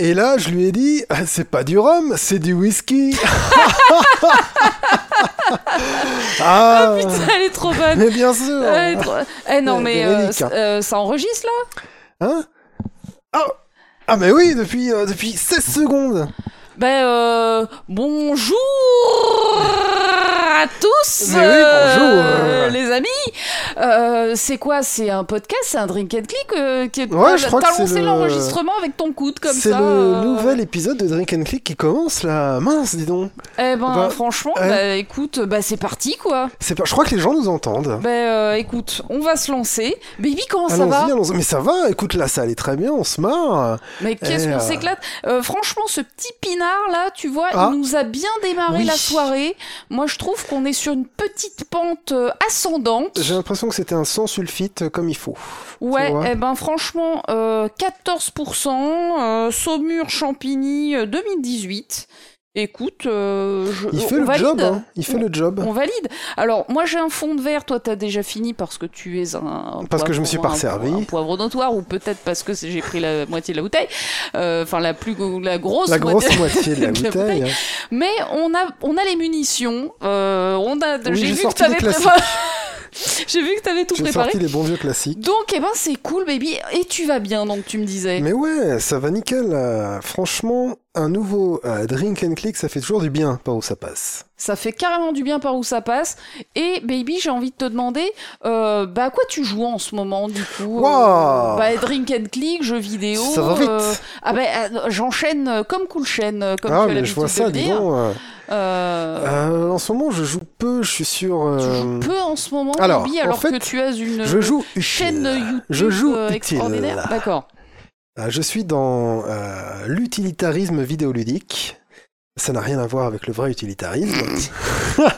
Et là, je lui ai dit, Ah, c'est pas du rhum, c'est du whisky. ah, Putain, elle est trop bonne. mais bien sûr. Elle est trop- Eh non, mais euh, hein. euh, ça enregistre là? Hein? Ah, ah, mais oui, depuis, euh, depuis 16 secondes. Ben, euh, bonjour à tous, oui, euh, les amis. Euh, c'est quoi? C'est un podcast C'est un drink and click euh, qui est... Ouais, je crois que c'est lancé le- l'enregistrement avec ton coude comme C'est ça. le euh. nouvel épisode de Drink and Click qui commence là. Mince, dis donc. Eh ben, Bah, franchement, ouais. bah, écoute, bah, c'est parti quoi. C'est pas... Je crois que les gens nous entendent. Ben, écoute, on va se lancer. Baby, comment ça va? Mais ça va, écoute, là, ça allait très bien, on se marre. Mais qu'est-ce Eh, qu'on s'éclate? Franchement, ce petit pinard là, tu vois, Ah. il nous a bien démarré Oui. la soirée. Moi, je trouve qu'on est sur une petite pente euh, ascendante. J'ai l'impression que c'était un sans sulfite euh, comme il faut. Ouais, eh ben franchement, euh, 14%, euh, Saumur Champigny euh, 2018. Écoute, euh, je, Il fait on le valide. job, hein. Il fait le job. On valide. Alors, moi j'ai un fond de verre, toi t'as déjà fini parce que tu es un. Parce que je me suis pas un- resservi. Un poivre notoire, ou peut-être parce que j'ai pris la moitié de la bouteille. Euh, Enfin, la plus la grosse La grosse moitié. moitié de la bouteille. hein. Mais on a, on a les munitions. Euh, on a. Oui, j'ai j'ai vu que t'avais préparé. j'ai vu que t'avais tout J'ai préparé. sorti les bons vieux classiques. Donc, eh ben, c'est cool, baby. Et tu vas bien, donc tu me disais. Mais ouais, ça va nickel. Franchement, un nouveau euh, drink and click, ça fait toujours du bien par où ça passe. Ça fait carrément du bien par où ça passe. Et baby, j'ai envie de te demander, euh, bah à quoi tu joues en ce moment du coup? Waouh Bah drink and click, jeux vidéo. Ça va vite. euh, ah bah euh, j'enchaîne euh, comme cool chaîne, euh, comme ah, tu as mais je vois ça, dis donc. euh, Euh, euh, en ce moment, je joue peu, je suis. Tu euh, joues peu en ce moment, alors, baby, en alors fait, que tu as une Je joue chaîne. YouTube Je joue euh, extraordinaire. D'accord. Euh, Je suis dans euh, l'utilitarisme vidéoludique. Ça n'a rien à voir avec le vrai utilitarisme.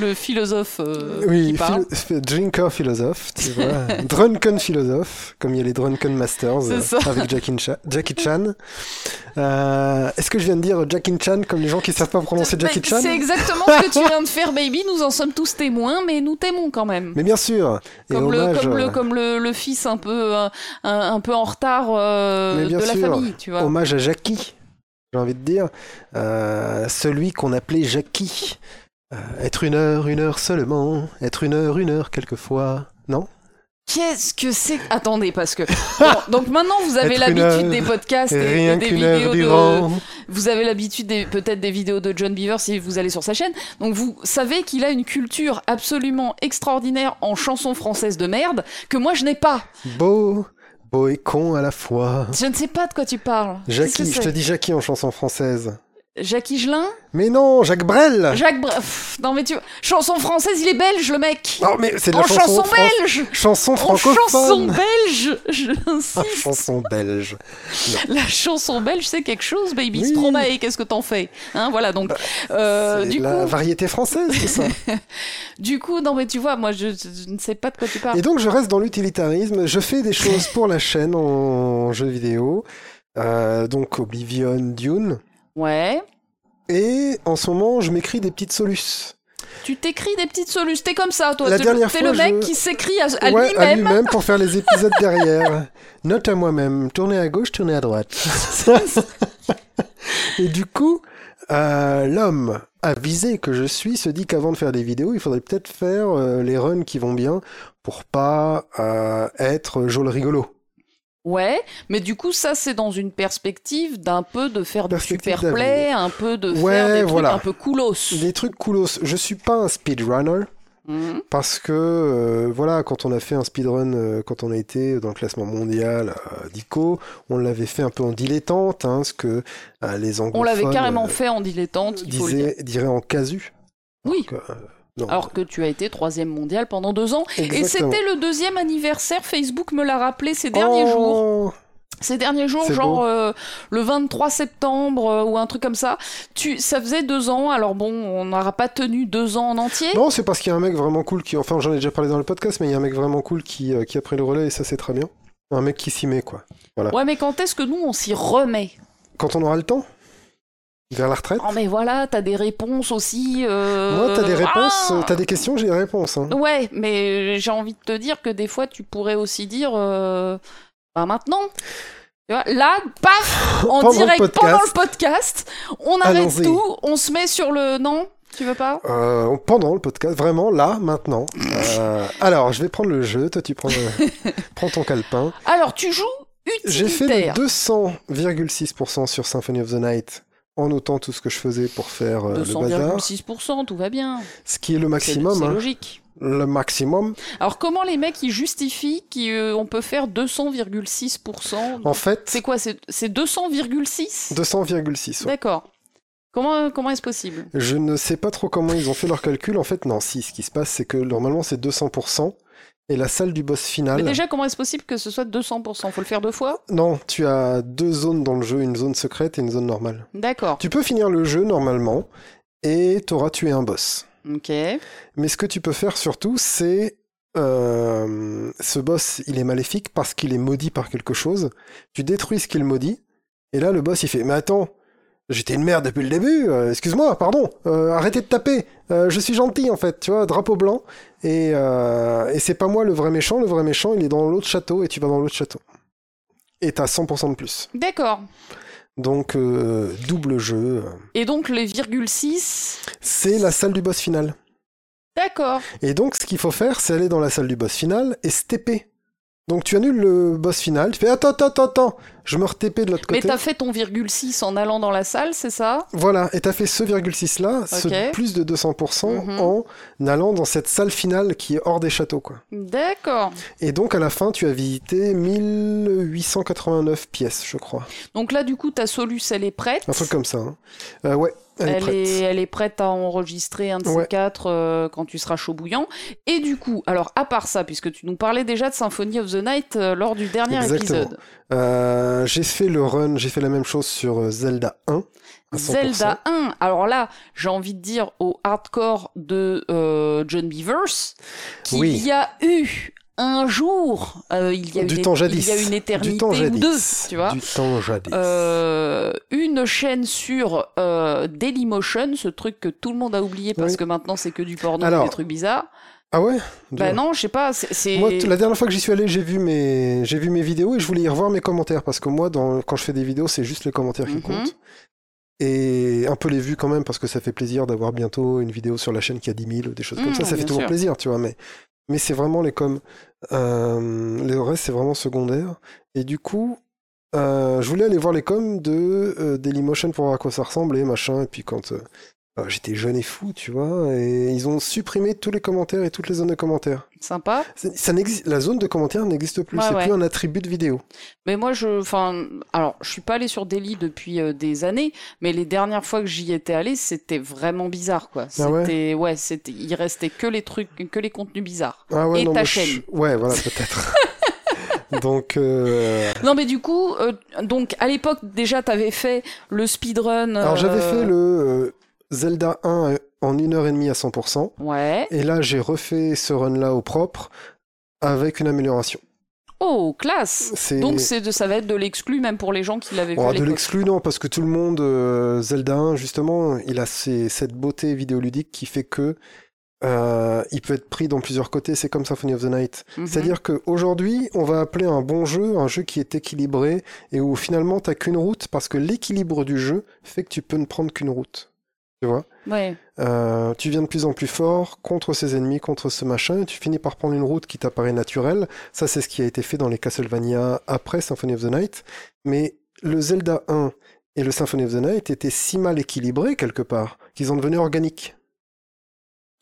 Le philosophe euh, oui, qui parle. philo- drinker philosophe, tu vois. drunken philosophe, comme il y a les Drunken Masters euh, avec Jackie, Cha- Jackie Chan. Euh, Est-ce que je viens de dire Jackie Chan comme les gens qui savent pas prononcer Jackie Bah, Chan C'est exactement ce que tu viens de faire, baby. Nous en sommes tous témoins, mais nous t'aimons quand même. Mais bien sûr. Et comme, le, hommage, comme, le, comme le, le fils un peu, un, un- un peu en retard de la famille, tu vois. hommage à Jackie, j'ai envie de dire. Euh, celui qu'on appelait Jackie. Euh, être une heure, une heure seulement. Être une heure, une heure quelquefois. Non? Qu'est-ce que c'est Attendez, parce que... Bon, donc maintenant, vous avez l'habitude des podcasts et, des vidéos de... Vous avez l'habitude des- peut-être des vidéos de John Beaver si vous allez sur sa chaîne. Donc vous savez qu'il a une culture absolument extraordinaire en chansons françaises de merde que moi je n'ai pas. Beau, beau et con à la fois. Je ne sais pas de quoi tu parles. Jackie, je te dis Jackie en chanson française. Jackie Gelin Mais non, Jacques Brel Jacques Pff, Non mais tu... Chanson française, il est belge le mec Non, mais c'est de la En chanson, chanson belge chanson En francophone chanson belge Ah, J'insiste chanson belge. La chanson belge, c'est quelque chose, baby. Oui. Stromae, qu'est-ce que t'en fais hein, Voilà, donc... euh, du, la coup, variété française, c'est ça. du coup, non mais tu vois, moi je, je ne sais pas de quoi tu parles. Et donc je reste dans l'utilitarisme, je fais des choses pour la chaîne en jeu vidéo, euh, donc Oblivion, Dune, Ouais. et en ce moment je m'écris des petites solus. Tu t'écris des petites solutions. T'es comme ça, toi. La dernière t'es le mec je- qui s'écrit à, à ouais, à lui-même. lui-même pour faire les épisodes derrière. Note à moi-même, tourner à gauche, tourner à droite. et du coup, euh, l'homme avisé que je suis se dit qu'avant de faire des vidéos, il faudrait peut-être faire euh, les runs qui vont bien pour pas euh, être joli rigolo. Ouais, mais du coup, ça, c'est dans une perspective d'un peu de faire du Perspective super play, un peu de Ouais, faire des trucs voilà. un peu coolos. Des trucs coolos. Je suis pas un speedrunner Mhm. parce que euh, voilà, quand on a fait un speedrun, euh, quand on a été dans le classement mondial euh, d'ICO, on l'avait fait un peu en dilettante, hein, ce que euh, les anglophones On l'avait carrément fait en dilettante, il faut le dire. disaient, diraient en casu. Oui. Donc, non. Alors que tu as été troisième mondial pendant deux ans. Et c'était le deuxième anniversaire, Facebook me l'a rappelé ces derniers Oh, jours. Ces derniers jours, genre euh, le 23 septembre euh, ou un truc comme ça. Tu, ça faisait deux ans, alors bon, on n'aura pas tenu deux ans en entier. Non, c'est parce qu'il y a un mec vraiment cool qui, enfin j'en ai déjà parlé dans le podcast, mais il y a un mec vraiment cool qui, euh, qui a pris le relais et ça c'est très bien. Un mec qui s'y met quoi. Ouais, mais quand est-ce que nous, on s'y remet? Quand on aura le temps, vers la retraite. Oh, mais voilà, t'as des réponses aussi. euh, Moi, t'as des réponses, ah euh, t'as des questions, j'ai des réponses. hein. Ouais, mais j'ai envie de te dire que des fois, tu pourrais aussi dire. euh, Bah maintenant là, paf, en Pendant direct pendant le podcast, on arrête tout, on se met sur le. Non Tu veux pas? Euh, pendant le podcast, vraiment là, maintenant. Euh, alors, je vais prendre le jeu. Toi, tu prends, le- prends ton calepin. Alors, tu joues J'ai fait utilitaire. le 200,6% sur Symphony of the Night en notant tout ce que je faisais pour faire euh, le bazar. 200,6%, tout va bien. Ce qui est le maximum. c'est hein. logique. Le maximum. Alors, comment les mecs ils justifient qu'on peut faire 200,6% En fait, C'est quoi C'est c'est 200,6 200,6. ouais. D'accord. Comment, comment est-ce possible? Je ne sais pas trop comment ils ont fait leur calcul. En fait, non, si, ce qui se passe, c'est que normalement, c'est 200%. Et la salle du boss final. Mais déjà, comment est-ce possible que ce soit 200% Faut le faire deux fois? Non, tu as deux zones dans le jeu, une zone secrète et une zone normale. D'accord. Tu peux finir le jeu normalement et t'auras tué un boss. Ok. Mais ce que tu peux faire surtout, c'est euh, ce boss, il est maléfique parce qu'il est maudit par quelque chose. Tu détruis ce qu'il maudit et là le boss il fait mais attends. J'étais une merde depuis le début, euh, excuse-moi, pardon, euh, arrêtez de taper, euh, je suis gentil en fait, tu vois, drapeau blanc, et, euh, et c'est pas moi le vrai méchant, le vrai méchant il est dans l'autre château et tu vas dans l'autre château. Et t'as 100% de plus. D'accord. Donc euh, double jeu, Et donc, les virgule 6 c'est la salle du boss final. D'accord. Et donc, ce qu'il faut faire, c'est aller dans la salle du boss final et TP. Donc, tu annules le boss final, tu fais attends, attends, attends, attends, je me re-TP de l'autre Mais côté. t'as fait ton virgule 6 en allant dans la salle, c'est ça? Voilà, et t'as fait ce virgule 6 là, Ok. ce plus de 200% Mhm. en allant dans cette salle finale qui est hors des châteaux, quoi. D'accord. Et donc, à la fin, tu as visité 1889 pièces, je crois. Donc là, du coup, ta Solus, elle est prête. Un truc comme ça. hein. Euh, ouais, elle, est Elle prête. est, elle est prête à enregistrer un de ces quatre euh, quand tu seras chaud bouillant. Et du coup, alors à part ça, puisque tu nous parlais déjà de Symphony of the Night euh, lors du dernier Exactement. épisode, Euh, j'ai fait le run, j'ai fait la même chose sur euh, Zelda 1. à 100%. Zelda 1. Alors là, j'ai envie de dire au hardcore de euh, John Beavers qu'il Oui. y a eu un jour, euh, il y a Du une, temps il y a une éternité du temps ou jadis. deux, tu vois. Du temps jadis. Euh, une chaîne sur euh, Dailymotion, ce truc que tout le monde a oublié parce Oui. que maintenant c'est que du porno, Alors, des trucs bizarres. Ah ouais? Bah non, je sais pas. c'est- Moi, la dernière fois que j'y suis allé, j'ai vu mes, j'ai vu mes vidéos et je voulais y revoir mes commentaires parce que moi, dans... quand je fais des vidéos, c'est juste les commentaires qui Mhm. comptent. Et un peu les vues quand même parce que ça fait plaisir d'avoir bientôt une vidéo sur la chaîne qui a 10 000 ou des choses comme Mhm, ça. Ça fait toujours sûr. plaisir, tu vois. Mais, mais c'est vraiment les coms. Euh, le c'est vraiment secondaire. Et du coup, euh, je voulais aller voir les coms de euh, Dailymotion pour voir à quoi ça ressemblait, machin. Et puis quand euh, j'étais jeune et fou, tu vois, et ils ont supprimé tous les commentaires et toutes les zones de commentaires. sympa. Ça, ça la zone de commentaires n'existe plus. Ouais, c'est ouais. plus un attribut de vidéo. Mais moi, je, enfin, alors, je suis pas allé sur Daily depuis euh, des années, mais les dernières fois que j'y étais allé, c'était vraiment bizarre, quoi. Ah ouais C'était, ouais, c'était, il restait que les trucs, que les contenus bizarres. Ah ouais, Et non, ta moi, je- chaîne. Ouais, voilà, peut-être. Donc, euh, Non, mais du coup, euh, donc à l'époque déjà, t'avais fait le speedrun. alors j'avais euh, fait le euh, Zelda 1 en une heure et demie à 100%, Ouais. et là j'ai refait ce run-là au propre avec une amélioration. Oh, classe. C'est Donc c'est de, ça va être de l'exclu même pour les gens qui l'avaient vu Oh, à de l'exclu, non, parce que tout le monde, euh, Zelda 1, justement, il a cette beauté vidéoludique qui fait que euh, il peut être pris dans plusieurs côtés. C'est comme Symphony of the Night. Mhm. C'est-à-dire qu'aujourd'hui, on va appeler un bon jeu un jeu qui est équilibré et où finalement t'as qu'une route parce que l'équilibre du jeu fait que tu peux ne prendre qu'une route. Tu vois? Ouais. Euh, Tu viens de plus en plus fort contre ces ennemis, contre ce machin, et tu finis par prendre une route qui t'apparaît naturelle. Ça, c'est ce qui a été fait dans les Castlevania après Symphony of the Night. Mais le Zelda 1 et le Symphony of the Night étaient si mal équilibrés quelque part qu'ils en devenaient organiques.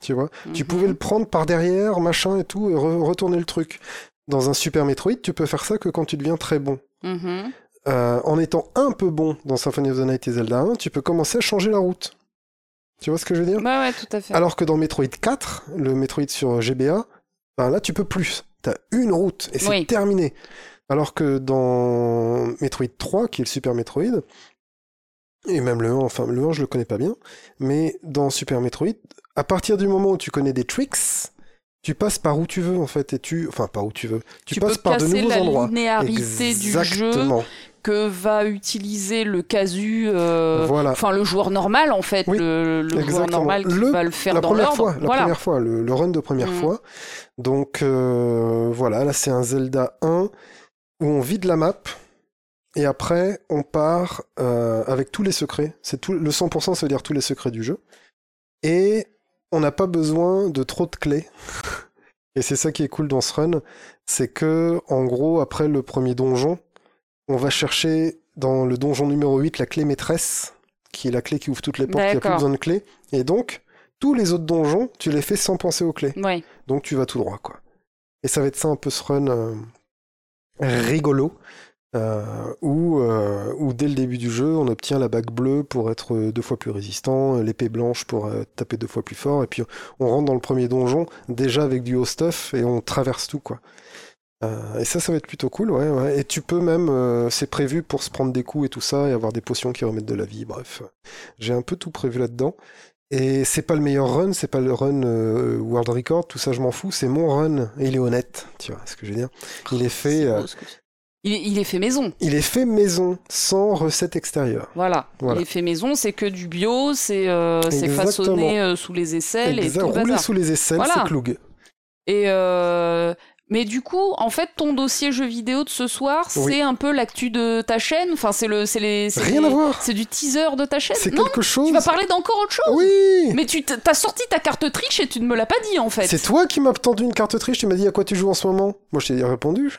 Tu vois? Tu Mhm. pouvais le prendre par derrière, machin et tout, et re- retourner le truc. Dans un Super Metroid, tu peux faire ça que quand tu deviens très bon. Mhm. Euh, en étant un peu bon dans Symphony of the Night et Zelda 1, tu peux commencer à changer la route. Tu vois ce que je veux dire? Ouais, ouais, tout à fait. Alors que dans Metroid 4, le Metroid sur GBA, ben là tu peux plus. T'as une route et c'est Oui. terminé. Alors que dans Metroid 3, qui est le Super Metroid, et même le 1, enfin le 1 je le connais pas bien, mais dans Super Metroid, à partir du moment où tu connais des tricks, tu passes par où tu veux en fait, et tu, enfin par où tu veux, tu, tu passes peux par de nouveaux la endroits. linéarité du jeu Exactement. Que va utiliser le casu, euh, Voilà. enfin le joueur normal en fait, Oui, le, le joueur normal qui Le- va le faire la dans première fois, la Voilà. première fois, le, le run de première Mhm. fois. Donc euh, voilà, là c'est un Zelda 1 où on vide la map Et après, on part euh, avec tous les secrets. C'est tout, le 100%, ça veut dire tous les secrets du jeu. Et on n'a pas besoin de trop de clés. Et c'est ça qui est cool dans ce run, c'est que, en gros, après le premier donjon, on va chercher dans le donjon numéro 8 la clé maîtresse, qui est la clé qui ouvre toutes les portes, il n'y a plus besoin de clé. Et donc, tous les autres donjons, tu les fais sans penser aux clés. Donc tu vas tout droit, quoi. Et ça va être ça un peu ce run euh, rigolo, euh, où, euh, où dès le début du jeu, on obtient la bague bleue pour être deux fois plus résistant, l'épée blanche pour taper deux fois plus fort, et puis on rentre dans le premier donjon déjà avec du haut stuff et on traverse tout, quoi. Euh, et ça, ça va être plutôt cool, ouais, ouais. Et tu peux même, euh, c'est prévu pour se prendre des coups et tout ça, et avoir des potions qui remettent de la vie, bref. J'ai un peu tout prévu là-dedans. Et c'est pas le meilleur run, c'est pas le run euh, World Record, tout ça je m'en fous, c'est mon run, et il est honnête, tu vois ce que je veux dire. Il est fait, Il est, il est fait maison. il est fait maison, sans recette extérieure. Voilà. Voilà. Il est fait maison, c'est que du bio, c'est euh, façonné euh, sous les aisselles et Exact, tout le rouler bazar. sous les aisselles, Voilà. c'est Cloug. Et euh, mais du coup, en fait, ton dossier jeu vidéo de ce soir, Oui. c'est un peu l'actu de ta chaîne? Enfin, c'est le, c'est les, c'est Rien les- à voir. C'est du teaser de ta chaîne? C'est quelque chose. tu vas parler d'encore autre chose. Oui Mais tu t'as sorti ta carte triche et tu ne me l'as pas dit en fait. C'est toi qui m'as tendu une carte triche, tu m'as dit à quoi tu joues en ce moment? Moi je t'ai répondu.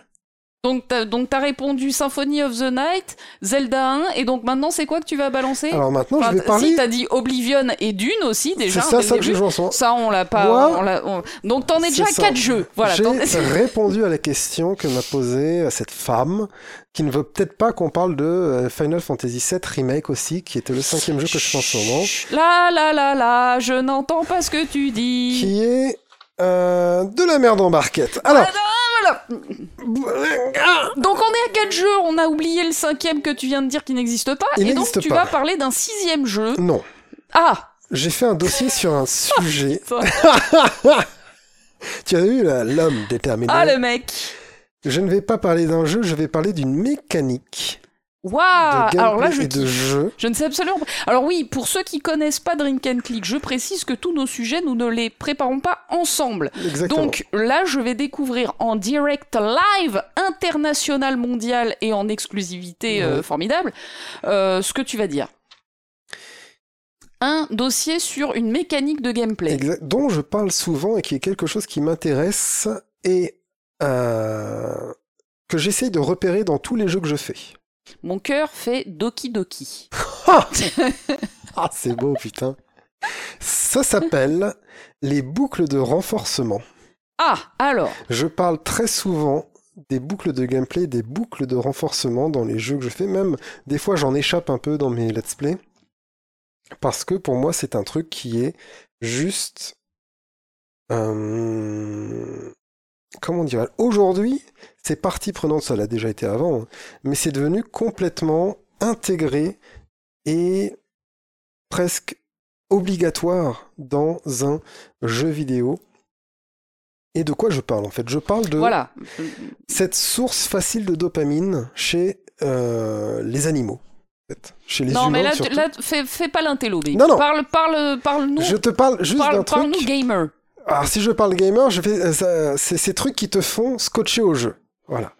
Donc t'as donc t'as répondu Symphony of the Night, Zelda 1 et donc maintenant c'est quoi que tu vas balancer? Alors maintenant Enfin, je vais parler. Si t'as dit Oblivion et Dune aussi c'est déjà. ça, dès ça le que je joue moment. Ça on l'a pas. Moi, on l'a- on- Donc t'en es déjà à C'est ça. 4 jeux. Voilà. J'ai répondu à la question que m'a posée euh, cette femme, qui ne veut peut-être pas qu'on parle de euh, Final Fantasy VII Remake aussi, qui était le cinquième jeu que je en ce moment, Là là là là, je n'entends pas ce que tu dis. qui est euh, de la merde en barquette. Alors, Ah, Donc on est à 4 jeux, on a oublié le cinquième que tu viens de dire qui n'existe pas, Il et donc tu pas. vas parler d'un sixième jeu. non, Ah j'ai fait un dossier sur un sujet. ça- tu as vu l'homme déterminé. Ah le mec Je ne vais pas parler d'un jeu, je vais parler d'une mécanique Waouh Alors là je et de kiffe. jeu. Je ne sais absolument pas. Alors oui, pour ceux qui connaissent pas Drink and Click, je précise que tous nos sujets, nous ne les préparons pas ensemble. Exactement. Donc là, je vais découvrir en direct live, international, mondial et en exclusivité euh, formidable, euh, ce que tu vas dire. Un dossier sur une mécanique de gameplay. Exact- dont je parle souvent et qui est quelque chose qui m'intéresse et euh, que j'essaye de repérer dans tous les jeux que je fais. Mon cœur fait Doki Doki. Ah, c'est beau, putain. Ça s'appelle les boucles de renforcement. Ah, alors, Je parle très souvent des boucles de gameplay, des boucles de renforcement dans les jeux que je fais. Même des fois, j'en échappe un peu dans mes let's play. Parce que pour moi, c'est un truc qui est juste. euh, comment dire Aujourd'hui, c'est partie prenante, ça l'a déjà été avant, hein, mais c'est devenu complètement intégré et presque obligatoire dans un jeu vidéo. Et de quoi je parle en fait? Je parle de voilà. cette source facile de dopamine chez euh, les animaux, chez les non, humains mais là, tu- surtout. là, fais, fais pas l'intello. Non, non. Parle, parle, parle-nous. Je te parle juste d'un Parle, parle-nous truc. gamer. Alors si je parle gamer, je fais, euh, ça- c'est ces trucs qui te font scotcher au jeu. Voilà.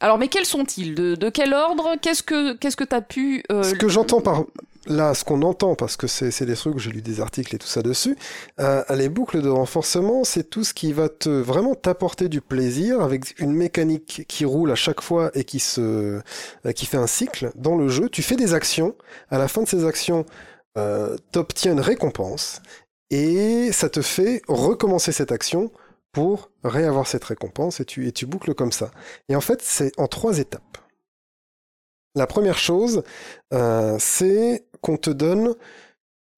Alors, mais quels sont-ils? De, de quel ordre? Qu'est-ce que qu'est-ce que t'as pu euh, Ce que j'entends par là, ce qu'on entend, parce que c'est c'est des trucs, j'ai lu des articles et tout ça dessus, euh, les boucles de renforcement, c'est tout ce qui va te vraiment t'apporter du plaisir avec une mécanique qui roule à chaque fois et qui se euh, qui fait un cycle dans le jeu. Tu fais des actions, à la fin de ces actions, t'obtiens une récompense et ça te fait recommencer cette action pour réavoir cette récompense et tu, et tu boucles comme ça. Et en fait, c'est en trois étapes. La première chose, euh, c'est qu'on te donne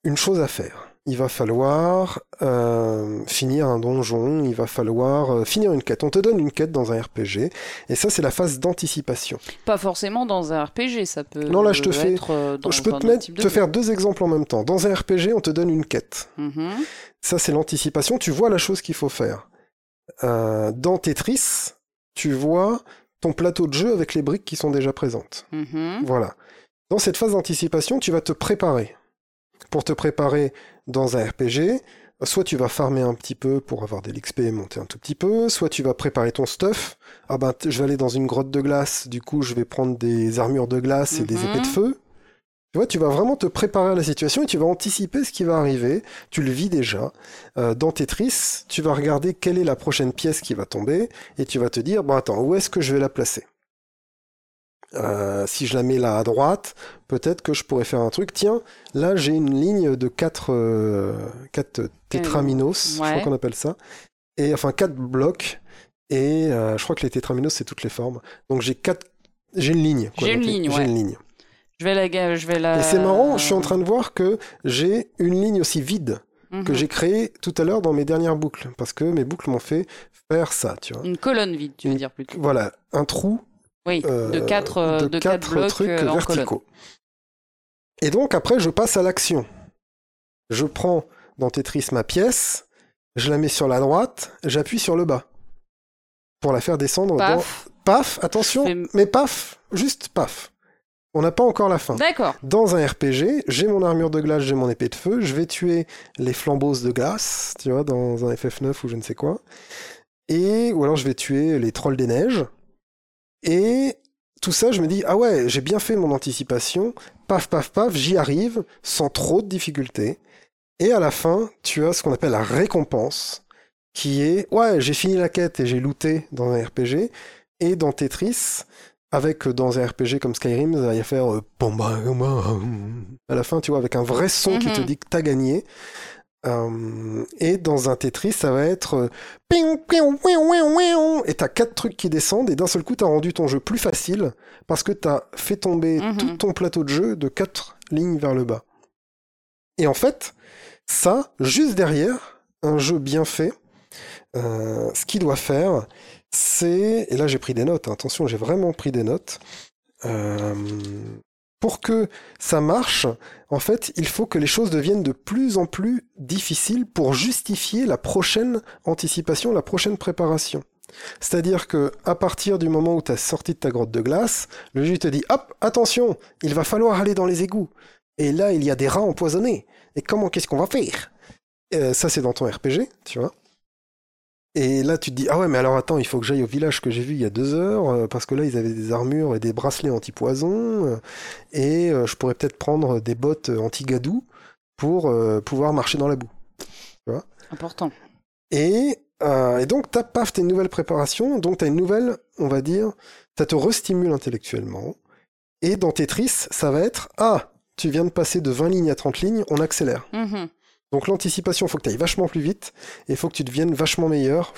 une chose à faire. Il va falloir euh, finir un donjon, il va falloir euh, finir une quête. On te donne une quête dans un RPG, et ça c'est la phase d'anticipation. Pas forcément dans un RPG, ça peut. Non, là, je te fais- dans Je peux te, mettre, te faire deux exemples en même temps. Dans un RPG, on te donne une quête. Mhm. Ça, c'est l'anticipation. Tu vois la chose qu'il faut faire. Euh, dans Tetris, tu vois ton plateau de jeu avec les briques qui sont déjà présentes. Mhm. Voilà. Dans cette phase d'anticipation, tu vas te préparer. Pour te préparer dans un RPG, soit tu vas farmer un petit peu pour avoir des l'XP et monter un tout petit peu, soit tu vas préparer ton stuff. Ah ben, je vais aller dans une grotte de glace, du coup, je vais prendre des armures de glace et des Mhm. épées de feu. Tu vois, tu vas vraiment te préparer à la situation et tu vas anticiper ce qui va arriver. Tu le vis déjà. Euh, dans Tetris, tu vas regarder quelle est la prochaine pièce qui va tomber et tu vas te dire, bon attends, où est-ce que je vais la placer? Euh, Si je la mets là à droite, peut-être que je pourrais faire un truc. Tiens, là j'ai une ligne de 4 euh, quatre tétraminos, je Ouais. crois qu'on appelle ça. Et enfin 4 blocs. Et euh, je crois que les tétraminos, c'est toutes les formes. Donc j'ai quatre... J'ai une ligne. J'ai une ligne, J'ai ouais. une ligne. Je vais la, je vais la. Et c'est marrant, je suis en train de voir que j'ai une ligne aussi vide que Mhm. j'ai créée tout à l'heure dans mes dernières boucles. Parce que mes boucles m'ont fait faire ça, tu vois. Une colonne vide, tu veux dire plutôt. Voilà, un trou Oui, euh, de quatre, euh, de quatre quatre blocs trucs euh, colonne. verticaux. Et donc après, je passe à l'action. Je prends dans Tetris ma pièce, je la mets sur la droite, j'appuie sur le bas pour la faire descendre dans... Paf. Attention, mais paf, juste paf. On n'a pas encore la fin. D'accord. Dans un RPG, j'ai mon armure de glace, j'ai mon épée de feu, je vais tuer les flambeaux de glace, tu vois, dans un FF9 ou je ne sais quoi. Et, ou alors je vais tuer les trolls des neiges. Et tout ça, je me dis, ah ouais, j'ai bien fait mon anticipation, paf, paf, paf, j'y arrive, sans trop de difficultés. Et à la fin, tu as ce qu'on appelle la récompense, qui est, ouais, j'ai fini la quête et j'ai looté dans un RPG. Et dans Tetris, avec euh, dans un RPG comme Skyrim, il va y faire euh, pom, bam, bam à la fin, tu vois, avec un vrai son qui te Mhm. dit que t'as gagné. Euh, et dans un Tetris, ça va être euh, et t'as quatre trucs qui descendent et d'un seul coup t'as rendu ton jeu plus facile parce que t'as fait tomber Mhm. tout ton plateau de jeu de quatre lignes vers le bas. Et en fait, ça, juste derrière, un jeu bien fait, euh, ce qu'il doit faire, c'est, et là j'ai pris des notes, hein, attention, j'ai vraiment pris des notes, Euh, pour que ça marche, en fait, il faut que les choses deviennent de plus en plus difficiles pour justifier la prochaine anticipation, la prochaine préparation. C'est-à-dire que à partir du moment où tu as sorti de ta grotte de glace, le jeu te dit hop, attention, il va falloir aller dans les égouts. Et là, il y a des rats empoisonnés. Et comment, qu'est-ce qu'on va faire? Euh, Ça, c'est dans ton RPG, tu vois. Et là, tu te dis, ah ouais, mais alors attends, il faut que j'aille au village que j'ai vu il y a deux heures, euh, parce que là, ils avaient des armures et des bracelets anti-poison, euh, et euh, je pourrais peut-être prendre des bottes anti-gadou pour pouvoir marcher dans la boue. Important. Et, euh, et donc, t'as paf, t'as une nouvelle préparation, donc t'as une nouvelle, on va dire, ça te restimule intellectuellement. Et dans Tetris, ça va être, ah, tu viens de passer de 20 lignes à 30 lignes, on accélère. Mhm. Donc l'anticipation, faut que tu ailles vachement plus vite, et il faut que tu deviennes vachement meilleur,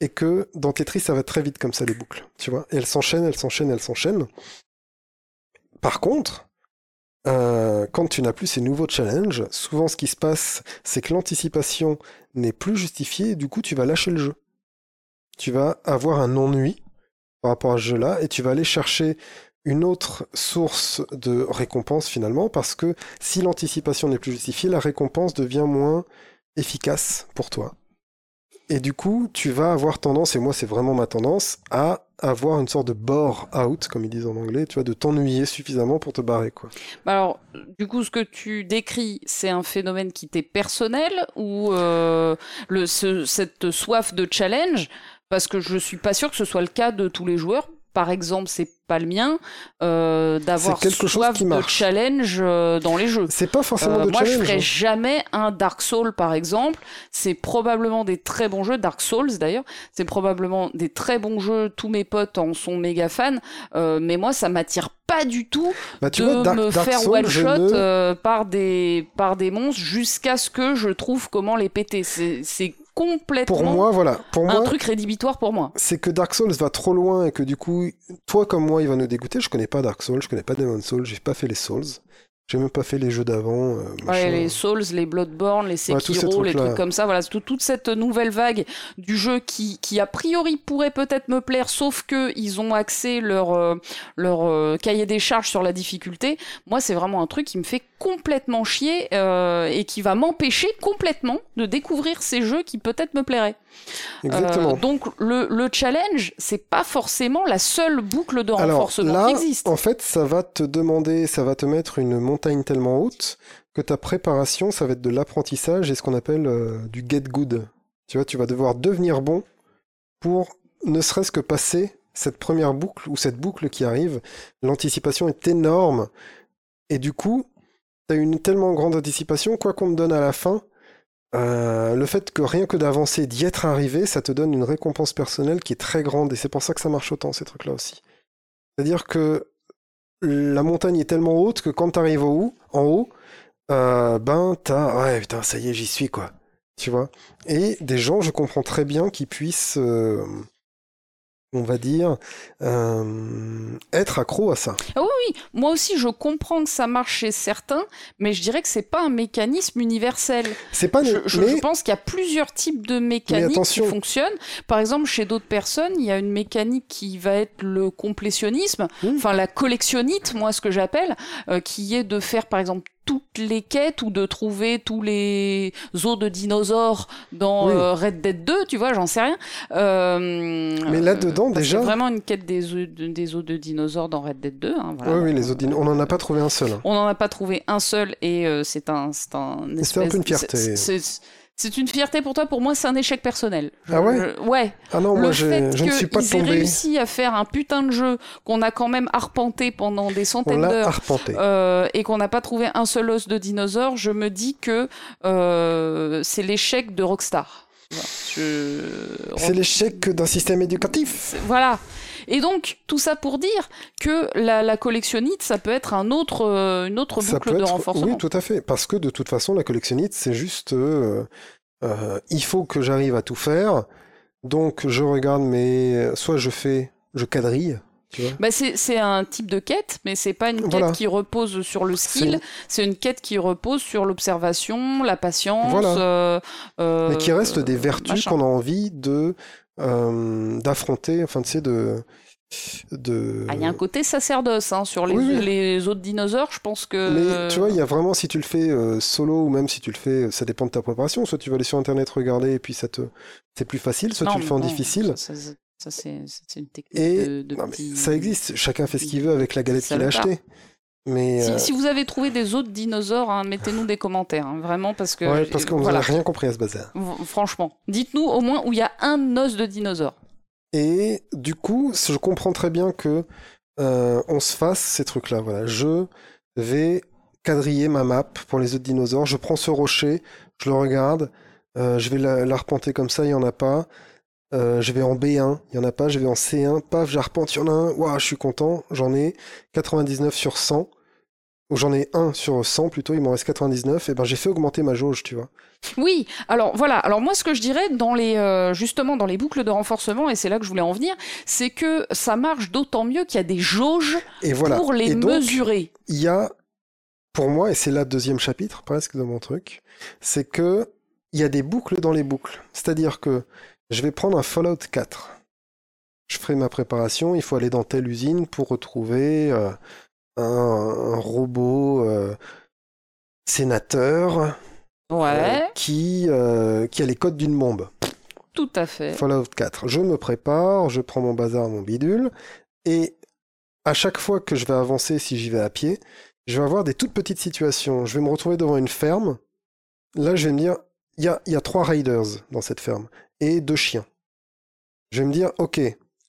et que dans Tetris, ça va très vite comme ça, les boucles, tu vois. Et elles s'enchaînent, elles s'enchaînent, elles s'enchaînent. Par contre, euh, quand tu n'as plus ces nouveaux challenges, souvent ce qui se passe, c'est que l'anticipation n'est plus justifiée, et du coup, tu vas lâcher le jeu. Tu vas avoir un ennui par rapport à ce jeu-là, et tu vas aller chercher une autre source de récompense finalement, parce que si l'anticipation n'est plus justifiée, la récompense devient moins efficace pour toi. Et du coup, tu vas avoir tendance, et moi c'est vraiment ma tendance, à avoir une sorte de bore out, comme ils disent en anglais, tu vois, de t'ennuyer suffisamment pour te barrer, quoi. Bah Alors, du coup, ce que tu décris, c'est un phénomène qui t'est personnel ou euh, le, ce- cette soif de challenge? Parce que je suis pas sûr que ce soit le cas de tous les joueurs. Par exemple, c'est pas le mien euh, d'avoir quelque chose soif qui de challenge euh, dans les jeux. C'est pas forcément Euh, de moi, je challenge. ferais hein. jamais un Dark Souls, par exemple. C'est probablement des très bons jeux, Dark Souls d'ailleurs. C'est probablement des très bons jeux. Tous mes potes en sont méga fans, Euh, mais moi, ça m'attire pas du tout Bah, tu de vois, Dark, me Dark faire one je shot ne- euh, par des par des monstres jusqu'à ce que je trouve comment les péter. C'est complètement Pour moi, voilà. Pour un moi, truc rédhibitoire pour moi. c'est que Dark Souls va trop loin et que du coup, toi comme moi, il va nous dégoûter. Je connais pas Dark Souls, je connais pas Demon Souls, j'ai pas fait les Souls. J'ai même pas fait les jeux d'avant. euh, Ouais, les Souls, les Bloodborne, les Ouais, Sekiro, les trucs comme ça, voilà, tout- toute cette nouvelle vague du jeu qui, qui a priori pourrait peut-être me plaire, sauf que ils ont axé leur euh, leur euh, cahier des charges sur la difficulté. Moi, c'est vraiment un truc qui me fait complètement chier euh, et qui va m'empêcher complètement de découvrir ces jeux qui peut-être me plairaient. Exactement. Euh, donc le, le challenge, c'est pas forcément la seule boucle de Alors renforcement là, qui existe. en fait, ça va te demander, ça va te mettre une montagne tellement haute que ta préparation, ça va être de l'apprentissage et ce qu'on appelle euh, du get good. Tu vois, tu vas devoir devenir bon pour ne serait-ce que passer cette première boucle ou cette boucle qui arrive. L'anticipation est énorme et du coup, tu as une tellement grande anticipation, quoi qu'on te donne à la fin, euh, le fait que rien que d'avancer, d'y être arrivé, ça te donne une récompense personnelle qui est très grande et c'est pour ça que ça marche autant ces trucs-là aussi. C'est-à-dire que la montagne est tellement haute que quand t'arrives au en haut, euh, ben t'as ouais putain ça y est j'y suis quoi, tu vois? Et des gens, je comprends très bien qu'ils puissent, euh, on va dire, euh, être accro à ça. Ah oui, oui, moi aussi je comprends que ça marche chez certains, mais je dirais que c'est pas un mécanisme universel. C'est pas, Je, je- mais je pense qu'il y a plusieurs types de mécaniques qui fonctionnent. Par exemple, chez d'autres personnes, il y a une mécanique qui va être le complétionnisme, Mm. enfin la collectionnite, moi ce que j'appelle, euh, qui est de faire par exemple toutes les quêtes ou de trouver tous les os de dinosaures dans Oui. euh, Red Dead 2, tu vois, j'en sais rien. Euh, Mais là-dedans, y déjà- a vraiment une quête des os de, des os de dinosaures dans Red Dead 2. Hein, voilà. oui, oui, les autres, dino- on n'en a pas trouvé un seul. hein. On n'en a pas trouvé un seul et euh, c'est un, c'est un. C'est un espèce- peu une fierté. c'est- C'est c'est une fierté pour toi. Pour moi, c'est un échec personnel. Ah ouais Je- Ouais. Ah non, moi le je, fait je ne suis pas qu'ils aient tombé. réussi à faire un putain de jeu qu'on a quand même arpenté pendant des centaines d'heures. arpenté. euh, et qu'on n'a pas trouvé un seul os de dinosaure, je me dis que euh, c'est l'échec de Rockstar. Voilà. Je- C'est l'échec d'un système éducatif. Voilà. Et donc, tout ça pour dire que la, la collectionnite, ça peut être un autre, euh, une autre boucle de être- renforcement. Oui, tout à fait. Parce que de toute façon, la collectionnite, c'est juste. euh, euh, il faut que j'arrive à tout faire. Donc, je regarde mes. Soit je fais. Je quadrille. Bah c'est un type de quête, mais c'est pas une quête Voilà. qui repose sur le skill. C'est une quête qui repose sur l'observation, la patience. Voilà. euh, euh, Mais qui reste des vertus qu'on a envie de. Euh, d'affronter. Enfin, tu sais, de. de... Ah, il y a un côté sacerdoce hein, sur les, Oui, oui. les autres dinosaures. Je pense que. Mais tu vois, il y a vraiment, si tu le fais euh, solo ou même si tu le fais, ça dépend de ta préparation. Soit tu vas aller sur internet regarder et puis ça te, c'est plus facile. Soit Non, tu le fais en difficile. Ça, ça, ça, c'est une technique Et de, de non, mais petit- ça existe. Chacun fait ce qu'il veut avec la galette qu'il a achetée. Mais Si, euh, si vous avez trouvé des autres dinosaures, hein, mettez-nous des commentaires, hein, vraiment, parce que. ouais, parce qu'on n'a rien compris à ce bazar. Franchement, dites-nous au moins où il y a un os de dinosaure. Et du coup, je comprends très bien que euh, on se fasse ces trucs-là. Voilà, je vais quadriller ma map pour les autres dinosaures. Je prends ce rocher, je le regarde, euh, je vais la- l'arpenter comme ça, il y en a pas. Euh, je vais en B1, il y en a pas. Je vais en C1, paf, j'arpente, il y en a un. Waouh, je suis content. J'en ai 99 sur 100. Ou j'en ai 1 sur 100 plutôt, il m'en reste 99. Et ben j'ai fait augmenter ma jauge, tu vois. Oui, alors voilà. Alors moi, ce que je dirais dans les euh, justement dans les boucles de renforcement, et c'est là que je voulais en venir, c'est que ça marche d'autant mieux qu'il y a des jauges Et voilà. pour les et donc, mesurer. il y a, pour moi, et c'est là le deuxième chapitre presque de mon truc, c'est que il y a des boucles dans les boucles. C'est-à-dire que je vais prendre un Fallout 4. Je ferai ma préparation, il faut aller dans telle usine pour retrouver euh, un, un robot euh, sénateur euh, Ouais, qui, qui a les codes d'une bombe. tout à fait. Fallout 4. Je me prépare, je prends mon bazar, mon bidule, et à chaque fois que je vais avancer, si j'y vais à pied, je vais avoir des toutes petites situations. Je vais me retrouver devant une ferme. Là, je vais me dire, il y a, trois raiders dans cette ferme, et deux chiens. Je vais me dire, ok,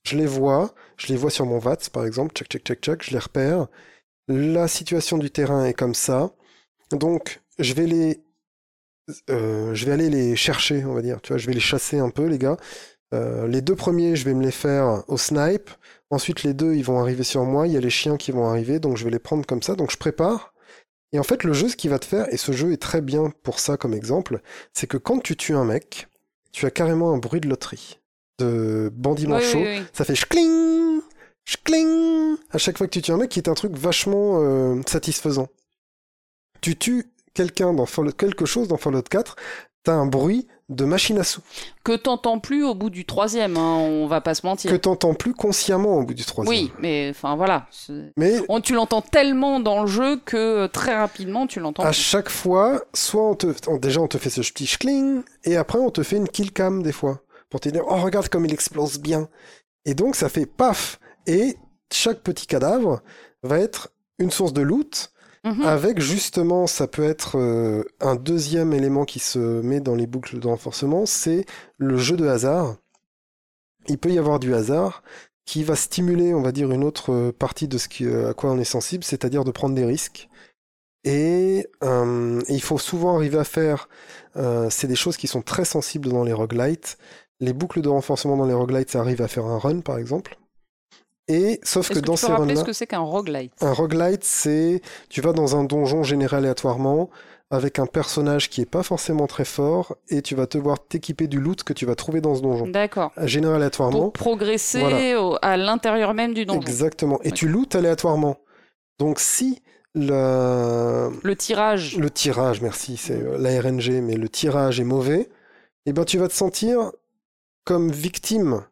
je les vois, je les vois sur mon VATS, par exemple, tchac, tchac, tchac, tchac, je les repère. La situation du terrain est comme ça. Donc, je vais les euh, je vais aller les chercher, on va dire. Tu vois, je vais les chasser un peu, les gars. Euh, les deux premiers, je vais me les faire au snipe. Ensuite, les deux, ils vont arriver sur moi. Il y a les chiens qui vont arriver, donc je vais les prendre comme ça. Donc je prépare. Et en fait, le jeu, ce qu'il va te faire, et ce jeu est très bien pour ça comme exemple, c'est que quand tu tues un mec, tu as carrément un bruit de loterie, de bandit manchot. oui, oui. Ça fait schkling, schkling à chaque fois que tu tues un mec, qui est un truc vachement euh, satisfaisant. Tu tues quelqu'un dans Fallout, quelque chose dans Fallout 4, t'as un bruit de machine à sous. Que t'entends plus au bout du troisième, hein, on va pas se mentir. Que t'entends plus consciemment au bout du troisième. Oui, mais enfin voilà. Mais On, tu l'entends tellement dans le jeu que euh, très rapidement tu l'entends. à plus. chaque fois, soit on te, on- déjà on te fait ce petit schling, et après on te fait une kill cam des fois, pour te dire, oh regarde comme il explose bien. Et donc ça fait paf, et chaque petit cadavre va être une source de loot, Mhm. avec justement, ça peut être euh, un deuxième élément qui se met dans les boucles de renforcement, c'est le jeu de hasard. Il peut y avoir du hasard qui va stimuler, on va dire, une autre euh, partie de ce qui, à quoi on est sensible, c'est-à-dire de prendre des risques. Et, euh, il faut souvent arriver à faire, euh, c'est des choses qui sont très sensibles dans les roguelites. Les boucles de renforcement dans les roguelites, ça arrive à faire un run, par exemple. Et sauf que que dans tu peux ces rappeler ce que c'est qu'un roguelite un roguelite, c'est tu vas dans un donjon généré aléatoirement avec un personnage qui est pas forcément très fort et tu vas te voir t'équiper du loot que tu vas trouver dans ce donjon. D'accord. Généré aléatoirement. Pour progresser Voilà. au- à l'intérieur même du donjon. Exactement. Et tu lootes aléatoirement. Donc si le, Le tirage. le tirage, merci, c'est euh, la RNG, mais le tirage est mauvais, eh ben tu vas te sentir comme victime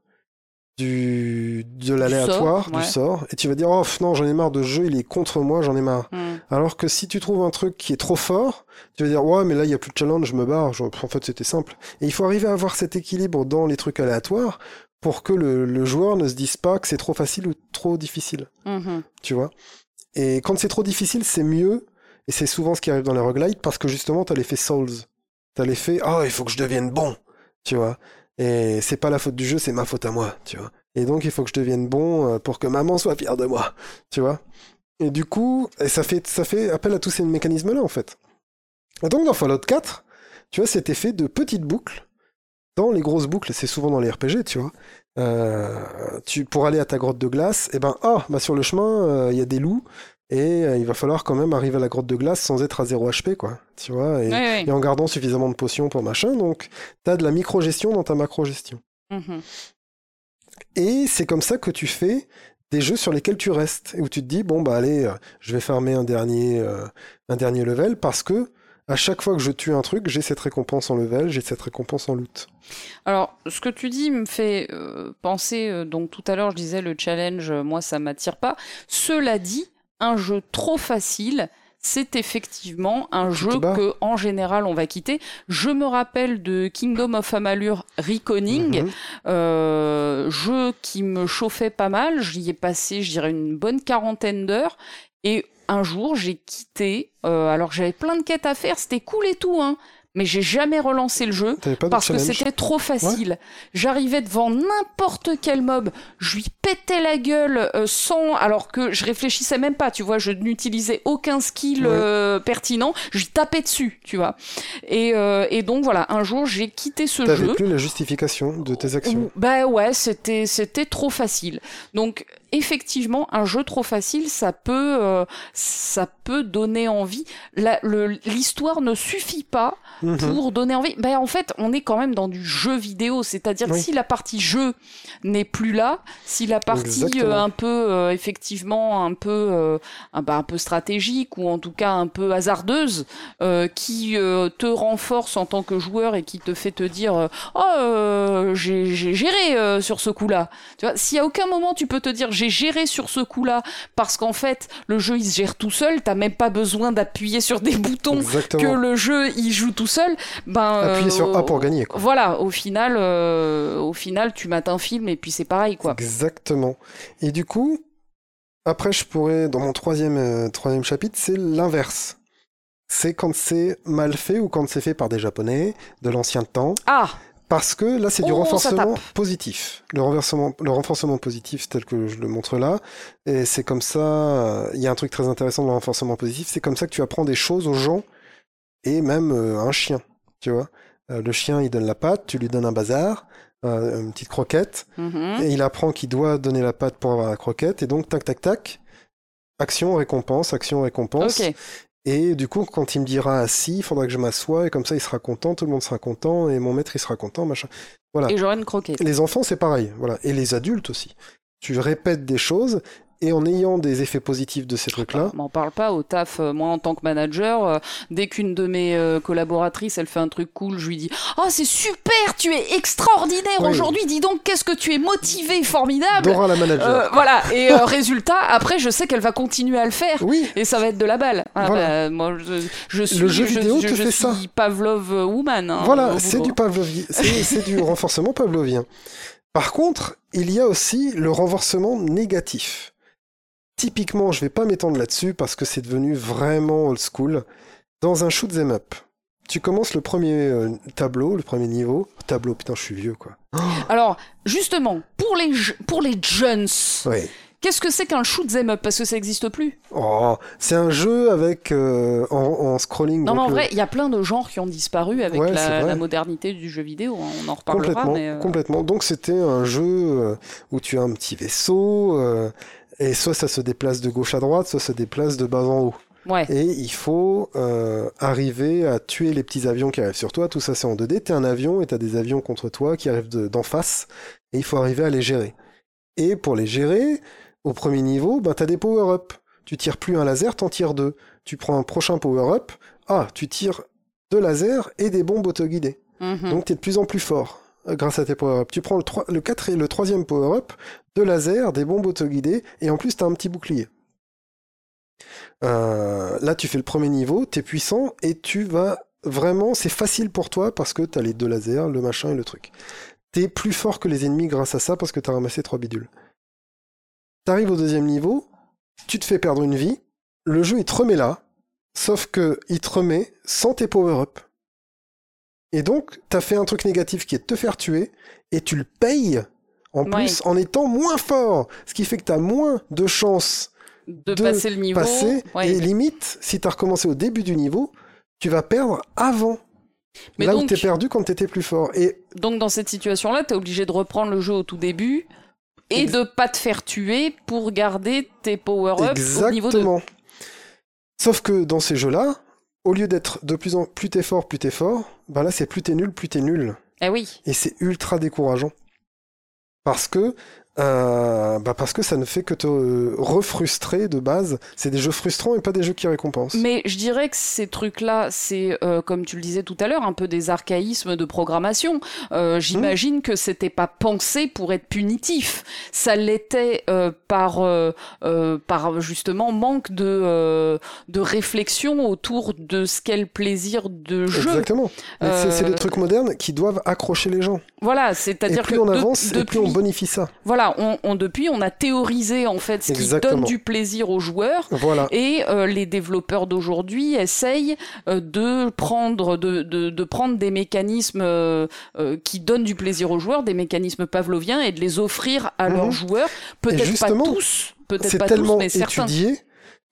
du, de l'aléatoire, du ouais. sort, et tu vas dire, oh non, j'en ai marre de ce jeu, il est contre moi, j'en ai marre. Hmm. Alors que si tu trouves un truc qui est trop fort, tu vas dire ouais mais là il y a plus de challenge, je me barre. Je- En fait c'était simple. Et il faut arriver à avoir cet équilibre dans les trucs aléatoires pour que le, le joueur ne se dise pas que c'est trop facile ou trop difficile. Mhm. Tu vois? Et quand c'est trop difficile c'est mieux. Et c'est souvent ce qui arrive dans les roguelites parce que justement t'as l'effet Souls. T'as l'effet oh il faut que je devienne bon. Tu vois? Et c'est pas la faute du jeu, c'est ma faute à moi. Tu vois. Et donc il faut que je devienne bon euh, pour que maman soit fière de moi. Tu vois. Et du coup, ça fait, ça fait appel à tous ces mécanismes-là, en fait. Et donc, dans Fallout 4, tu vois cet effet de petites boucles. Dans les grosses boucles, c'est souvent dans les RPG, tu vois. Euh, tu, pour aller à ta grotte de glace, et ben, ah, bah sur le chemin, euh, il y a des loups, et euh, il va falloir quand même arriver à la grotte de glace sans être à 0 HP, quoi. Tu vois, et, Oui, oui. et en gardant suffisamment de potions pour machin, donc t'as de la micro-gestion dans ta macro-gestion. Mhm. Et c'est comme ça que tu fais des jeux sur lesquels tu restes et où tu te dis bon bah allez, euh, je vais farmer un dernier euh, un dernier level parce que à chaque fois que je tue un truc, j'ai cette récompense en level, j'ai cette récompense en loot. Alors, ce que tu dis me fait euh, penser, donc tout à l'heure je disais le challenge, moi ça m'attire pas. Cela dit, un jeu trop facile, c'est effectivement un jeu que en général on va quitter. Je me rappelle de Kingdom of Amalur Reconing, Mhm. euh, jeu qui me chauffait pas mal. J'y ai passé, je dirais, une bonne quarantaine d'heures. Et un jour, j'ai quitté. euh, alors j'avais plein de quêtes à faire, c'était cool et tout, hein. Mais j'ai jamais relancé le jeu T'avais parce que c'était trop facile. J'arrivais devant n'importe quel mob, je lui pétais la gueule euh, sans, alors que je réfléchissais même pas, tu vois, je n'utilisais aucun skill Ouais. euh, pertinent, je lui tapais dessus, tu vois. Et, euh, et donc voilà, un jour j'ai quitté ce T'avais jeu. plus la justification de tes actions. Bah ouais, c'était c'était trop facile. Donc effectivement, un jeu trop facile, ça peut euh, ça peut donner envie. L'histoire ne suffit pas Mhm. pour donner envie. Ben en fait, on est quand même dans du jeu vidéo, c'est-à-dire que si la partie jeu n'est plus là, si la partie euh, un peu euh, effectivement un peu euh, un, un peu stratégique ou en tout cas un peu hasardeuse, qui te renforce en tant que joueur et qui te fait te dire oh j'ai géré sur ce coup-là. Tu vois, si à aucun moment tu peux te dire j'ai géré sur ce coup-là parce qu'en fait le jeu il se gère tout seul, t'as même pas besoin d'appuyer sur des boutons que le jeu il joue tout seul, ben Appuyer euh, sur A pour gagner, quoi. Voilà, au final, euh, au final, tu mates un film et puis c'est pareil quoi. Exactement. Et du coup, après, je pourrais, dans mon troisième, euh, troisième chapitre, c'est l'inverse. C'est quand c'est mal fait ou quand c'est fait par des Japonais de l'ancien temps. Ah, Parce que là, c'est du Oh, renforcement positif. Le renversement, le renforcement positif, tel que je le montre là. Et c'est comme ça, euh, il y a un truc très intéressant dans le renforcement positif, c'est comme ça que tu apprends des choses aux gens et même euh, à un chien. Tu vois, Euh, le chien, il donne la patte, tu lui donnes un bazar, euh, une petite croquette, mhm. et il apprend qu'il doit donner la patte pour avoir la croquette, et donc tac tac tac, action récompense, action récompense. ok. Et du coup, quand il me dira ah, si, il faudra que je m'assoie, et comme ça il sera content, tout le monde sera content, et mon maître il sera content, machin. Voilà. Et j'aurais une croquette. Les enfants, c'est pareil, voilà. Et les adultes aussi. Tu répètes des choses, et en ayant des effets positifs de ces trucs-là. On m'en parle pas au taf. euh, moi, en tant que manager, euh, dès qu'une de mes euh, collaboratrices, elle fait un truc cool, je lui dis Oh, c'est super, tu es extraordinaire Oui. aujourd'hui. Dis donc, qu'est-ce que tu es motivé, formidable. Dora la manager. Euh, voilà. Et résultat, après, je sais qu'elle va continuer à le faire. Oui, Et ça va être de la balle. Ah, Voilà. bah, moi, je, je suis, Le jeu je- vidéo je, te fait suis ça. Pavlov woman. hein, voilà, c'est du c'est du renforcement pavlovien. Par contre, il y a aussi le renforcement négatif. Typiquement, je vais pas m'étendre là-dessus parce que c'est devenu vraiment old school. Dans un shoot 'em up, tu commences le premier euh, tableau, le premier niveau. Tableau, putain, je suis vieux quoi. Alors, justement, pour les, pour les jeunes, qu'est-ce que c'est qu'un shoot 'em up? Parce que ça n'existe plus. Oh, c'est un jeu avec euh, en, en scrolling. Non, mais en le- vrai, il y a plein de genres qui ont disparu avec Ouais, la, modernité du jeu vidéo. hein, On en reparlera. Complètement, mais, euh, complètement. Donc c'était un jeu où tu as un petit vaisseau euh, et soit ça se déplace de gauche à droite, soit ça se déplace de bas en haut. Ouais. Et il faut euh, arriver à tuer les petits avions qui arrivent sur toi. Tout ça c'est en 2D. T'es un avion et t'as des avions contre toi qui arrivent de- d'en face et il faut arriver à les gérer. Et pour les gérer, au premier niveau, ben t'as des power-up. Tu tires plus un laser, t'en tires deux. Tu prends un prochain power-up. Ah, tu tires deux lasers et des bombes autoguidées. Mhm. Donc tu es de plus en plus fort euh, grâce à tes power-up. Tu prends le, 3, le 4 et le troisième power-up, deux lasers, des bombes autoguidées, et en plus tu as un petit bouclier. Euh, là tu fais le premier niveau, tu es puissant, et tu vas vraiment, c'est facile pour toi parce que tu as les deux lasers, le machin et le truc. Tu es plus fort que les ennemis grâce à ça parce que tu as ramassé trois bidules. T'arrives au deuxième niveau, tu te fais perdre une vie, le jeu il te remet là, sauf que il te remet sans tes power-up. Et donc, t'as fait un truc négatif qui est te faire tuer, et tu le payes en Ouais. plus en étant moins fort. Ce qui fait que t'as moins de chances de, de passer le niveau. passer, ouais. et limite, si t'as recommencé au début du niveau, tu vas perdre avant. Mais là où donc- t'es perdu quand t'étais plus fort. Et Donc dans cette situation-là, t'es obligé de reprendre le jeu au tout début et Ex- de pas te faire tuer pour garder tes power-ups au niveau de. exactement. Sauf que dans ces jeux-là, au lieu d'être de plus en plus t'es fort, plus t'es fort, bah là c'est plus t'es nul, plus t'es nul. Eh oui. Et c'est ultra décourageant. Parce que, euh, bah parce que ça ne fait que te euh, refrustrer de base. C'est des jeux frustrants et pas des jeux qui récompensent. Mais je dirais que ces trucs-là, c'est euh, comme tu le disais tout à l'heure, un peu des archaïsmes de programmation. Euh, J'imagine que c'était pas pensé pour être punitif. Ça l'était euh, par euh, euh, par justement manque de euh, de réflexion autour de ce qu'est le plaisir de jeu. Exactement. C'est- des trucs modernes qui doivent accrocher les gens. Voilà, c'est-à-dire plus que on de- avance, et plus on bonifie ça. Voilà, on, on- depuis, on a théorisé en fait ce qui donne du plaisir aux joueurs. Voilà. Et euh, les développeurs d'aujourd'hui essayent euh, de prendre de, de, de prendre des mécanismes euh, qui donnent du plaisir aux joueurs, des mécanismes pavloviens, et de les offrir à Mhm. leurs joueurs. Peut-être pas tous, peut-être pas tous, tellement mais certains. étudié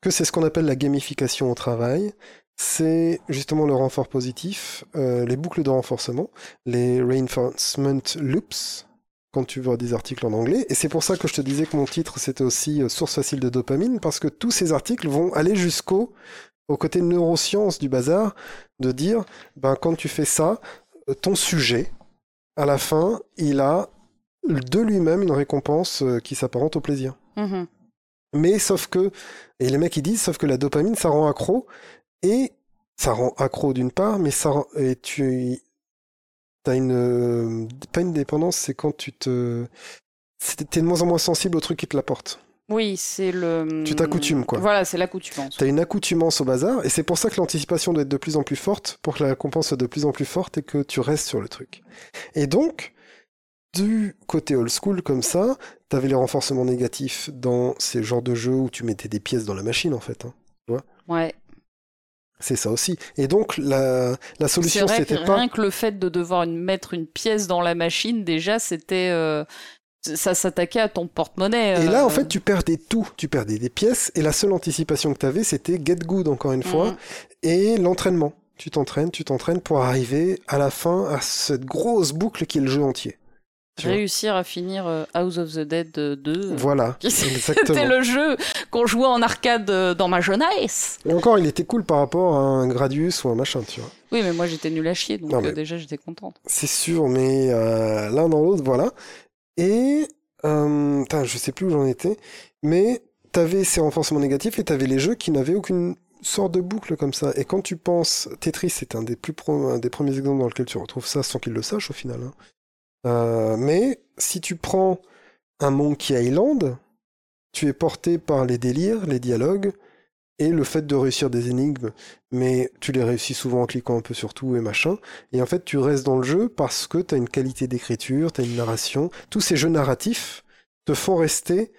que c'est ce qu'on appelle la gamification au travail. C'est justement le renfort positif, euh, les boucles de renforcement, les reinforcement loops, quand tu vois des articles en anglais. Et c'est pour ça que je te disais que mon titre, c'était aussi euh, source facile de dopamine, parce que tous ces articles vont aller jusqu'au au côté neurosciences du bazar, de dire, ben, quand tu fais ça, euh, ton sujet, à la fin, il a de lui-même une récompense euh, qui s'apparente au plaisir. Mhm. Mais sauf que, et les mecs ils disent, sauf que la dopamine ça rend accro, et ça rend accro d'une part, mais ça rend, et tu as une, euh, pas une dépendance, c'est quand tu te, t'es de moins en moins sensible au truc qui te l'apporte. Oui, c'est le. Tu t'accoutumes, quoi. Voilà, c'est l'accoutumance. T'as une accoutumance au bazar, et c'est pour ça que l'anticipation doit être de plus en plus forte, pour que la récompense soit de plus en plus forte et que tu restes sur le truc. Et donc, du côté old school comme ça, t'avais les renforcements négatifs dans ces genres de jeux où tu mettais des pièces dans la machine en fait. hein. Ouais. C'est ça aussi. Et donc la, solution c'était pas rien que le fait de devoir une- mettre une pièce dans la machine, déjà, c'était. euh, ça s'attaquait à ton porte-monnaie. Et là, euh, en fait, tu perdais tout. Tu perdais des pièces, et la seule anticipation que tu avais, c'était get good, encore une fois, Mhm. et l'entraînement. Tu t'entraînes, tu t'entraînes pour arriver à la fin à cette grosse boucle qui est le jeu entier. Réussir à finir euh, House of the Dead euh, 2. Voilà, C'était le jeu qu'on jouait en arcade euh, dans ma jeunesse. Et encore, il était cool par rapport à un Gradius ou un machin, tu vois. Oui, mais moi j'étais nul à chier, donc Non, euh, déjà j'étais contente. C'est sûr, mais euh, l'un dans l'autre, voilà. Et, euh, putain, je sais plus où j'en étais, mais t'avais ces renforcements négatifs et t'avais les jeux qui n'avaient aucune sorte de boucle comme ça. Et quand tu penses, Tetris, c'est un des plus pro- un des premiers exemples dans lequel tu retrouves ça sans qu'il le sache au final. hein. Euh, mais si tu prends un Monkey Island, tu es porté par les délires, les dialogues et le fait de réussir des énigmes, mais tu les réussis souvent en cliquant un peu sur tout et machin. Et en fait, tu restes dans le jeu parce que tu as une qualité d'écriture, tu as une narration. Tous ces jeux narratifs te font rester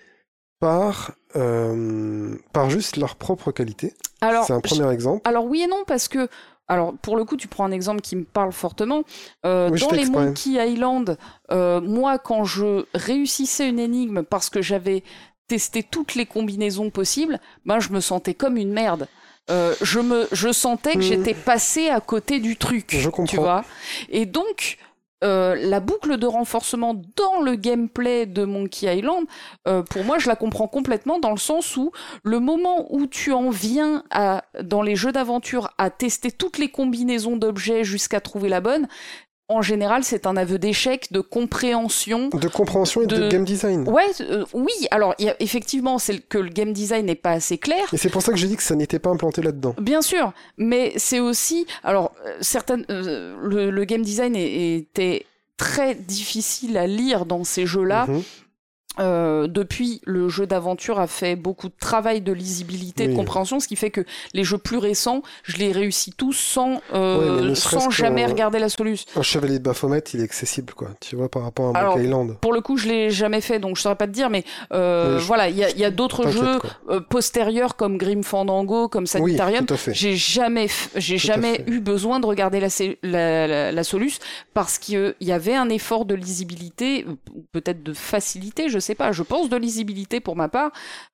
par, euh, par juste leur propre qualité. Alors, C'est un premier exemple. Alors oui et non parce que alors pour le coup tu prends un exemple qui me parle fortement Euh, Oui, dans les. Monkey Island euh, moi quand je réussissais une énigme parce que j'avais testé toutes les combinaisons possibles ben je me sentais comme une merde Euh, je me je sentais que Hmm. j'étais passé à côté du truc Je tu comprends. vois et donc euh, la boucle de renforcement dans le gameplay de Monkey Island, euh, pour moi, je la comprends complètement dans le sens où le moment où tu en viens dans les jeux d'aventure à tester toutes les combinaisons d'objets jusqu'à trouver la bonne, en général, c'est un aveu d'échec, de compréhension. De compréhension et de, de- game design. Ouais, euh, oui, alors il y a- effectivement, c'est que le game design n'est pas assez clair. Et c'est pour ça que j'ai dit que ça n'était pas implanté là-dedans. Bien sûr, mais c'est aussi, alors euh, certaines, euh, le, le game design était très difficile à lire dans ces jeux-là. Mhm. Euh, depuis, le jeu d'aventure a fait beaucoup de travail de lisibilité, de Oui. compréhension, ce qui fait que les jeux plus récents, je les réussis tous sans, euh, Ouais, sans jamais regarder la solution. Un chevalier de Baphomet, il est accessible, quoi. Tu vois, par rapport à Alors, Monkey Island. Pour le coup, je l'ai jamais fait, donc je saurais pas te dire, mais euh, Oui, je- voilà, il y a, il y a d'autres jeux euh, postérieurs comme Grim Fandango, comme Oui, Sanitarium, fait. J'ai jamais, j'ai jamais eu besoin de regarder la, la, la, la Solus parce qu'il y avait un effort de lisibilité, peut-être de facilité, je sais pas, je pense de lisibilité pour ma part,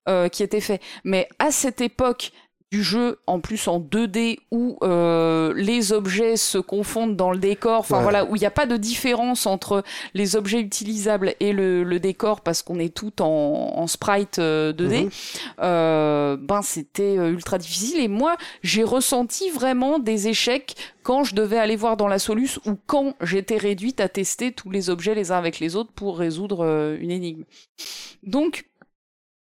euh, qui était fait. Mais à cette époque du jeu, en plus en 2D, où euh, les objets se confondent dans le décor, enfin Ouais. voilà, où il n'y a pas de différence entre les objets utilisables et le, le décor parce qu'on est tout en, en sprite euh, 2D Mhm. euh, ben c'était euh, ultra difficile et moi j'ai ressenti vraiment des échecs quand je devais aller voir dans la Solus ou quand j'étais réduite à tester tous les objets les uns avec les autres pour résoudre euh, une énigme. Donc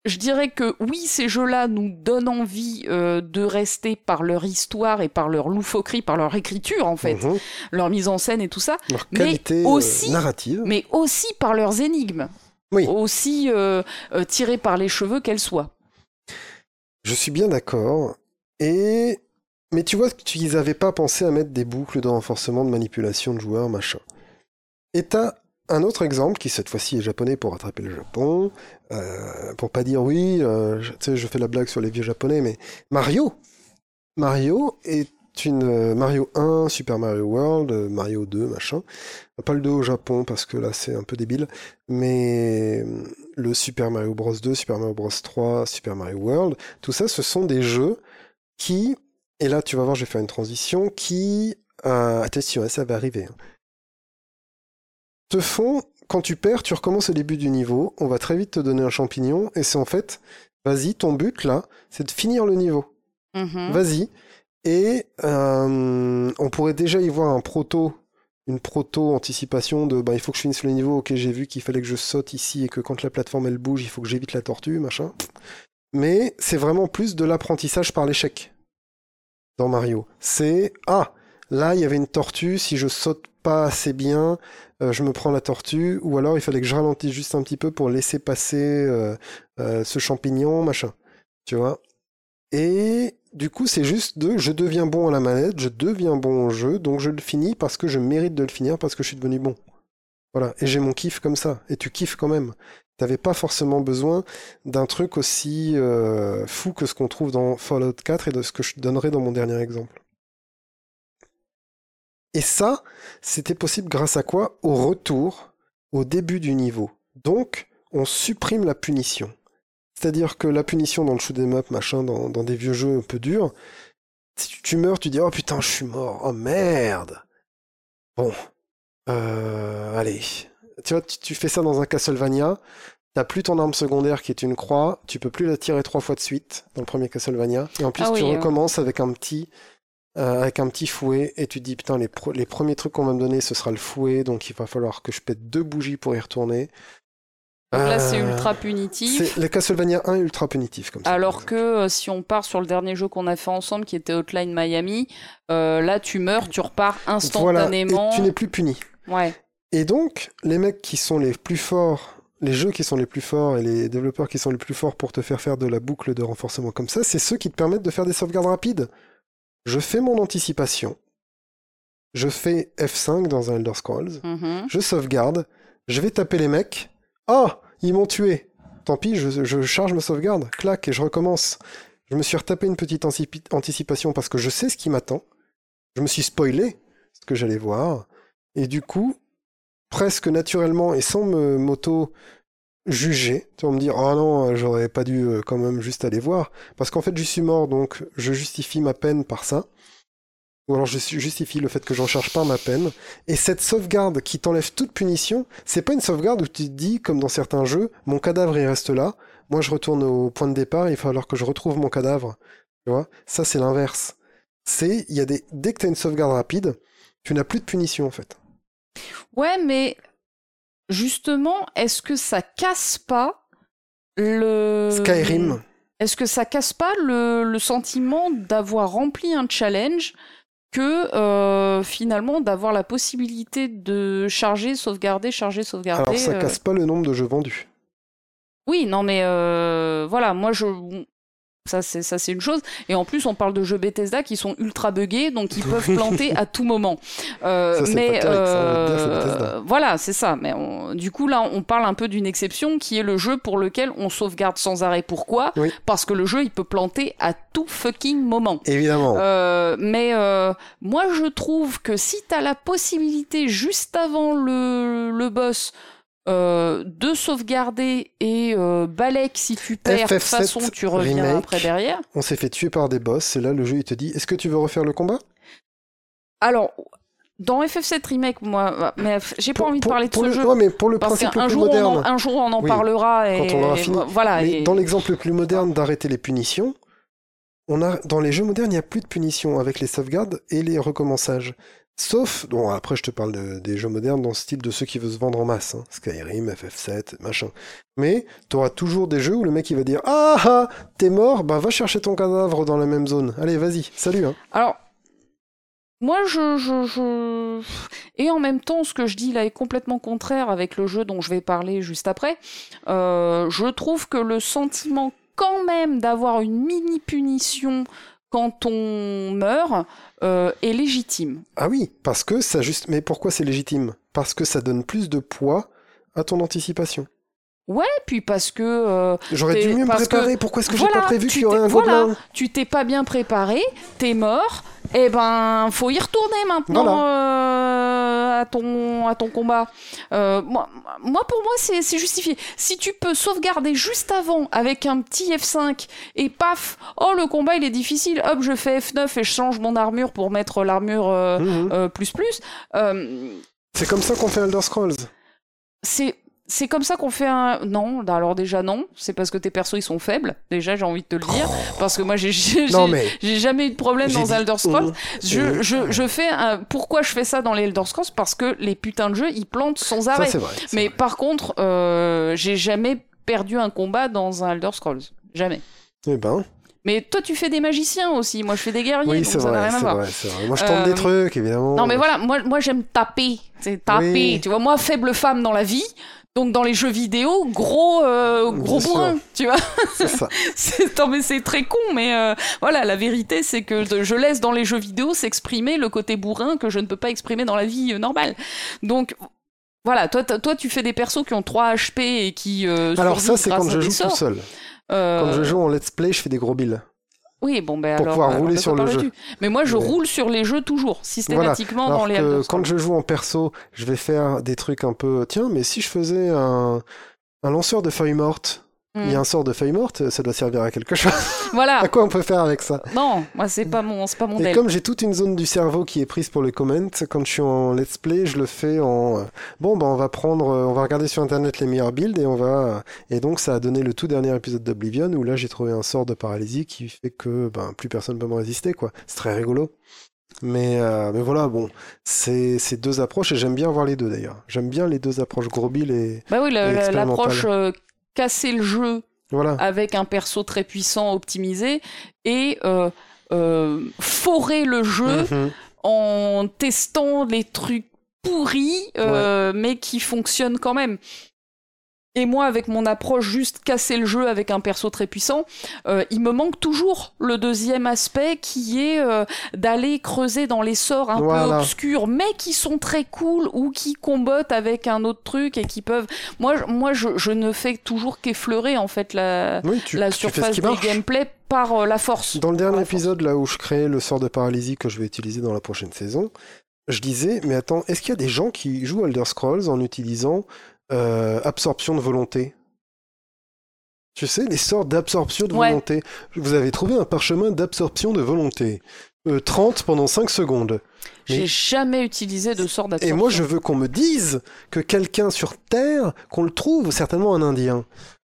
je dirais que oui, ces jeux-là nous donnent envie euh, de rester par leur histoire et par leur loufoquerie, par leur écriture en fait, Mhm. leur mise en scène et tout ça, Leur Mais euh, aussi- narrative. mais aussi par leurs énigmes, Oui. aussi euh, tirées par les cheveux qu'elles soient. Je suis bien d'accord. Et mais tu vois qu'ils n'avaient pas pensé à mettre des boucles de renforcement, de manipulation de joueurs, machin. Et t'as un autre exemple qui cette fois-ci est japonais pour rattraper le Japon, euh, pour pas dire oui, euh, tu sais, je fais la blague sur les vieux japonais, mais Mario, Mario est une euh, Mario 1, Super Mario World, euh, Mario 2, machin. Pas le 2 au Japon parce que là c'est un peu débile, mais le Super Mario Bros 2, Super Mario Bros 3, Super Mario World, tout ça, ce sont des jeux qui, et là tu vas voir, je vais faire une transition, qui, attention, ça va arriver, hein, te font, quand tu perds, tu recommences au début du niveau, on va très vite te donner un champignon, et c'est en fait, vas-y, ton but là, c'est de finir le niveau. Mhm. Vas-y. Et euh, on pourrait déjà y voir un proto, une proto-anticipation de bah, il faut que je finisse le niveau, ok, j'ai vu qu'il fallait que je saute ici et que quand la plateforme elle bouge, il faut que j'évite la tortue, machin. Mais c'est vraiment plus de l'apprentissage par l'échec dans Mario. C'est ah, là il y avait une tortue, si je saute pas assez bien, euh, je me prends la tortue, ou alors il fallait que je ralentisse juste un petit peu pour laisser passer euh, euh, ce champignon, machin. Tu vois? Et du coup, c'est juste de je deviens bon à la manette, je deviens bon au jeu, donc je le finis parce que je mérite de le finir parce que je suis devenu bon. Voilà, et j'ai mon kiff comme ça, et tu kiffes quand même. T'avais pas forcément besoin d'un truc aussi fou que ce qu'on trouve dans Fallout 4 et de ce que je donnerai dans mon dernier exemple. Et ça, c'était possible grâce à quoi? Au retour, au début du niveau. Donc, on supprime la punition. C'est-à-dire que la punition dans le shoot 'em up, machin, dans, dans des vieux jeux un peu durs, si tu, meurs, tu dis oh putain, je suis mort, oh merde. Bon, euh, allez, tu vois, tu, tu fais ça dans un Castlevania, t'as plus ton arme secondaire qui est une croix, tu peux plus la tirer trois fois de suite dans le premier Castlevania, et en plus Ah oui, tu euh. recommences avec un petit euh, avec un petit fouet et tu te dis putain les, pro- les premiers trucs qu'on va me donner ce sera le fouet donc il va falloir que je pète deux bougies pour y retourner Donc là, c'est Euh, ultra punitif. C'est les Castlevania 1 ultra punitif comme ça. Alors que euh, si on part sur le dernier jeu qu'on a fait ensemble, qui était Hotline Miami, là, tu meurs, tu repars voilà, instantanément. et tu n'es plus puni. Ouais. Et donc, les mecs qui sont les plus forts, les jeux qui sont les plus forts et les développeurs qui sont les plus forts pour te faire faire de la boucle de renforcement comme ça, c'est ceux qui te permettent de faire des sauvegardes rapides. Je fais mon anticipation. Je fais F5 dans un Elder Scrolls. Mhm. Je sauvegarde. Je vais taper les mecs. Ah, ils m'ont tué. Tant pis, je, je charge ma sauvegarde. Clac, et je recommence. Je me suis retapé une petite anticipation parce que je sais ce qui m'attend. Je me suis spoilé ce que j'allais voir. Et du coup, presque naturellement et sans me m'auto juger, tu vas me dire ah non euh, j'aurais pas dû euh, quand même juste aller voir. Parce qu'en fait je suis mort donc je justifie ma peine par ça. Ou alors je justifie le fait que j'en charge pas ma peine. Et cette sauvegarde qui t'enlève toute punition c'est pas une sauvegarde où tu te dis comme dans certains jeux mon cadavre il reste là. Moi je retourne au point de départ il va falloir que je retrouve mon cadavre tu vois? Ça c'est l'inverse. C'est il y a des dès que tu as une sauvegarde rapide tu n'as plus de punition en fait. Ouais, mais justement, est-ce que ça casse pas le. Skyrim Est-ce que ça casse pas le, le sentiment d'avoir rempli un challenge que euh, finalement d'avoir la possibilité de charger, sauvegarder, charger, sauvegarder alors ça euh, casse pas le nombre de jeux vendus Oui, non, mais euh, voilà, moi je. Ça c'est, ça, c'est une chose. Et en plus, on parle de jeux Bethesda qui sont ultra buggés, donc ils peuvent planter à tout moment. Euh, Ça, mais pas ça, euh, voilà, c'est ça. Mais on- du coup, là, on parle un peu d'une exception qui est le jeu pour lequel on sauvegarde sans arrêt. Pourquoi? Oui. Parce que le jeu, il peut planter à tout fucking moment. évidemment Euh, mais euh, moi, je trouve que si t'as la possibilité juste avant le, le boss euh, de sauvegarder et euh, si tu perds, de toute FF7 façon tu reviens remake. après derrière. on s'est fait tuer par des boss et là le jeu il te dit est-ce que tu veux refaire le combat? Alors, dans FF7 Remake, moi, mais j'ai pas Pour- envie de parler de ce le, jeu. ouais, mais pour le parce principe le plus jour, moderne en, un jour, on en Oui, parlera. Et, quand on aura fini. Voilà. Mais et- dans l'exemple le plus moderne d'arrêter les punitions, on a, dans les jeux modernes, il n'y a plus de punitions avec les sauvegardes et les recommençages. Sauf, bon, après, je te parle de- des jeux modernes dans le style de ceux qui veulent se vendre en masse, hein. Skyrim, FF7, machin. Mais tu auras toujours des jeux où le mec il va dire Ah ah, t'es mort, bah va chercher ton cadavre dans la même zone. Allez, vas-y, salut. Hein. Alors, moi, je, je, je... Et en même temps, ce que je dis là est complètement contraire avec le jeu dont je vais parler juste après. Euh, je trouve que le sentiment quand même d'avoir une mini punition quand on meurt euh, est légitime. Ah oui, parce que ça juste. Mais pourquoi c'est légitime? Parce que ça donne plus de poids à ton anticipation. Et puis parce que euh, J'aurais dû mieux me que- préparer. Pourquoi est-ce que j'ai voilà, pas prévu tu qu'il y aurait un voilà. gobelin tu t'es pas bien préparé, t'es mort, et ben faut y retourner maintenant euh, à ton à ton combat. Euh, moi, moi pour moi c'est c'est justifié. Si tu peux sauvegarder juste avant avec un petit F5 et paf, oh le combat il est difficile, hop je fais F9 et je change mon armure pour mettre l'armure euh, Mhm. euh, plus plus. Euh, C'est comme ça qu'on fait Elder Scrolls. c'est c'est comme ça qu'on fait un non alors déjà non c'est parce que tes persos ils sont faibles déjà j'ai envie de te le dire parce que moi j'ai j'ai jamais eu de problème dans dit Elder Scrolls on. je, je, je fais un... pourquoi je fais ça dans les Elder Scrolls? Parce que les putains de jeux ils plantent sans arrêt vrai. mais vrai. par contre euh, j'ai jamais perdu un combat dans un Elder Scrolls jamais Eh ben. mais toi tu fais des magiciens aussi moi je fais des guerriers Oui, c'est vrai, c'est. Moi, je tente Euh, des trucs, évidemment. non mais voilà, moi, moi j'aime taper, c'est taper. Oui. Tu vois, moi faible femme dans la vie, donc dans les jeux vidéo, gros euh, gros Bien bourrin, tu vois. C'est ça. Non, mais c'est très con, mais euh, voilà, la vérité c'est que je laisse dans les jeux vidéo s'exprimer le côté bourrin que je ne peux pas exprimer dans la vie euh, normale. Donc voilà, toi, toi tu fais des persos qui ont 3 HP et qui euh, Alors, ça, c'est quand je joue tout seul. Quand je joue en let's play, je fais des gros bills. Oui, bon ben pour alors. pouvoir euh, rouler sur le jeu. Mais moi je Mais- roule sur les jeux toujours, systématiquement dans les que quand je joue en perso, je vais faire des trucs un peu. Tiens, mais si je faisais un, un lanceur de feuilles mortes, il y a un sort de feuilles mortes, ça doit servir à quelque chose. Voilà. à quoi on peut faire avec ça? Non, moi c'est pas mon, c'est pas mon Et comme j'ai toute une zone du cerveau qui est prise pour le comment, quand je suis en let's play, je le fais en euh, bon ben on va prendre, euh, on va regarder sur internet les meilleurs builds et on va et donc ça a donné le tout dernier épisode d'Oblivion où là j'ai trouvé un sort de paralysie qui fait que ben plus personne peut me résister quoi. C'est très rigolo. Mais, euh, mais voilà, bon, c'est c'est deux approches et j'aime bien voir les deux d'ailleurs. J'aime bien les deux approches, gros bill et. Bah oui, l'approche euh, casser le jeu Voilà. avec un perso très puissant, optimisé, et euh, euh, forer le jeu Mhm. en testant les trucs pourris, euh, mais qui fonctionnent quand même. Et moi, avec mon approche juste casser le jeu avec un perso très puissant, euh, il me manque toujours le deuxième aspect qui est euh, d'aller creuser dans les sorts un peu obscurs, mais qui sont très cool ou qui combattent avec un autre truc et qui peuvent. Moi, je- moi, je, je ne fais toujours qu'effleurer en fait la, Oui, tu, surface marche. gameplay par euh, la force. Dans le dernier force. épisode, là où je créais le sort de paralysie que je vais utiliser dans la prochaine saison, je disais, mais attends, est-ce qu'il y a des gens qui jouent Elder Scrolls en utilisant euh, absorption de volonté Tu sais, les sorts d'absorption de Ouais. volonté. Vous avez trouvé un parchemin d'absorption de volonté. Euh, 30 pendant 5 secondes. J'ai Mais- jamais utilisé de sort Et d'absorption. moi, je veux qu'on me dise que quelqu'un sur Terre, qu'on le trouve, certainement un Indien.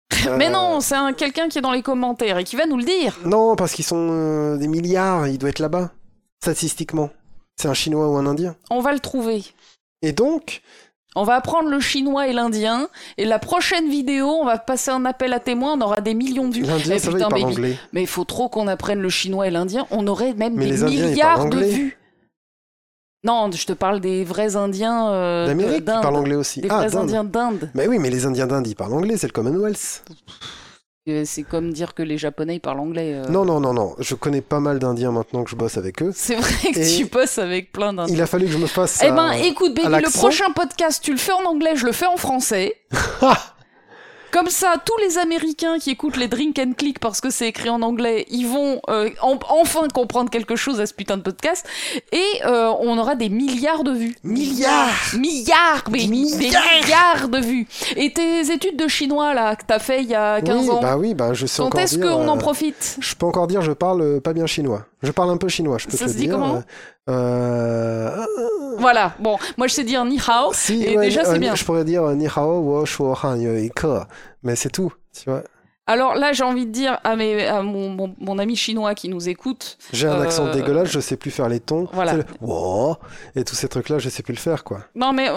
Mais Euh, non, c'est un quelqu'un qui est dans les commentaires et qui va nous le dire. Non, parce qu'ils sont euh, des milliards, il doit être là-bas, statistiquement. C'est un Chinois ou un Indien. On va le trouver. Et donc, On va apprendre le chinois et l'indien. Et la prochaine vidéo, on va passer un appel à témoins. On aura des millions de vues. l'Indien, Eh ça va, il putain, parle baby. anglais. Mais il faut trop qu'on apprenne le chinois et l'indien. On aurait même Mais des Indiens, milliards de vues. Non, je te parle des vrais Indiens euh, D'Amérique, ils d'Inde. parlent anglais aussi. Des ah, vrais. Indiens d'Inde. Mais oui, mais les Indiens d'Inde, ils parlent anglais, c'est le Commonwealth. C'est comme dire que les Japonais ils parlent anglais. euh. Non, non, non, non. Je connais pas mal d'Indiens maintenant que je bosse avec eux. C'est vrai que Et- tu bosses avec plein d'Indiens. Il a fallu que je me fasse. Eh ben, écoute, baby, le prochain podcast, tu le fais en anglais, je le fais en français. Comme ça, tous les Américains qui écoutent les Drink and Click parce que c'est écrit en anglais, ils vont euh, en- enfin comprendre quelque chose à ce putain de podcast. Et euh, on aura des milliards de vues. Milliards Milliards baby, Milliards Des milliards de vues Et tes études de chinois, là, que t'as fait il y a 15 oui, ans, bah oui, bah je sais quand est-ce qu'on en euh, profite? Je peux encore dire, je parle pas bien chinois. Je parle un peu chinois, je peux Ça te se le dit dire. comment? Euh... Voilà, bon, moi je sais dire ni hao, Si, et ouais, déjà c'est euh, bien. Je pourrais dire euh, ni hao wo shuo han mais c'est tout, tu vois. Alors là, j'ai envie de dire à, mes, à mon, mon- mon ami chinois qui nous écoute, J'ai un Euh, accent dégueulasse, je sais plus faire les tons. Voilà. Le et tous ces trucs-là, je sais plus le faire, quoi. non mais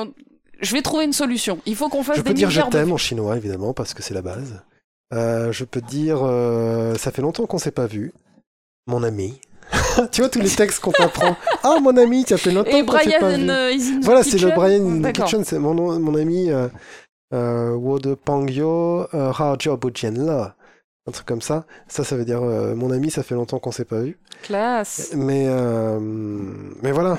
je vais trouver une solution. Il faut qu'on fasse Je des peux dire je de t'aime en chinois, évidemment, parce que c'est la base. Je peux dire ça fait longtemps qu'on s'est pas vu, mon ami. tu vois tous les textes qu'on t'apprend. Ah mon ami, ça fait longtemps Et pas Brian vu. euh, is in the Voilà, c'est le Brian in the. Kitchen, c'est mon, nom- mon ami euh, euh, Wo de Pangyo euh, Le. Un truc comme ça. Ça, ça veut dire euh, mon ami, ça fait longtemps qu'on s'est pas vu. Classe. Mais, euh, mais voilà.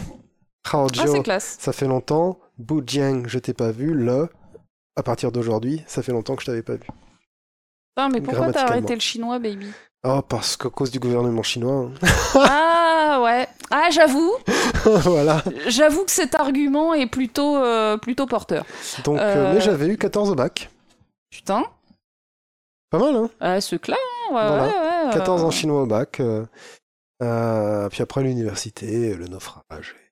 Hao Ah, ça fait longtemps. Bu Jiang, je t'ai pas vu. Le, à partir d'aujourd'hui, ça fait longtemps que je t'avais pas vu. Putain, mais pourquoi t'as arrêté le chinois, baby? Oh, parce qu'à cause du gouvernement chinois. hein. Ah ouais. Ah, j'avoue. voilà. J'avoue que cet argument est plutôt, euh, plutôt porteur. Donc, euh, Euh, mais j'avais eu 14 au bac. Putain. Pas mal, hein Ah, ce clair. Ouais, Voilà. ouais, ouais, 14 euh, en chinois au bac. puis après l'université, le naufrage. Et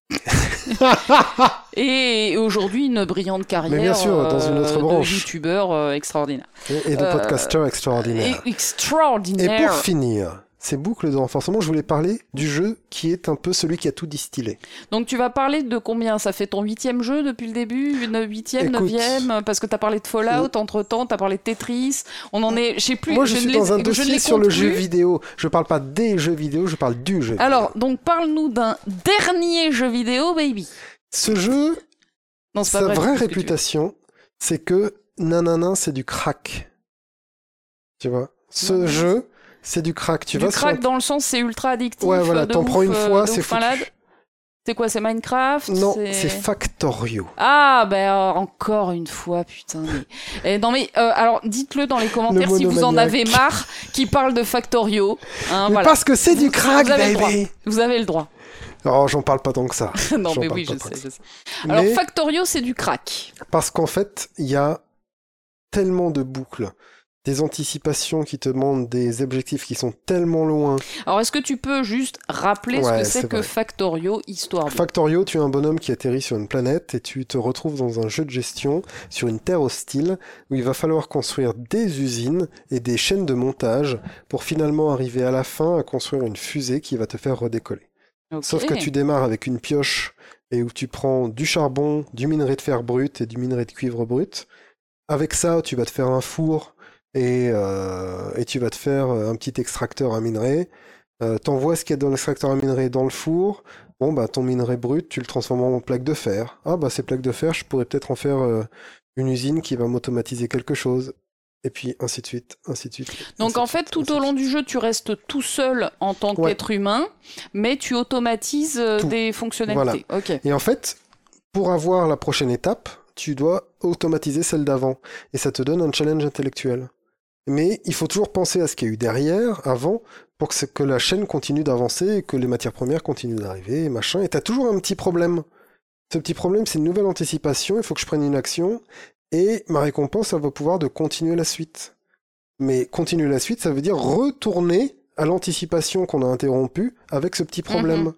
aujourd'hui, une brillante carrière Mais bien sûr, dans une autre euh, branche. de youtubeur euh, extraordinaire. Et, et de Euh, podcasteur extraordinaire. Et Et, extraordinaire. pour finir, ces boucles de renforcement, je voulais parler du jeu qui est un peu celui qui a tout distillé. Donc tu vas parler de combien? Ça fait ton huitième jeu depuis le début? Une huitième, Écoute. neuvième? Parce que t'as parlé de Fallout, entre-temps, t'as parlé de Tetris. On en est... Je sais plus. Moi, je, ne suis dans un je ne dossier sur le jeu vidéo. Je parle pas des jeux vidéo, je parle du jeu. vidéo. Alors, donc parle-nous d'un dernier jeu vidéo, baby. ce jeu, Non, c'est pas sa vrai. vraie tu réputation, c'est que nanana, c'est du crack. Tu vois? Ce jeu, c'est du crack. Tu du vas sur crack dans le sens c'est ultra addictif. Ouais, voilà, t'en prends une euh, fois, c'est malade. C'est quoi, c'est Minecraft Non, c'est Factorio. Ah, ben euh, encore une fois, putain. Mais... Eh, non, mais euh, alors dites-le dans les commentaires Le si vous en avez marre qui parle de Factorio. Hein, Mais voilà. parce que c'est du crack, vous avez baby Vous avez le droit. Oh, j'en parle pas tant que ça. non, mais oui, je sais, je sais. Alors, Mais Factorio, c'est du crack. parce qu'en fait, il y a tellement de boucles, des anticipations qui te demandent des objectifs qui sont tellement loin. Alors, est-ce que tu peux juste rappeler ce que c'est que vrai. Factorio, histoire de... Factorio, tu es un bonhomme qui atterrit sur une planète et tu te retrouves dans un jeu de gestion sur une terre hostile où il va falloir construire des usines et des chaînes de montage pour finalement arriver à la fin à construire une fusée qui va te faire redécoller. Sauf que tu démarres avec une pioche et où tu prends du charbon, du minerai de fer brut et du minerai de cuivre brut. Avec ça, tu vas te faire un four et, euh, et tu vas te faire un petit extracteur à minerai. Euh, T'envoies ce qu'il y a dans l'extracteur à minerai dans le four. Bon, bah, ton minerai brut, tu le transformes en plaque de fer. Ah, bah, ces plaques de fer, je pourrais peut-être en faire euh, une usine qui va m'automatiser quelque chose. Et puis, ainsi de suite, ainsi de suite. Donc en fait, suite, tout au long du jeu, tu restes tout seul en tant Ouais. qu'être humain, mais tu automatises euh, Tout. des fonctionnalités. Et en fait, pour avoir la prochaine étape, tu dois automatiser celle d'avant. Et ça te donne un challenge intellectuel. Mais il faut toujours penser à ce qu'il y a eu derrière, avant, pour que, la chaîne continue d'avancer et que les matières premières continuent d'arriver et machin. Et t'as toujours un petit problème. Ce petit problème, c'est une nouvelle anticipation. Il faut que je prenne une action. Et ma récompense, ça va pouvoir de continuer la suite. Mais continuer la suite, ça veut dire retourner à l'anticipation qu'on a interrompue avec ce petit problème. Mhm.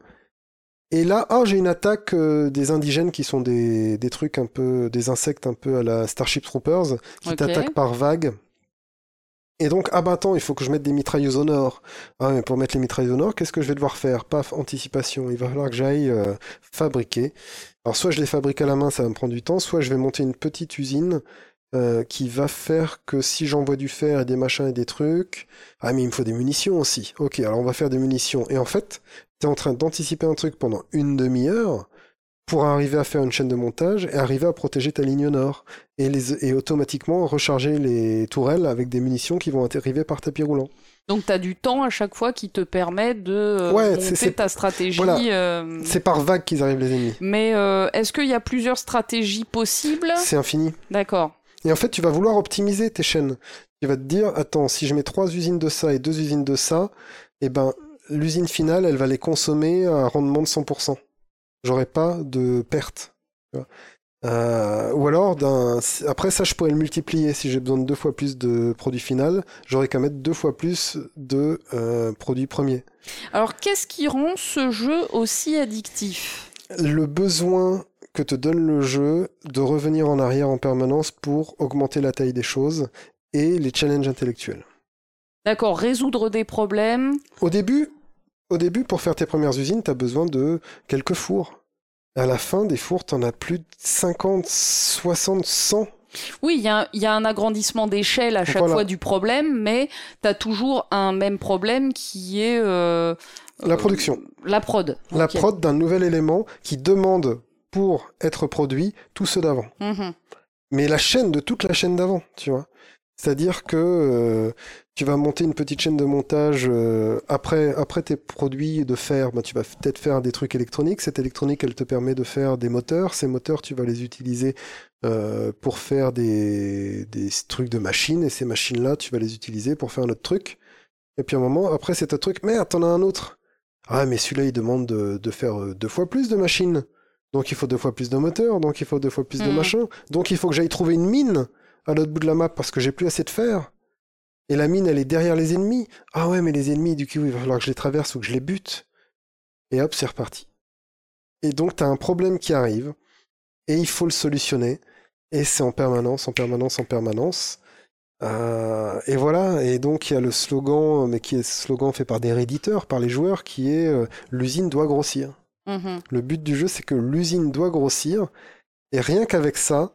Et là, ah, j'ai une attaque euh, des indigènes qui sont des, des trucs un peu, des insectes un peu à la Starship Troopers, qui t'attaquent par vagues. Et donc, ah bah attends, il faut que je mette des mitrailleuses au nord. Ah, mais pour mettre les mitrailleuses au nord, qu'est-ce que je vais devoir faire? Paf, anticipation. Il va falloir que j'aille euh, fabriquer. Alors, soit je les fabrique à la main, ça va me prendre du temps, soit je vais monter une petite usine euh, qui va faire que si j'envoie du fer et des machins et des trucs. Ah, mais il me faut des munitions aussi. Ok, alors on va faire des munitions. Et en fait, tu es en train d'anticiper un truc pendant une demi-heure pour arriver à faire une chaîne de montage et arriver à protéger ta ligne nord. Et, les, et automatiquement recharger les tourelles avec des munitions qui vont arriver par tapis roulant. Donc tu as du temps à chaque fois qui te permet de euh, Ouais, monter ta stratégie. voilà. euh, C'est par vague qu'ils arrivent les ennemis. Mais euh, est-ce qu'il y a plusieurs stratégies possibles? C'est infini. D'accord. Et en fait, tu vas vouloir optimiser tes chaînes. Tu vas te dire, attends, si je mets trois usines de ça et deux usines de ça, eh ben, l'usine finale, elle va les consommer à un rendement de 100%. J'aurai pas de perte. Euh, ou alors, après ça, je pourrais le multiplier. Si j'ai besoin de deux fois plus de produits final, j'aurais qu'à mettre deux fois plus de euh, produits premiers. Alors qu'est-ce qui rend ce jeu aussi addictif? Le besoin que te donne le jeu de revenir en arrière en permanence pour augmenter la taille des choses et les challenges intellectuels. D'accord, résoudre des problèmes. Au début, au début, pour faire tes premières usines, tu as besoin de quelques fours. À la fin, des fours, tu en as plus de 50, 60, 100. Oui, il y, a- il y a un agrandissement d'échelle à chaque Voilà. fois du problème, mais tu as toujours un même problème qui est... euh, La euh, production. La prod. La prod d'un nouvel élément qui demande, pour être produit, tout ceux d'avant. Mhm. Mais la chaîne de toute la chaîne d'avant, tu vois. C'est-à-dire que euh, tu vas monter une petite chaîne de montage euh, après, après tes produits de fer, bah, tu vas peut-être faire des trucs électroniques. Cette électronique, elle te permet de faire des moteurs. Ces moteurs, tu vas les utiliser euh, pour faire des, des trucs de machines. Et ces machines-là, tu vas les utiliser pour faire un autre truc. Et puis à un moment, après cet autre truc, merde, t'en as un autre. Ah, mais celui-là, il demande de, de faire deux fois plus de machines. Donc il faut deux fois plus de moteurs, donc il faut deux fois plus de Mhm. machins. Donc il faut que j'aille trouver une mine à l'autre bout de la map parce que j'ai plus assez de fer. Et la mine, elle est derrière les ennemis. Ah ouais, mais les ennemis, du coup, il va falloir que je les traverse ou que je les bute. Et hop, c'est reparti. Et donc, tu as un problème qui arrive, et il faut le solutionner. Et c'est en permanence, en permanence, en permanence. Euh, et voilà, et donc il y a le slogan, mais qui est slogan fait par des réditeurs, par les joueurs, qui est euh, l'usine doit grossir. Mhm. Le but du jeu, c'est que l'usine doit grossir. Et rien qu'avec ça,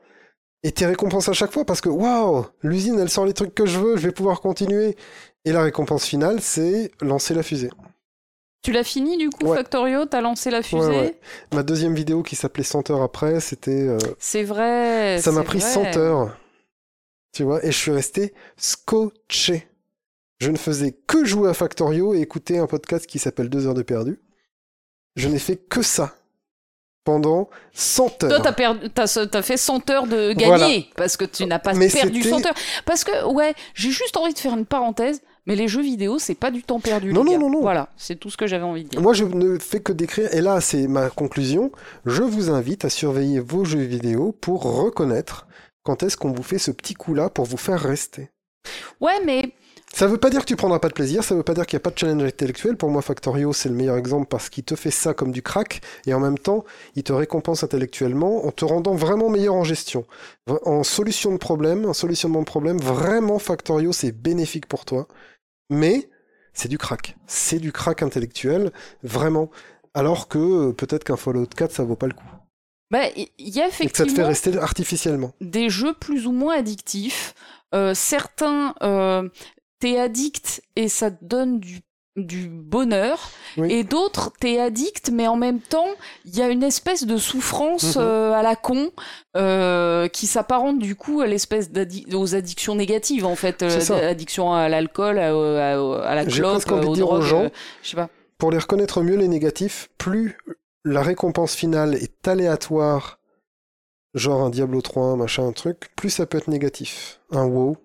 et tes récompenses à chaque fois, parce que waouh, l'usine, elle sort les trucs que je veux, je vais pouvoir continuer. Et la récompense finale, c'est lancer la fusée. Tu l'as fini du coup, Ouais. Factorio? T'as lancé la fusée? Ouais, ouais. Ma deuxième vidéo qui s'appelait 100 heures après, c'était. euh, C'est vrai. ça m'a pris vrai. 100 heures. Tu vois, et je suis resté scotché. Je ne faisais que jouer à Factorio et écouter un podcast qui s'appelle 2 heures de perdu. Je n'ai fait que ça pendant 100 heures. Toi, t'as perdu, t'as, t'as fait 100 heures de Voilà. parce que tu n'as pas Mais perdu c'était- 100 heures. Parce que, ouais, j'ai juste envie de faire une parenthèse, mais les jeux vidéo, c'est pas du temps perdu. Non, les non, non, non. Voilà, c'est tout ce que j'avais envie de dire. Moi, je ne fais que décrire, et là, c'est ma conclusion. Je vous invite à surveiller vos jeux vidéo pour reconnaître quand est-ce qu'on vous fait ce petit coup-là pour vous faire rester. Ouais, mais Ça veut pas dire que tu prendras pas de plaisir, ça veut pas dire qu'il n'y a pas de challenge intellectuel. Pour moi, Factorio, c'est le meilleur exemple parce qu'il te fait ça comme du crack, et en même temps, il te récompense intellectuellement en te rendant vraiment meilleur en gestion. En solution de problème, en solutionnement de problème, vraiment Factorio, c'est bénéfique pour toi. Mais c'est du crack. C'est du crack intellectuel, vraiment. alors que peut-être qu'un Fallout 4 ça vaut pas le coup. Bah, il y a Et que ça te fait effectivement rester artificiellement. des jeux plus ou moins addictifs. Euh, certains, euh, t'es addict et ça te donne du, du bonheur. Oui. Et d'autres, t'es addict, mais en même temps, il y a une espèce de souffrance Mhm. euh, à la con euh, qui s'apparente du coup à l'espèce aux addictions négatives en fait. Ça. addiction à l'alcool, à, à- à la clope, aux dire aux drogues, gens, euh, je sais pas. Pour les reconnaître mieux les négatifs, plus la récompense finale est aléatoire, genre un Diablo 3, un machin, un truc, plus ça peut être négatif. Un WoW,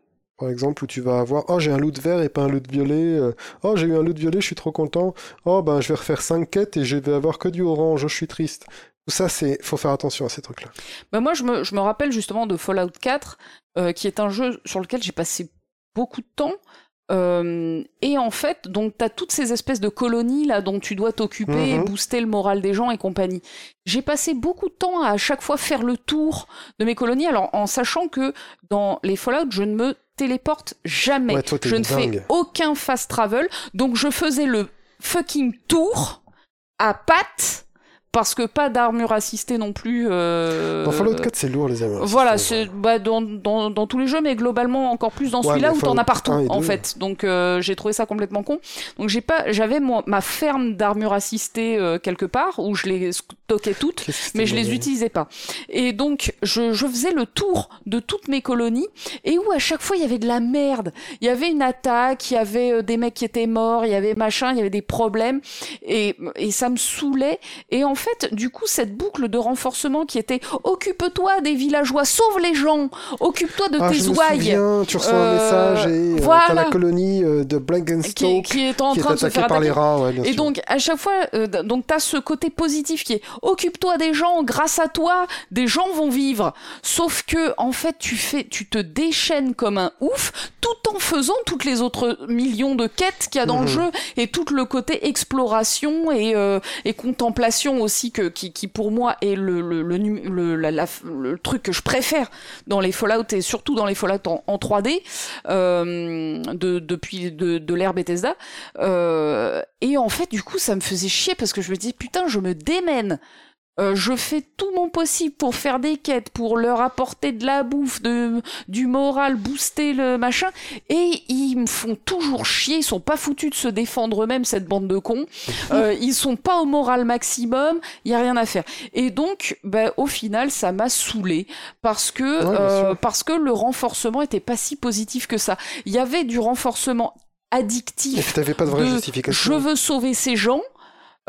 par exemple, où tu vas avoir Oh, j'ai un loot vert et pas un loot violet. euh, Oh, j'ai eu un loot violet, je suis trop content. Oh, ben, je vais refaire 5 quêtes et je vais avoir que du orange, je suis triste. Tout ça, c'est. Faut faire attention à ces trucs-là. Bah moi, je me, je me rappelle justement de Fallout 4, euh, qui est un jeu sur lequel j'ai passé beaucoup de temps. Euh, et en fait, donc t'as toutes ces espèces de colonies là dont tu dois t'occuper, et Mhm. booster le moral des gens et compagnie. J'ai passé beaucoup de temps à, à chaque fois faire le tour de mes colonies, alors en sachant que dans les Fallout, je ne me téléporte jamais. Ouais, toi, t'es je ne fais aucun fast travel, donc je faisais le fucking tour à pattes parce que pas d'armure assistée non plus. euh, Dans Fallout 4, c'est lourd, les amis. voilà, c'est bah, dans, dans, dans tous les jeux, mais globalement encore plus dans Ouais, celui-là où t'en as partout 1 et en 2. fait. Donc euh, j'ai trouvé ça complètement con. Donc j'ai pas, j'avais ma ferme d'armure assistée euh, quelque part où je les stockais toutes mais je les utilisais pas. Et donc, je, je faisais le tour de toutes mes colonies et où à chaque fois il y avait de la merde. Il y avait une attaque, il y avait euh, des mecs qui étaient morts, il y avait machin, il y avait des problèmes et, et ça me saoulait. Et en fait, du coup, cette boucle de renforcement qui était occupe-toi des villageois, sauve les gens, occupe-toi de Ah, tes je me ouailles. souviens, tu reçois un Euh, message et euh, voilà. t'as la colonie euh, de Qui, Blankenstoke qui est en qui est train de se faire par les rats, ouais, bien Et sûr. donc à chaque fois, euh, donc t'as ce côté positif qui est occupe-toi des gens, grâce à toi, des gens vont vivre. Sauf que en fait, tu fais, tu te déchaînes comme un ouf, tout en faisant toutes les autres millions de quêtes qu'il y a dans le Mhm. jeu et tout le côté exploration et, euh, et contemplation aussi que qui, qui pour moi est le le, le, le, la- la- le truc que je préfère dans les Fallout et surtout dans les Fallout en, en 3D euh, de, depuis de, de l'ère Bethesda. Euh, et en fait, du coup, ça me faisait chier parce que je me disais, putain, je me démène. Euh, je fais tout mon possible pour faire des quêtes, pour leur apporter de la bouffe, de, du moral, booster le machin, et ils me font toujours chier. Ils sont pas foutus de se défendre eux-mêmes, cette bande de cons. Euh, ils sont pas au moral maximum. Il y a rien à faire. Et donc, ben, au final, ça m'a saoulé parce que Ouais, euh, parce que le renforcement était pas si positif que ça. Il y avait du renforcement addictif pas de vraie de je veux sauver ces gens.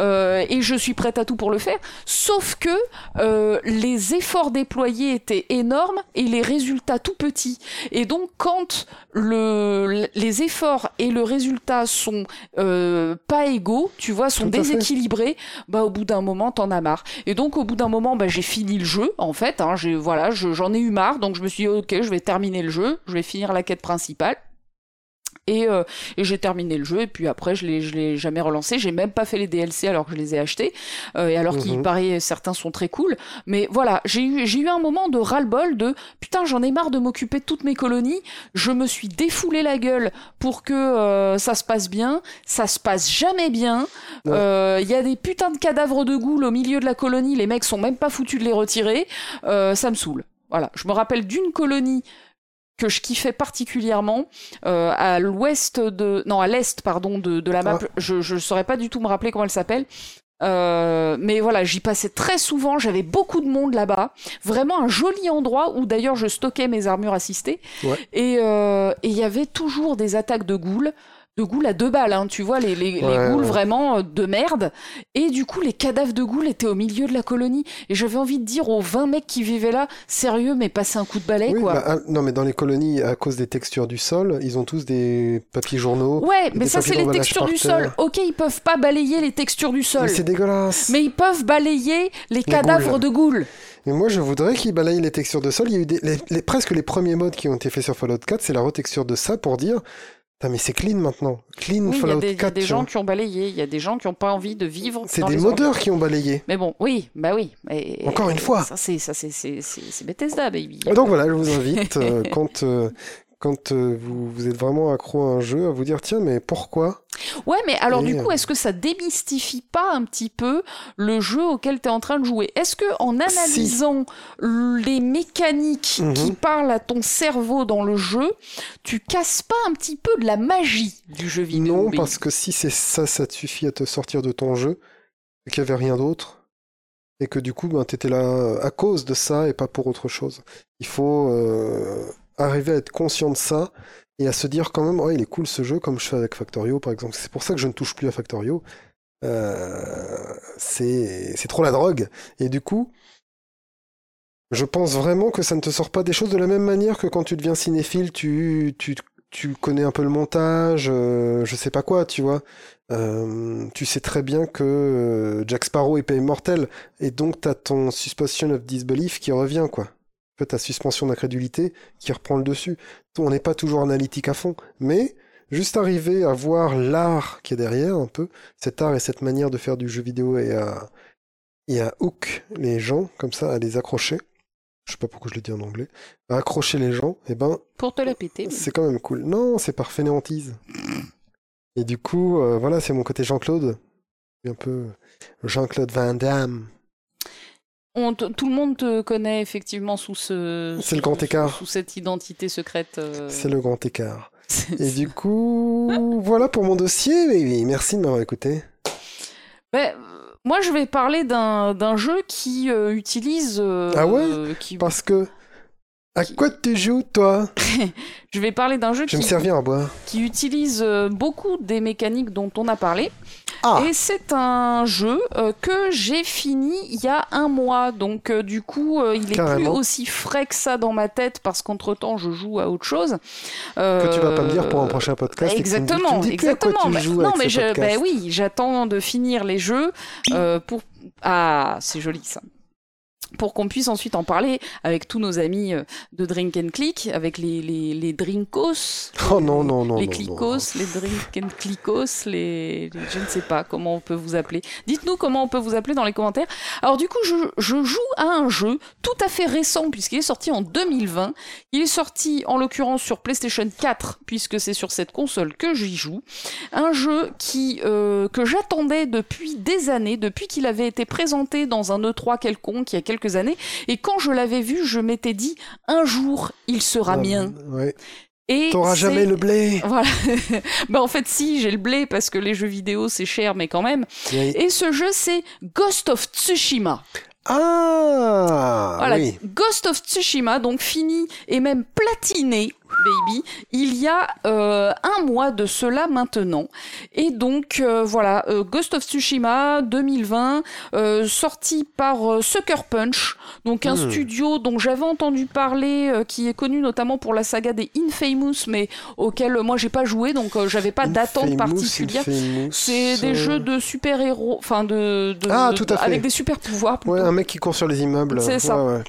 euh, et je suis prête à tout pour le faire. Sauf que euh, les efforts déployés étaient énormes et les résultats tout petits. Et donc quand le, les efforts et le résultat sont euh, pas égaux, tu vois, sont déséquilibrés, bah au bout d'un moment t'en as marre. Et donc au bout d'un moment, bah j'ai fini le jeu en fait. Hein, j'ai voilà, je- j'en ai eu marre, donc je me suis dit ok, je vais terminer le jeu, je vais finir la quête principale. Et, euh, et j'ai terminé le jeu et puis après je l'ai je l'ai jamais relancé. J'ai même pas fait les DLC alors que je les ai achetés. Euh, et alors qu'il Mhm. paraît certains sont très cool. Mais voilà j'ai eu j'ai eu un moment de ras-le-bol de putain j'en ai marre de m'occuper de toutes mes colonies. Je me suis défoulé la gueule pour que euh, ça se passe bien. Ça se passe jamais bien. Il Ouais. y a des putains de cadavres de goules au milieu de la colonie. Les mecs sont même pas foutus de les retirer. Euh, ça me saoule. Voilà. Je me rappelle d'une colonie que je kiffais particulièrement euh, à l'ouest de non à l'est pardon de, de la map Ah. je je saurais pas du tout me rappeler comment elle s'appelle euh, mais voilà, j'y passais très souvent, j'avais beaucoup de monde là-bas. Vraiment un joli endroit où d'ailleurs je stockais mes armures assistées. Ouais. Et euh, et il y avait toujours des attaques de ghouls, de ghouls à deux balles, hein, tu vois, les, les, les Ouais, ghouls ouais. vraiment euh, de merde. Et du coup, les cadavres de ghouls étaient au milieu de la colonie. Et j'avais envie de dire aux 20 mecs qui vivaient là, sérieux, mais passez un coup de balai, Oui, quoi. bah, ah, non, mais dans les colonies, à cause des textures du sol, ils ont tous des papiers journaux. Ouais, mais ça c'est les textures du sol. Ok, ils peuvent pas balayer les textures du sol. Mais c'est dégueulasse. Mais ils peuvent balayer les, cadavres ghouls. de ghouls. Mais moi, je voudrais qu'ils balayent les textures de sol. Il y a eu des, les- les- presque les premiers modes qui ont été faits sur Fallout 4, c'est la retexture de ça pour dire, Putain, mais c'est clean maintenant. Clean Oui, il y a Fallout des, il y a 4. des gens vois. qui ont balayé, il y a des gens qui n'ont pas envie de vivre. C'est des modeurs qui ont balayé. Mais bon, oui, bah oui. Encore une fois. Ça, c'est Bethesda, baby. Donc voilà, je vous invite, euh, quand, euh, quand euh, vous, vous êtes vraiment accro à un jeu, à vous dire tiens, mais pourquoi? Ouais, mais alors Et, du coup, euh, est-ce que ça démystifie pas un petit peu le jeu auquel tu es en train de jouer? Est-ce que en analysant les mécaniques Mhm. qui parlent à ton cerveau dans le jeu, tu casses pas un petit peu de la magie du jeu vidéo? Non, parce que si c'est ça, ça te suffit à te sortir de ton jeu, et qu'il n'y avait rien d'autre, et que du coup, ben, tu étais là à cause de ça et pas pour autre chose. Il faut euh, arriver à être conscient de ça et à se dire quand même, ouais, il est cool ce jeu, comme je fais avec Factorio par exemple. C'est pour ça que je ne touche plus à Factorio. Euh, c'est trop la drogue. Et du coup, je pense vraiment que ça ne te sort pas des choses de la même manière que quand tu deviens cinéphile, tu, tu, tu connais un peu le montage, euh, je sais pas quoi, tu vois. Euh, tu sais très bien que Jack Sparrow est pas immortel, et donc t'as ton suspension of disbelief qui revient, quoi. Ta suspension d'incrédulité qui reprend le dessus. On n'est pas toujours analytique à fond, mais juste arriver à voir l'art qui est derrière, un peu, cet art et cette manière de faire du jeu vidéo et à, et à hook les gens, comme ça, à les accrocher. Je sais pas pourquoi je le dis en anglais. À accrocher les gens, et ben, Pour te la péter. c'est quand même cool. Non, c'est par fainéantise. Et du coup, euh, voilà, c'est mon côté Jean-Claude. Un peu Jean-Claude Van Damme. On tout le monde te connaît effectivement sous ce. C'est le grand écart. Sous cette identité secrète. euh, C'est le grand écart. Et du coup, voilà pour mon dossier. baby. Merci de m'avoir écouté. Ben, euh, moi, je vais parler d'un d'un jeu qui euh, utilise. euh, Ah ouais? qui... Parce que. À quoi tu joues, toi Je vais parler d'un jeu Je vais me qui, servir à boire. qui utilise euh, beaucoup des mécaniques dont on a parlé. Ah Et c'est un jeu euh, que j'ai fini il y a un mois. Donc, euh, du coup, il est plus Carrément. aussi frais que ça dans ma tête parce qu'entre-temps, je joue à autre chose. Euh, Que tu vas pas me dire pour un prochain podcast. et que tu me dis- tu Exactement, me dis plus à quoi exactement. tu Mais- joues non, mais je, ben oui, j'attends de finir les jeux euh, pour. Ah, c'est joli ça. Pour qu'on puisse ensuite en parler avec tous nos amis euh, de Drink and Click, avec les, les, les Drinkos. Oh non, non, non. les non, Clicos, les Drink and Clickos, les, les- Je ne sais pas comment on peut vous appeler. Dites-nous comment on peut vous appeler dans les commentaires. Alors, du coup, je, je joue à un jeu tout à fait récent, puisqu'il est sorti en 2020. Il est sorti, en l'occurrence, sur PlayStation 4, puisque c'est sur cette console que j'y joue. Un jeu qui, euh, que j'attendais depuis des années, depuis qu'il avait été présenté dans un E3 quelconque il y a quelques années. Et quand je l'avais vu, je m'étais dit, un jour, il sera Ah, mien. Ouais. Et T'auras jamais le blé. Voilà. bah en fait si, j'ai le blé parce que les jeux vidéo c'est cher mais quand même. Oui. Et ce jeu c'est Ghost of Tsushima. Ah Voilà, oui. Ghost of Tsushima donc fini et même platiné baby il y a euh, un mois de cela maintenant et donc euh, voilà euh, Ghost of Tsushima 2020 euh, sorti par Sucker Punch donc un Hmm. studio dont j'avais entendu parler qui est connu notamment pour la saga des Infamous mais auquel moi j'ai pas joué donc j'avais pas d'attente particulière c'est des jeux de super-héros, enfin de, de- Ah, tout à fait. avec des super-pouvoirs. plutôt. Ouais, un mec qui court sur les immeubles. C'est ça. Ouais.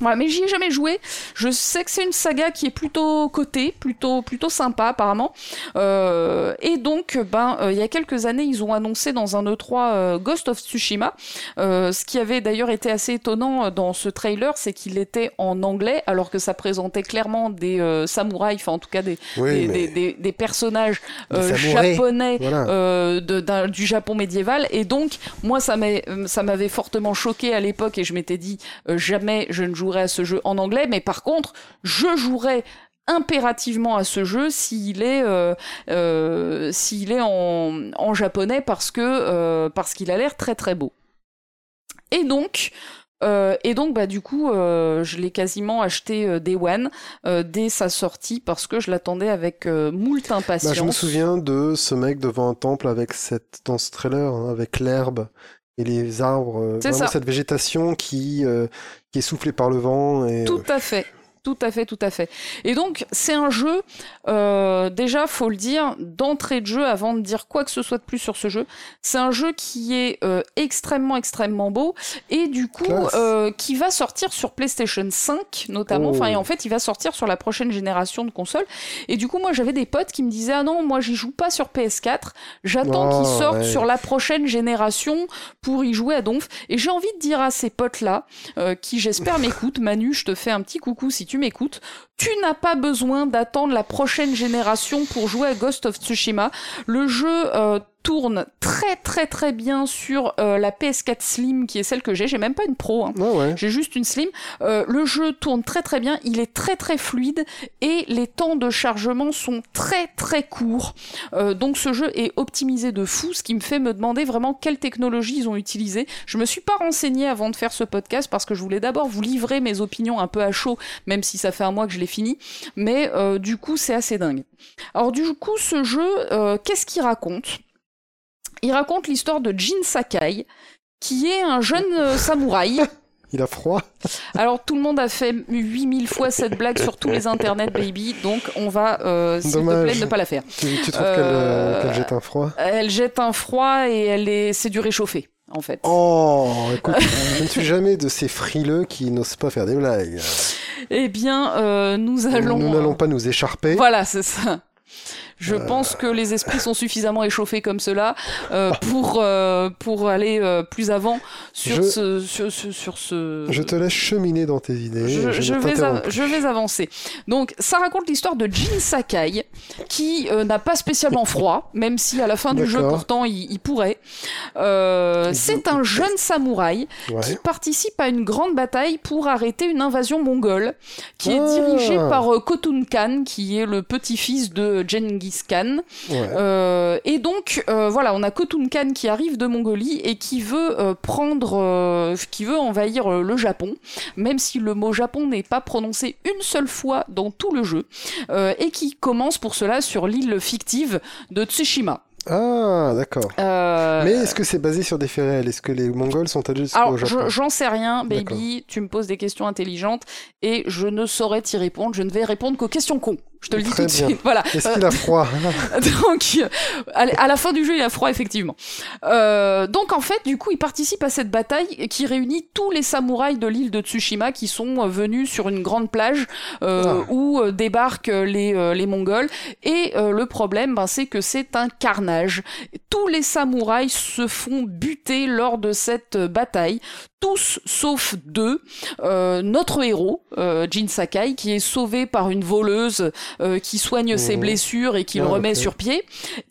Voilà, mais j'y ai jamais joué. Je sais que c'est une saga qui est plutôt cotée, plutôt plutôt sympa apparemment. Euh, et donc, ben, euh, il y a quelques années, ils ont annoncé dans un E3 euh, Ghost of Tsushima. Euh, ce qui avait d'ailleurs été assez étonnant dans ce trailer, c'est qu'il était en anglais, alors que ça présentait clairement des samouraïs, enfin en tout cas des, Oui, des, des, des- des personnages japonais voilà. de- d'un- du Japon médiéval. Et donc, moi, ça m'avait fortement choqué à l'époque et je m'étais dit, jamais je ne jouerai à ce jeu en anglais. Mais par contre, je jouerai impérativement à ce jeu s'il est euh, euh, s'il est en, en japonais parce que euh, parce qu'il a l'air très très beau et donc et donc bah du coup je l'ai quasiment acheté Day One dès sa sortie parce que je l'attendais avec moult impatience Bah, je me souviens de ce mec devant un temple avec cette dans ce trailer hein, avec l'herbe et les arbres, euh, vraiment ça. cette végétation qui euh, qui est soufflée par le vent et Tout à fait. Tout à fait, tout à fait. Et donc, c'est un jeu, euh, déjà, faut le dire, d'entrée de jeu, avant de dire quoi que ce soit de plus sur ce jeu, c'est un jeu qui est euh, extrêmement, extrêmement beau, et du coup, euh, qui va sortir sur PlayStation 5, notamment. Oh. Enfin, et en fait, il va sortir sur la prochaine génération de consoles. Et du coup, moi, j'avais des potes qui me disaient, ah non, moi, j'y joue pas sur PS4, j'attends Oh, qu'il sorte ouais. sur la prochaine génération pour y jouer à donf. Et j'ai envie de dire à ces potes-là, euh, qui j'espère m'écoutent. Manu, je te fais un petit coucou si tu m'écoutes. Tu n'as pas besoin d'attendre la prochaine génération pour jouer à Ghost of Tsushima. Le jeu euh, tourne très très très bien sur euh, la PS4 Slim qui est celle que j'ai. J'ai même pas une Pro, hein. Ah ouais. j'ai juste une Slim. Euh, le jeu tourne très très bien, il est très très fluide et les temps de chargement sont très très courts. Euh, donc ce jeu est optimisé de fou, ce qui me fait me demander vraiment quelle technologie ils ont utilisé. Je me suis pas renseigné avant de faire ce podcast parce que je voulais d'abord vous livrer mes opinions un peu à chaud, même si ça fait un mois que je l'ai fini. Mais euh, du coup c'est assez dingue. Alors du coup ce jeu, euh, qu'est-ce qu'il raconte? Il raconte l'histoire de Jin Sakai, qui est un jeune euh, samouraï. Il a froid. Alors tout le monde a fait 8000 fois cette blague sur tous les internets, baby, donc on va, euh, s'il te plaît, ne pas la faire. Tu, tu trouves qu'elle Euh, qu'elle jette un froid? Elle jette un froid et elle est, c'est du réchauffé, en fait. Oh, écoute, je ne suis jamais de ces frileux qui n'osent pas faire des blagues. Eh bien, euh, nous allons. Nous n'allons pas nous écharper. Voilà, c'est ça. Je pense que les esprits sont suffisamment échauffés comme cela euh, pour euh, pour aller euh, plus avant sur Je- ce sur, ce. Je te laisse cheminer dans tes idées. Je, je, je ne vais je vais avancer. Donc, ça raconte l'histoire de Jin Sakai, qui n'a pas spécialement froid, même si à la fin du jeu, pourtant, il, il pourrait. Euh, c'est un jeune samouraï qui participe à une grande bataille pour arrêter une invasion mongole, qui est Ah. dirigée par euh, Khotun Khan, qui est le petit-fils de Genghis Khan. Ouais. Euh, et donc euh, voilà, on a Khotun Khan qui arrive de Mongolie et qui veut euh, prendre, qui veut envahir le Japon, même si le mot Japon n'est pas prononcé une seule fois dans tout le jeu, et qui commence pour cela sur l'île fictive de Tsushima. Ah, d'accord. Euh, Mais est-ce que c'est basé sur des faits réels? Est-ce que les Mongols sont allés jusqu'au alors, Japon? je- j'en sais rien, baby. Tu me poses des questions intelligentes et je ne saurais t'y répondre. Je ne vais répondre qu'aux questions cons. Je te le dis Très tout de suite. Voilà. Est-ce qu'il a froid donc, euh, à la- fin du jeu, il a froid, effectivement. Euh, donc, en fait, du coup, il participe à cette bataille qui réunit tous les samouraïs de l'île de Tsushima qui sont euh, venus sur une grande plage euh, Ah. où euh, débarquent les, euh, les Mongols. Et euh, le problème, ben, c'est que c'est un carnage. Tous les samouraïs se font buter lors de cette euh, bataille. Tous sauf deux. Euh, notre héros, euh, Jin Sakai, qui est sauvé par une voleuse euh, qui soigne ses Mhm. blessures et qui le Ah, remet sur pied,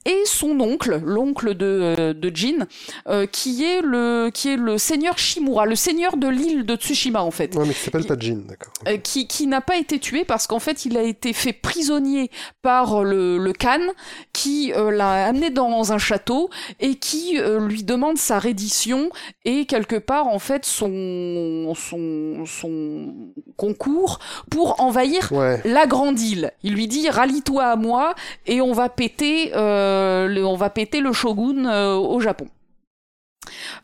et son oncle, l'oncle de, euh, de Jin, euh, qui est le qui est le seigneur Shimura, le seigneur de l'île de Tsushima en fait. Ouais, mais qui s'appelle pas Jin, d'accord. Qui, qui n'a pas été tué parce qu'en fait il a été fait prisonnier par le, le Khan qui euh, l'a amené dans un château et qui euh, lui demande sa reddition et quelque part en fait son son son concours pour envahir Ouais. la grande île. Il lui dit rallie-toi à moi et on va péter euh, le, on va péter le shogun au Japon.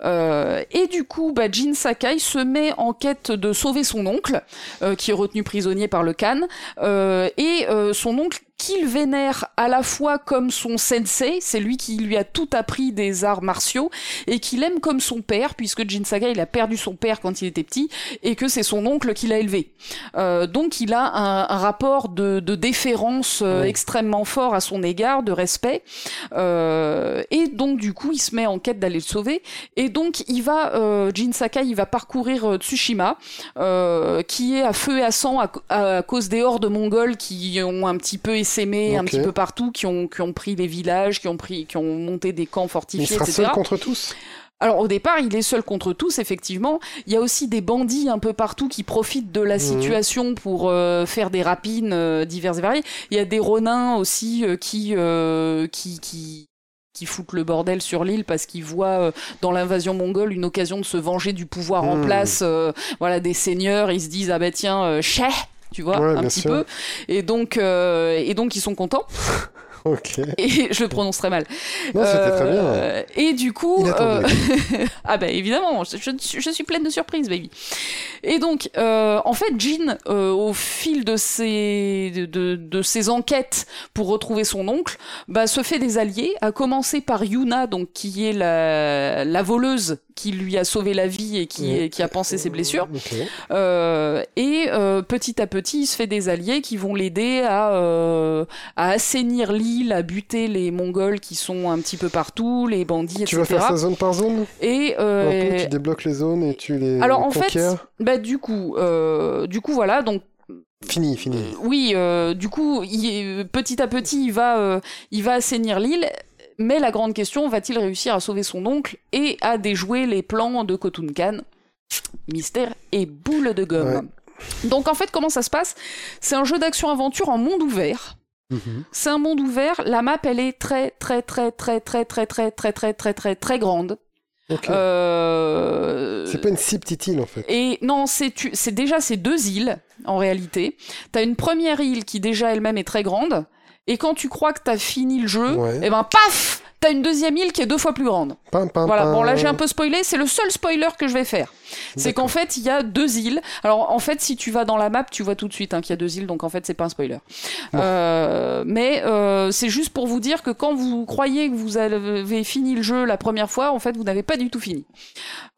Euh, et du coup, bah, Jin Sakai se met en quête de sauver son oncle, euh, qui est retenu prisonnier par le Khan, euh, et son oncle qu'il vénère à la fois comme son sensei, c'est lui qui lui a tout appris des arts martiaux, et qu'il aime comme son père, puisque Jin Sakai il a perdu son père quand il était petit, et que c'est son oncle qui l'a élevé. Euh, donc il a un, un rapport de, de déférence euh, Oui. extrêmement fort à son égard, de respect, euh, et donc du coup il se met en quête d'aller le sauver, et donc il va, euh, Jin Sakai, il va parcourir euh, Tsushima, euh, qui est à feu et à sang à, à cause des hordes mongoles qui ont un petit peu essaimé un petit peu partout, qui ont, qui ont pris les villages, qui ont pris, qui ont monté des camps Mais il fortifiés, sera etc. seul contre tous? Alors au départ, il est seul contre tous, effectivement. Il y a aussi des bandits un peu partout qui profitent de la Mhm. situation pour euh, faire des rapines euh, diverses et variées. Il y a des ronins aussi euh, qui, qui, qui qui foutent le bordel sur l'île parce qu'ils voient euh, dans l'invasion mongole une occasion de se venger du pouvoir en Mhm. place euh, voilà des seigneurs ils se disent ah bah tiens euh, chais tu vois Ouais, un petit sûr. peu et donc euh, et donc ils sont contents Ok. et je le prononce très mal Non, c'était très bien. euh, Et du coup, euh, ah bah évidemment, je, je- je suis pleine de surprises, baby. Et donc, euh, en fait, Jean, au fil de ses de, de, de ses enquêtes pour retrouver son oncle, bah, se fait des alliés. À commencer par Yuna, donc qui est la, la voleuse qui lui a sauvé la vie et qui, qui a pansé ses blessures. Euh, et euh, petit à petit, il se fait des alliés qui vont l'aider à, euh, à assainir l'île, à buter les Mongols qui sont un petit peu partout, les bandits, Tu etc. vas faire ça zone par zone Et euh, peu, Tu débloques les zones et tu les alors en fait, bah du coup, euh, du coup voilà, donc Fini, fini. oui, euh, du coup, il- petit à petit, il va, il va assainir l'île. Mais la grande question, va-t-il réussir à sauver son oncle et à déjouer les plans de Khotun Khan Mystère et boule de gomme. Ouais. Donc en fait, comment ça se passe? C'est un jeu d'action-aventure en monde ouvert. Mhm. C'est un monde ouvert. La map, elle est très, très, très, très, très, très, très, très, très, très, très, très grande. Euh, C'est pas une si petite île en fait. et non, c'est déjà ces deux îles en réalité. T'as une première île qui déjà elle-même est très grande, et quand tu crois que t'as fini le jeu, et ben paf, t'as une deuxième île qui est deux fois plus grande. Pam, pam, Voilà. Bon là j'ai un peu spoilé, c'est le seul spoiler que je vais faire. C'est qu'en fait il y a deux îles. Alors en fait si tu vas dans la map, tu vois tout de suite hein, qu'il y a deux îles, donc en fait c'est pas un spoiler. Bon. Euh, mais euh, c'est juste pour vous dire que quand vous croyez que vous avez fini le jeu la première fois, en fait vous n'avez pas du tout fini.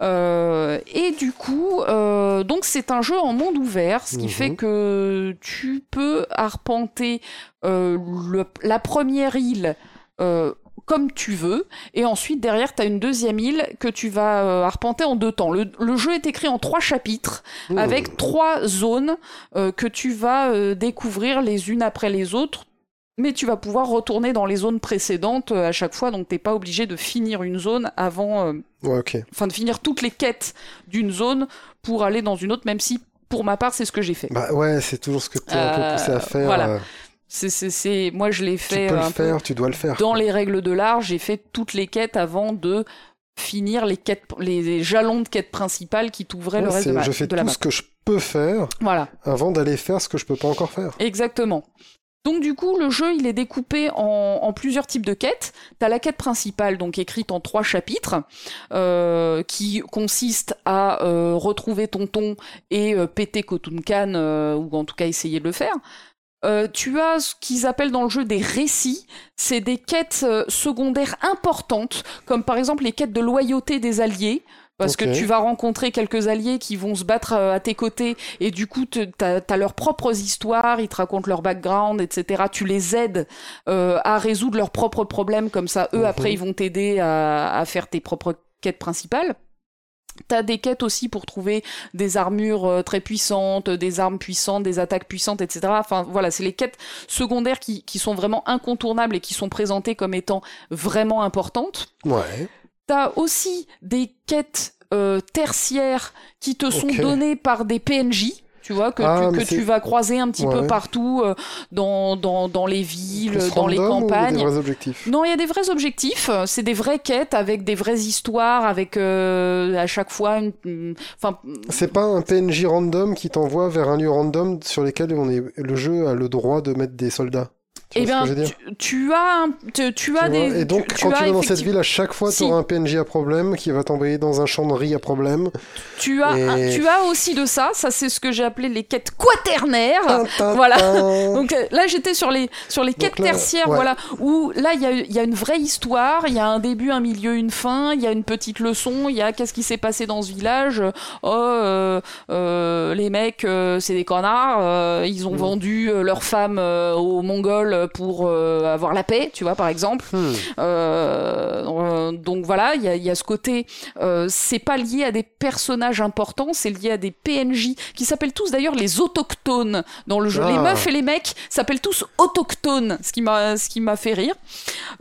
Euh, et du coup, donc c'est un jeu en monde ouvert, ce qui Mhm. fait que tu peux arpenter le- la première île. euh, comme tu veux, et ensuite derrière tu as une deuxième île que tu vas euh, arpenter en deux temps. Le, le jeu est écrit en trois chapitres Mmh. avec trois zones euh, que tu vas euh, découvrir les unes après les autres. Mais tu vas pouvoir retourner dans les zones précédentes à chaque fois, donc t'es pas obligé de finir une zone avant, Ouais, enfin de finir toutes les quêtes d'une zone pour aller dans une autre, même si pour ma part c'est ce que j'ai fait. Bah ouais, c'est toujours ce que t'es un peu poussé à faire. voilà. Euh, C'est, c'est, c'est, moi je l'ai Tu fait peux euh, le peu faire, tu dois le faire. dans les règles de l'art, j'ai fait toutes les quêtes avant de finir les quêtes, les, jalons de quêtes principales qui t'ouvraient Ouais, le reste de, ma- je fais de la tout map. ce que je peux faire Voilà. avant d'aller faire ce que je peux pas encore faire. Exactement. Donc du coup, le jeu, il est découpé en, en plusieurs types de quêtes. T'as la quête principale, donc écrite en trois chapitres, euh, qui consiste à euh, retrouver Tonton et euh, péter Khotun Khan, euh, ou en tout cas essayer de le faire. Euh, tu as ce qu'ils appellent dans le jeu des récits. C'est des quêtes euh, secondaires importantes, comme par exemple les quêtes de loyauté des alliés. Parce que tu vas rencontrer quelques alliés qui vont se battre euh, à tes côtés et du coup t'as as leurs propres histoires, ils te racontent leur background, etc. Tu les aides euh, à résoudre leurs propres problèmes, comme ça eux Mhm. après ils vont t'aider à, à faire tes propres quêtes principales. T'as des quêtes aussi pour trouver des armures euh, très puissantes, des armes puissantes, des attaques puissantes, etc. Enfin voilà, c'est les quêtes secondaires qui, qui sont vraiment incontournables et qui sont présentées comme étant vraiment importantes. Ouais. T'as aussi des quêtes euh, tertiaires qui te sont données par des PNJ. Tu vois, que, Ah, tu, que tu vas croiser un petit peu Ouais. partout euh, dans, dans, dans les villes, Plus dans les random ou campagnes. des vrais objectifs? Non, il y a des vrais objectifs. C'est des vraies quêtes avec des vraies histoires, avec euh, à chaque fois une. une- Enfin, C'est pas un PNJ random qui t'envoie vers un lieu random sur lequel on est... le jeu a le droit de mettre des soldats? Tu eh bien, tu, tu as, tu, tu as des. Et donc, quand tu as vas dans cette ville, à chaque fois, tu Si. auras un PNJ à problème qui va t'envoyer dans un champ de riz à problème. tu as, un- tu as aussi de ça. Ça, c'est ce que j'ai appelé les quêtes quaternaires. Voilà. Donc euh, là, j'étais sur les sur les Donc quêtes là, tertiaires, ouais. voilà, où là il y a, y a une vraie histoire, il y a un début, un milieu, une fin, il y a une petite leçon, il y a qu'est-ce qui s'est passé dans ce village. Oh, euh, euh, les mecs, euh, c'est des connards, ils ont Mm. vendu leurs femmes aux Mongols pour euh, avoir la paix, tu vois par exemple. Hmm. Euh, euh, donc voilà, il y a, il y a ce côté, euh, c'est pas lié à des personnages importants, c'est lié à des PNJ qui s'appellent tous d'ailleurs les autochtones dans le jeu. Les Ah. meufs et les mecs s'appellent tous autochtones, ce qui m'a ce qui m'a fait rire.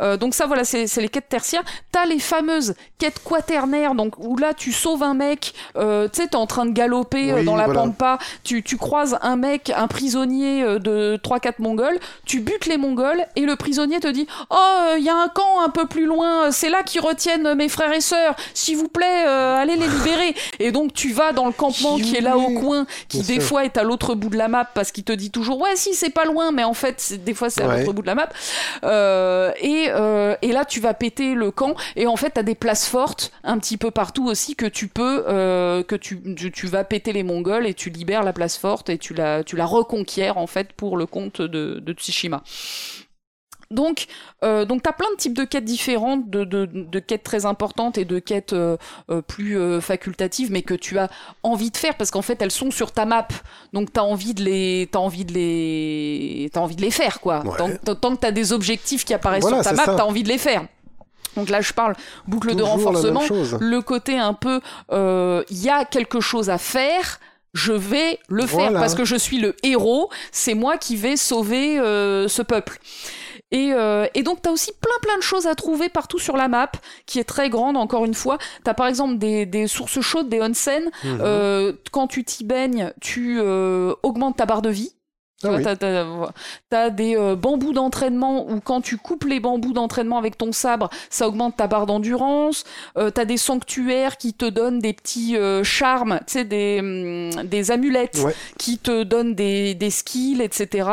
Euh, donc ça voilà, c'est c'est les quêtes tertiaires. T'as les fameuses quêtes quaternaires, donc où là tu sauves un mec, euh, tu sais t'es en train de galoper euh, Oui, dans la voilà. pampa, tu, tu croises un mec, un prisonnier euh, de 3-4 mongols, tu butes les mongols et le prisonnier te dit Oh, il y a un camp un peu plus loin, c'est là qu'ils retiennent mes frères et sœurs, s'il vous plaît, euh, allez les libérer. Et donc tu vas dans le campement qui est là au coin, qui Bien des sûr. fois est à l'autre bout de la map parce qu'il te dit toujours Ouais, si, c'est pas loin, mais en fait, des fois c'est à Ouais. l'autre bout de la map. Euh, et, euh, et là, tu vas péter le camp et en fait, t'as des places fortes un petit peu partout aussi que tu peux, euh, que tu, tu, tu vas péter les Mongols et tu libères la place forte et tu la, tu la reconquiers en fait pour le compte de, de Tsushima. Donc, euh, donc t'as plein de types de quêtes différentes, de, de, de quêtes très importantes et de quêtes euh, euh, plus euh, facultatives, mais que tu as envie de faire parce qu'en fait elles sont sur ta map, donc t'as envie de les, t'as envie de les, t'as envie de les faire quoi. Ouais. Tant, tant- que t'as des objectifs qui apparaissent Voilà, sur ta map, t'as envie de les faire. Donc là, je parle boucle de Toujours renforcement, le côté un peu, euh, il y a quelque chose à faire, je vais le faire Voilà. parce que je suis le héros, c'est moi qui vais sauver euh, ce peuple. Et, euh, et donc, tu as aussi plein plein de choses à trouver partout sur la map, qui est très grande, encore une fois. Tu as par exemple des, des sources chaudes, des onsen. Mhm. Euh, quand tu t'y baignes, tu euh, augmentes ta barre de vie. Tu Ah oui. t'as des euh, bambous d'entraînement où quand tu coupes les bambous d'entraînement avec ton sabre, ça augmente ta barre d'endurance. Euh, t'as des sanctuaires qui te donnent des petits euh, charmes, tu sais, des, hum, des amulettes Ouais. qui te donnent des, des skills, etc.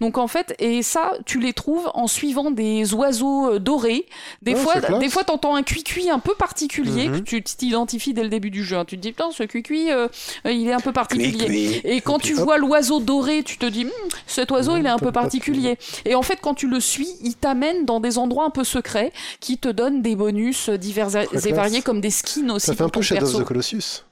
Donc en fait, et ça, tu les trouves en suivant des oiseaux euh, dorés. Des Ah, fois, des fois, t'entends un cuicui un peu particulier Mhm. que tu t'identifies dès le début du jeu. hein. Tu te dis, putain, ce cuicui, il est un peu particulier. Et quand tu vois l'oiseau doré, tu te dis, cet oiseau, il est un peu particulier. Et en fait, quand tu le suis, il t'amène dans des endroits un peu secrets qui te donnent des bonus divers et variés, comme des skins aussi Ça fait un peu Shadow of the Colossus.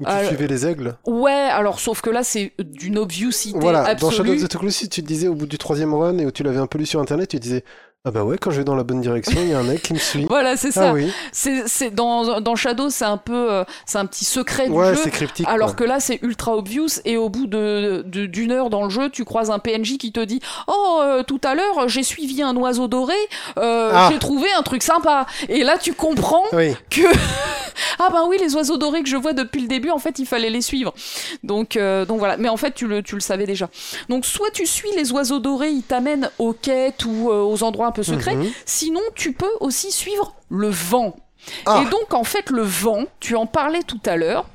Où tu Euh, suivais les aigles. Ouais, alors sauf que là, c'est d'une obviosité Voilà, dans Shadow absolue. of the Colossus, tu te disais au bout du troisième run et où tu l'avais un peu lu sur internet, tu te disais Ah bah ouais, quand je vais dans la bonne direction, il y a un mec qui me suit. Voilà, c'est ça. Ah oui, C'est, c'est dans, dans Shadow, c'est un peu, euh, c'est un petit secret ouais, du jeu. c'est cryptique. Alors quoi. que là, c'est ultra obvious et au bout de, de- d'une heure dans le jeu, tu croises un PNJ qui te dit Oh, euh, tout à l'heure, j'ai suivi un oiseau doré, euh, Ah. j'ai trouvé un truc sympa. Et là, tu comprends Oui, que ah ben oui, les oiseaux dorés que je vois depuis le début, en fait, il fallait les suivre. Donc, euh, donc voilà. Mais en fait, tu le, tu le savais déjà. Donc, soit tu suis les oiseaux dorés, ils t'amènent aux quêtes ou aux endroits peu secrets. Mhm. Sinon, tu peux aussi suivre le vent. Ah. Et donc, en fait, le vent, tu en parlais tout à l'heure.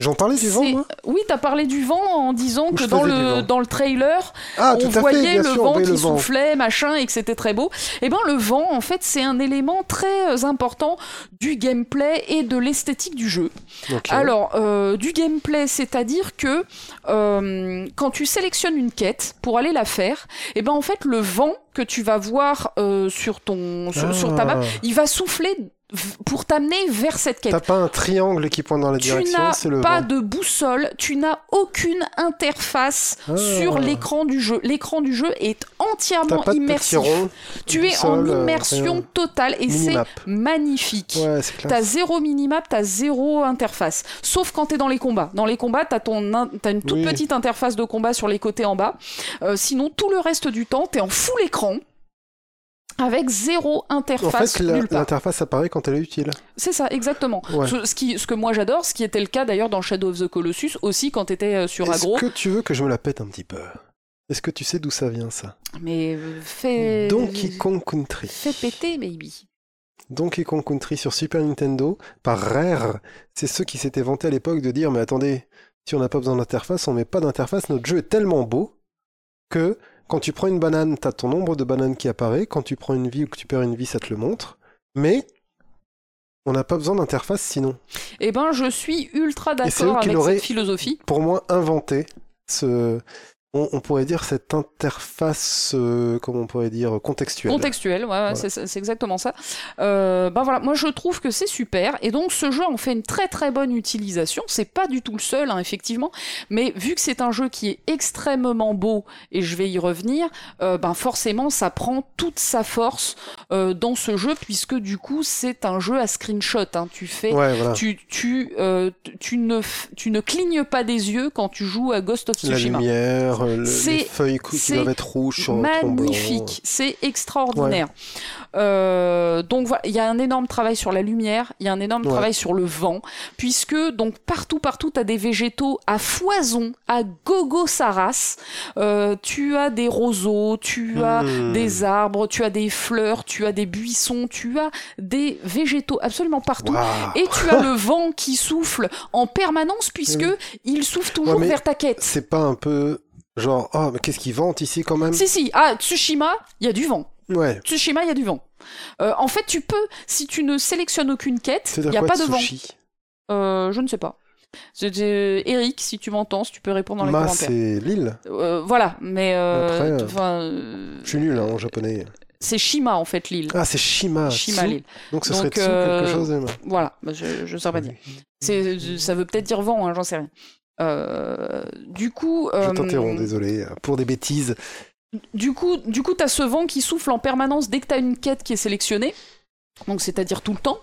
J'en parlais du vent, moi Oui, t'as parlé du vent en disant que dans le, dans le trailer, Ah, on fait, voyait le sûr, vent qui le vent. soufflait, machin, et que c'était très beau. Eh ben, le vent, en fait, c'est un élément très euh, important du gameplay et de l'esthétique du jeu. Alors, euh, du gameplay, c'est-à-dire que euh, quand tu sélectionnes une quête pour aller la faire, eh ben en fait le vent que tu vas voir euh, sur ton sur, sur ta map, Ah. il va souffler pour t'amener vers cette quête. T'as pas un triangle qui pointe dans la Tu direction, n'as c'est le pas vent. de boussole, tu n'as aucune interface Ah. sur l'écran du jeu. L'écran du jeu est entièrement pas immersif. rond. Tu es en euh, immersion totale et c'est magnifique. Ouais, c'est T'as zéro minimap, t'as zéro interface. Sauf quand t'es dans les combats. Dans les combats, t'as ton, in- une toute Oui. petite interface de combat sur les côtés en bas. Euh, sinon, tout le reste du temps, t'es en full écran. Avec zéro En interface fait, nulle part. l'interface apparaît quand elle est utile. C'est ça, exactement. Ouais. Ce, ce qui, ce que moi j'adore, ce qui était le cas d'ailleurs dans Shadow of the Colossus, aussi quand t'étais euh, sur Est-ce Agro. que tu veux que je me la pète un petit peu? Est-ce que tu sais d'où ça vient, ça? Mais euh, fais. Donkey Kong Country. Fais péter, baby. Donkey Kong Country sur Super Nintendo par Rare. C'est ceux qui s'étaient vantés à l'époque de dire mais attendez, si on n'a pas besoin d'interface, on met pas d'interface, notre jeu est tellement beau que quand tu prends une banane, t'as ton nombre de bananes qui apparaît, quand tu prends une vie ou que tu perds une vie, ça te le montre. Mais on n'a pas besoin d'interface sinon. Eh ben, je suis ultra d'accord avec cette philosophie. Pour moi, inventé ce... On, on pourrait dire cette interface, euh, comment on pourrait dire, contextuelle. Contextuel, ouais, c'est- exactement ça. Euh, ben voilà, moi je trouve que c'est super, et donc ce jeu en fait une très très bonne utilisation. C'est pas du tout le seul, hein, effectivement, mais vu que c'est un jeu qui est extrêmement beau, et je vais y revenir, euh, ben forcément ça prend toute sa force euh, dans ce jeu, puisque du coup c'est un jeu à screenshot. Hein. Tu fais Ouais, voilà. tu, tu, euh, tu- ne, tu ne clignes pas des yeux quand tu joues à Ghost of La Tsushima. lumière, euh, le- C'est- les feuilles qui doivent être rouges sur. Magnifique, c'est extraordinaire. Euh, donc voilà, il y a un énorme travail sur la lumière, il y a un énorme Ouais. travail sur le vent, puisque donc partout, partout, tu as des végétaux à foison, à gogo saras. Euh, tu as des roseaux, tu as Hmm. des arbres, tu as des fleurs, tu as des buissons, tu as des végétaux absolument partout. Et tu as le vent qui souffle en permanence puisque il souffle toujours vers ta quête. C'est pas un peu genre, oh, mais qu'est-ce qu'ils vendent ici quand même? Si, si, ah, Tsushima, il y a du vent. Ouais. Tsushima, il y a du vent. Euh, en fait, tu peux, si tu ne sélectionnes aucune quête, il n'y a quoi pas de vent. Euh, je ne sais pas. C'était Eric, si tu m'entends, si tu peux répondre dans les Ma, commentaires. c'est l'île. Euh, voilà, mais euh, Après, Je suis nul hein, en japonais. c'est Shima en fait l'île. Ah, c'est Shima. Shima l'île. Donc ce Donc, serait euh, quelque chose. Emma. Voilà, bah, je ne saurais pas dire. C'est, ça veut peut-être dire vent, hein, j'en sais rien. Euh, du coup, Je euh, t'interromps, désolé, pour des bêtises. du coup, du coup, t'as ce vent qui souffle en permanence dès que t'as une quête qui est sélectionnée. donc c'est-à-dire tout le temps,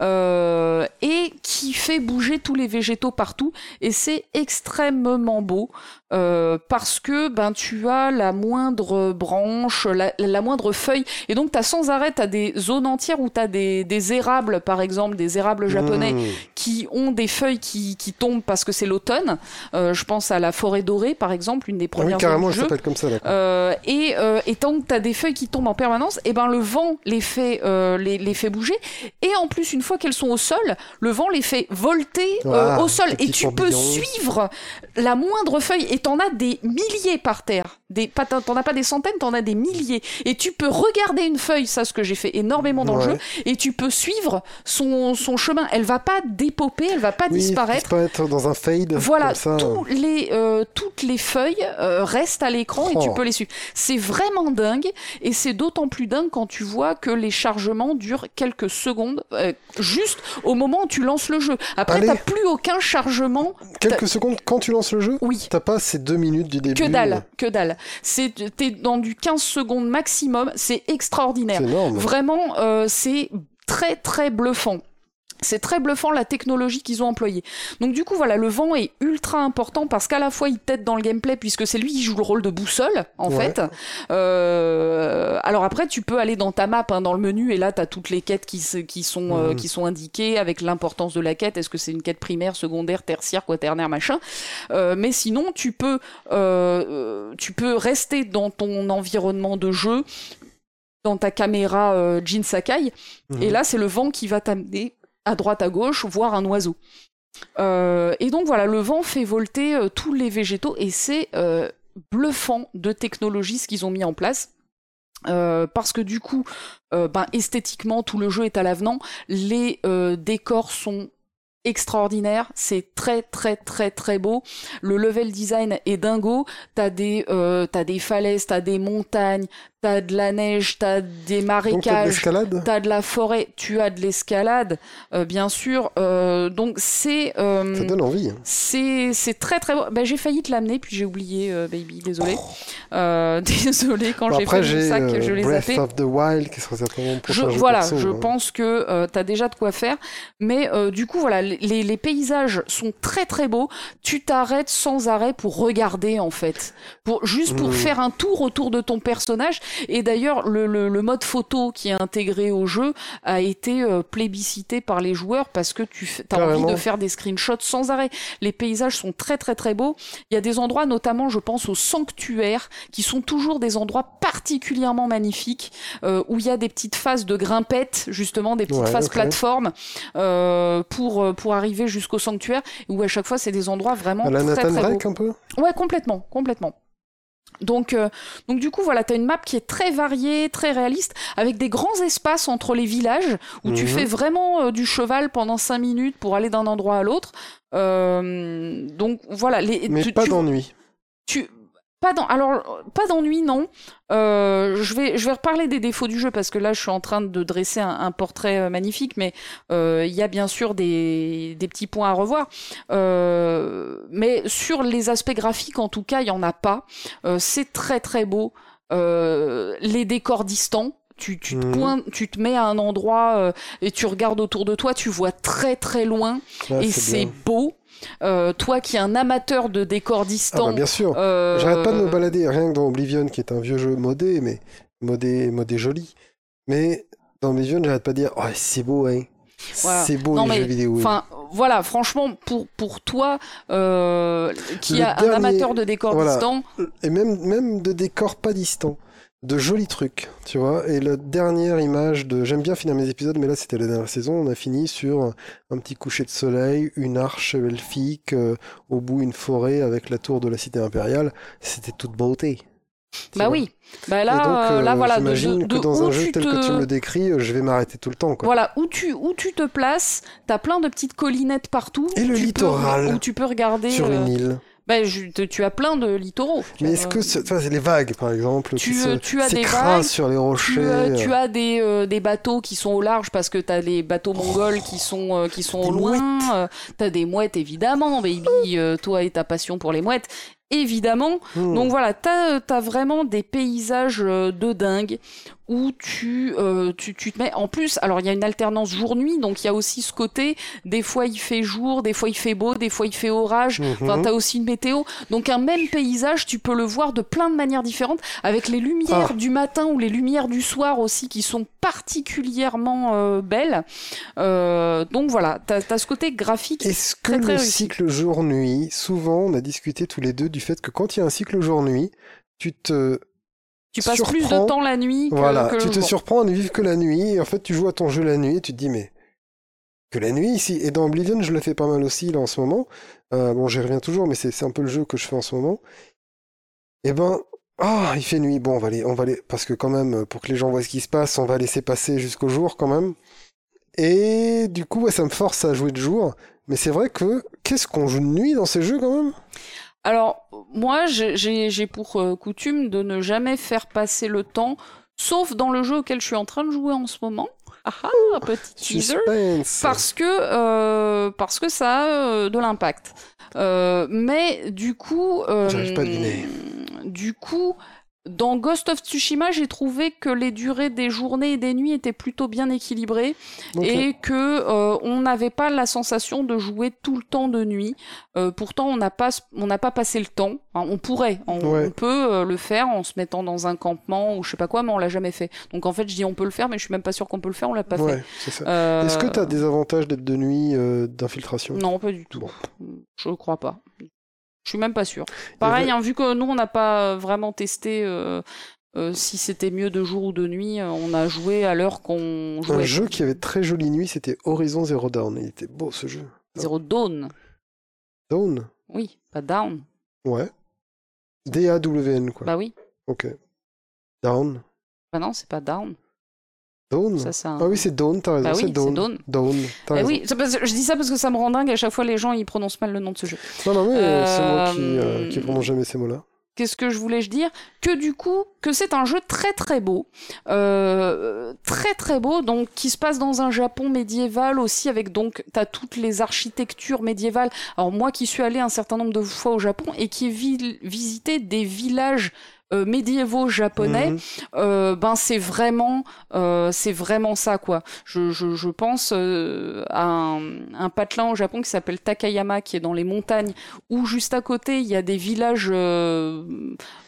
euh, et qui fait bouger tous les végétaux partout, et c'est extrêmement beau. Euh, parce que ben tu as la moindre branche, la, la moindre feuille, et donc tu as sans arrêt, as des zones entières où tu as des, des érables, par exemple, des érables japonais, Mmh. qui ont des feuilles qui, qui tombent parce que c'est l'automne. Euh, je pense à la forêt dorée, par exemple, une des Ah oui, premières carrément, jeu. s'appelle comme ça, d'accord. Euh, et, euh, et tant que tu as des feuilles qui tombent en permanence, et ben le vent les fait, euh, les, les fait bouger. Et en plus, une fois qu'elles sont au sol, le vent les fait volter euh, Ah, au sol. Et tu peux suivre la moindre feuille. Et t'en as des milliers par terre. Des, pas, t'en as pas des centaines, t'en as des milliers. Et tu peux regarder une feuille, ça ce que j'ai fait énormément dans le jeu, et tu peux suivre son, son chemin. Elle va pas dépoper, elle va pas Oui, disparaître. disparaître dans un fade. Voilà, comme ça. tous les, euh, toutes les feuilles euh, restent à l'écran et tu Oh. peux les suivre. C'est vraiment dingue et c'est d'autant plus dingue quand tu vois que les chargements durent quelques secondes, euh, juste au moment où tu lances le jeu. Après, t'as plus aucun chargement. Quelques secondes quand tu lances le jeu, Oui. t'as pas ces deux minutes du début. Que dalle, que dalle. C'est, t'es dans du 15 secondes maximum, c'est extraordinaire. C'est énorme. Vraiment, euh, c'est très très bluffant. C'est très bluffant la technologie qu'ils ont employée. Donc du coup voilà, le vent est ultra important parce qu'à la fois il t'aide dans le gameplay puisque c'est lui qui joue le rôle de boussole en Ouais. fait. Euh, alors après tu peux aller dans ta map, hein, dans le menu et là t'as toutes les quêtes qui, sont euh, Mhm. qui sont indiquées avec l'importance de la quête. Est-ce que c'est une quête primaire, secondaire, tertiaire, quaternaire, machin? Euh, mais sinon tu peux euh, tu peux rester dans ton environnement de jeu dans ta caméra euh, Jin Sakai et là, c'est le vent qui va t'amener à droite, à gauche, voir un oiseau. Euh, et donc voilà, le vent fait volter euh, tous les végétaux et c'est euh, bluffant de technologie ce qu'ils ont mis en place. Parce que du coup, ben, esthétiquement, tout le jeu est à l'avenant. Les décors sont extraordinaires. C'est très très très très beau. Le level design est dingo. T'as des t'as des falaises, t'as des montagnes, t'as de la neige, t'as des Donc t'as de marécages. T'as de la forêt, tu as de l'escalade, euh, bien sûr. Euh, donc c'est euh, Ça donne envie. hein. c'est c'est très très beau. Ben, j'ai failli te l'amener puis j'ai oublié, euh, baby. Désolé. Euh, désolé quand Bon, j'ai fait mon sac, euh, je l'ai Breath zappé. of the Wild qui sera certainement le Je, voilà, perso, je hein. pense que t'as déjà de quoi faire, mais du coup voilà, les, les paysages sont très très beaux. Tu t'arrêtes sans arrêt pour regarder en fait, pour juste pour Mhm. faire un tour autour de ton personnage. Et d'ailleurs, le, le, le mode photo qui est intégré au jeu a été euh, plébiscité par les joueurs parce que tu as envie de faire des screenshots sans arrêt. Les paysages sont très très très beaux. Il y a des endroits, notamment, je pense, au sanctuaire, qui sont toujours des endroits particulièrement magnifiques, euh, où il y a des petites phases de grimpettes, justement, des petites Ouais, phases ok. plateformes, euh, pour, pour arriver jusqu'au sanctuaire, où à chaque fois, c'est des endroits vraiment À la très Nathan très beaux. Un peu? Ouais, complètement, complètement. Donc, euh, donc du coup, voilà, t'as une map qui est très variée, très réaliste, avec des grands espaces entre les villages où tu Mhm. fais vraiment euh, du cheval pendant 5 minutes pour aller d'un endroit à l'autre. Euh, donc voilà, les, Mais tu, pas tu- d'ennui. tu pas dans alors pas d'ennui non. Euh, je vais je vais reparler des défauts du jeu parce que là je suis en train de dresser un, un portrait euh, magnifique mais euh, il y a bien sûr des, des petits points à revoir. Euh, mais sur les aspects graphiques en tout cas il y en a pas. Euh, c'est très très beau. Euh, les décors distants tu, tu, te Mhm. pointes, tu te mets à un endroit euh, et tu regardes autour de toi, tu vois très très loin. Ouais, et c'est beau. Euh, toi qui es un amateur de décors Ah distants, bah, bien sûr. euh, J'arrête pas de me balader, rien que dans Oblivion, qui est un vieux jeu modé, mais modé, modé joli. Mais dans Oblivion, j'arrête pas de dire, oh, c'est beau, hein. Voilà. C'est beau Non, les mais, jeux vidéo. oui. Enfin, voilà, franchement, pour, pour toi, euh, qui est un amateur de décors voilà. distants, Et même, même de décors pas distants. De jolis trucs, tu vois. Et la dernière image de. J'aime bien finir mes épisodes, mais là, c'était la dernière saison. On a fini sur un, petit coucher de soleil, une arche elfique, euh, au bout, une forêt avec la tour de la cité impériale. C'était toute beauté. bah vois. oui. Bah là, donc, euh, là euh, voilà, j'imagine de- que dans un jeu tel te... que tu me le décris, je vais m'arrêter tout le temps. Quoi. Voilà, où tu, où tu te places, t'as plein de petites collinettes partout. Et le tu peux- littoral. où tu peux regarder. Sur une île. Bah, je- tu as plein de littoraux. Tu Mais as, est-ce que euh, ce- enfin, c'est les vagues, par exemple, tu, qui euh, se- tu as des vagues, sur les rochers tu, euh, euh, tu as des, euh, des bateaux qui sont au large parce que t'as les bateaux mongols qui sont, euh, qui sont au loin. euh, t'as des mouettes évidemment, baby. euh, toi et ta passion pour les mouettes. Évidemment. Hmm. Donc voilà, t'as as vraiment des paysages euh, de dingue où tu, euh, tu, tu te mets en plus alors il y a une alternance jour-nuit donc il y a aussi ce côté des fois il fait jour des fois il fait beau des fois il fait orage Mhm. enfin t'as aussi une météo donc un même paysage tu peux le voir de plein de manières différentes avec les lumières Ah. du matin ou les lumières du soir aussi qui sont particulièrement euh, belles Euh, donc voilà t'as as ce côté graphique Est-ce que Très, le cycle jour-nuit, souvent on a discuté tous les deux du fait que quand il y a un cycle jour-nuit, tu te tu passes plus de surprends. temps la nuit que, voilà, que le tu te jour. surprends à ne vivre que la nuit et en fait tu joues à ton jeu la nuit et tu te dis mais que la nuit ici et dans Oblivion je le fais pas mal aussi là en ce moment. Euh, bon j'y reviens toujours mais c'est un peu le jeu que je fais en ce moment. Et ben ah il fait nuit bon on va aller on va aller parce que quand même pour que les gens voient ce qui se passe on va laisser passer jusqu'au jour quand même. Et du coup ouais, ça me force à jouer de jour. Mais c'est vrai que qu'est-ce qu'on joue de nuit dans ces jeux quand même? Alors, moi, j'ai- pour euh, coutume de ne jamais faire passer le temps, sauf dans le jeu auquel je suis en train de jouer en ce moment. Ah ah, petit teaser. Suspense. Parce que, euh, parce que ça a euh, de l'impact. Mais du coup... J'arrive pas à deviner. Du coup... Dans Ghost of Tsushima, j'ai trouvé que les durées des journées et des nuits étaient plutôt bien équilibrées et que euh, on n'avait pas la sensation de jouer tout le temps de nuit. Euh, pourtant, on n'a pas on n'a pas passé le temps. Hein, on pourrait, on, Ouais. on peut euh, le faire en se mettant dans un campement ou je sais pas quoi, mais on l'a jamais fait. Donc en fait, je dis on peut le faire, mais je suis même pas sûr qu'on peut le faire. On l'a pas Ouais, fait. Est-ce que tu as des avantages d'être de nuit d'infiltration? Non, pas du tout. Bon. Je crois pas. Je suis même pas sûr. Pareil, hein, vu que nous on n'a pas vraiment testé. euh, euh, si c'était mieux de jour ou de nuit, euh, on a joué à l'heure qu'on jouait. Un jeu qui avait très jolie nuit, c'était Horizon Zero Dawn. Il était beau ce jeu. Zero Dawn. Dawn Oui, pas Down. Ouais. D-A-W-N quoi. Bah oui. Ok. Down. Bah non, c'est pas Down. Dawn Ça. Ah oui, c'est Dawn, t'as raison. Bah oui, c'est Dawn. Dawn. Dawn, Eh je dis ça parce que ça me rend dingue. À chaque fois, les gens ils prononcent mal le nom de ce jeu. Non, non, mais euh, c'est moi qui, Euh, euh, qui prononce jamais ces mots-là. Qu'est-ce que je voulais dire? Que du coup, que c'est un jeu très très beau, euh, très très beau, donc qui se passe dans un Japon médiéval aussi, avec donc t'as toutes les architectures médiévales. Alors moi qui suis allé un certain nombre de fois au Japon et qui ai vi- visité des villages euh, médiévaux japonais, Mhm. euh, ben c'est vraiment euh, c'est vraiment ça quoi je, je, je pense euh, à un, un patelin au Japon qui s'appelle Takayama qui est dans les montagnes où juste à côté il y a des villages euh,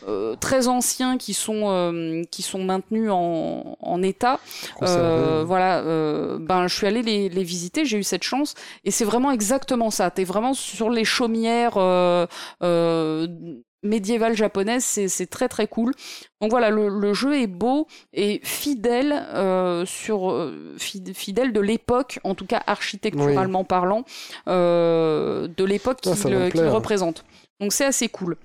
euh, très anciens qui sont euh, qui sont maintenus en, en état euh, voilà, euh, ben je suis allée les, les visiter, j'ai eu cette chance, et c'est vraiment exactement ça. T'es vraiment sur les chaumières médiévales japonaises, c'est très très cool. Donc voilà, le, le jeu est beau et fidèle euh, sur euh, fi- fidèle de l'époque, en tout cas architecturalement parlant, euh, de l'époque qu'il représente. Donc c'est assez cool.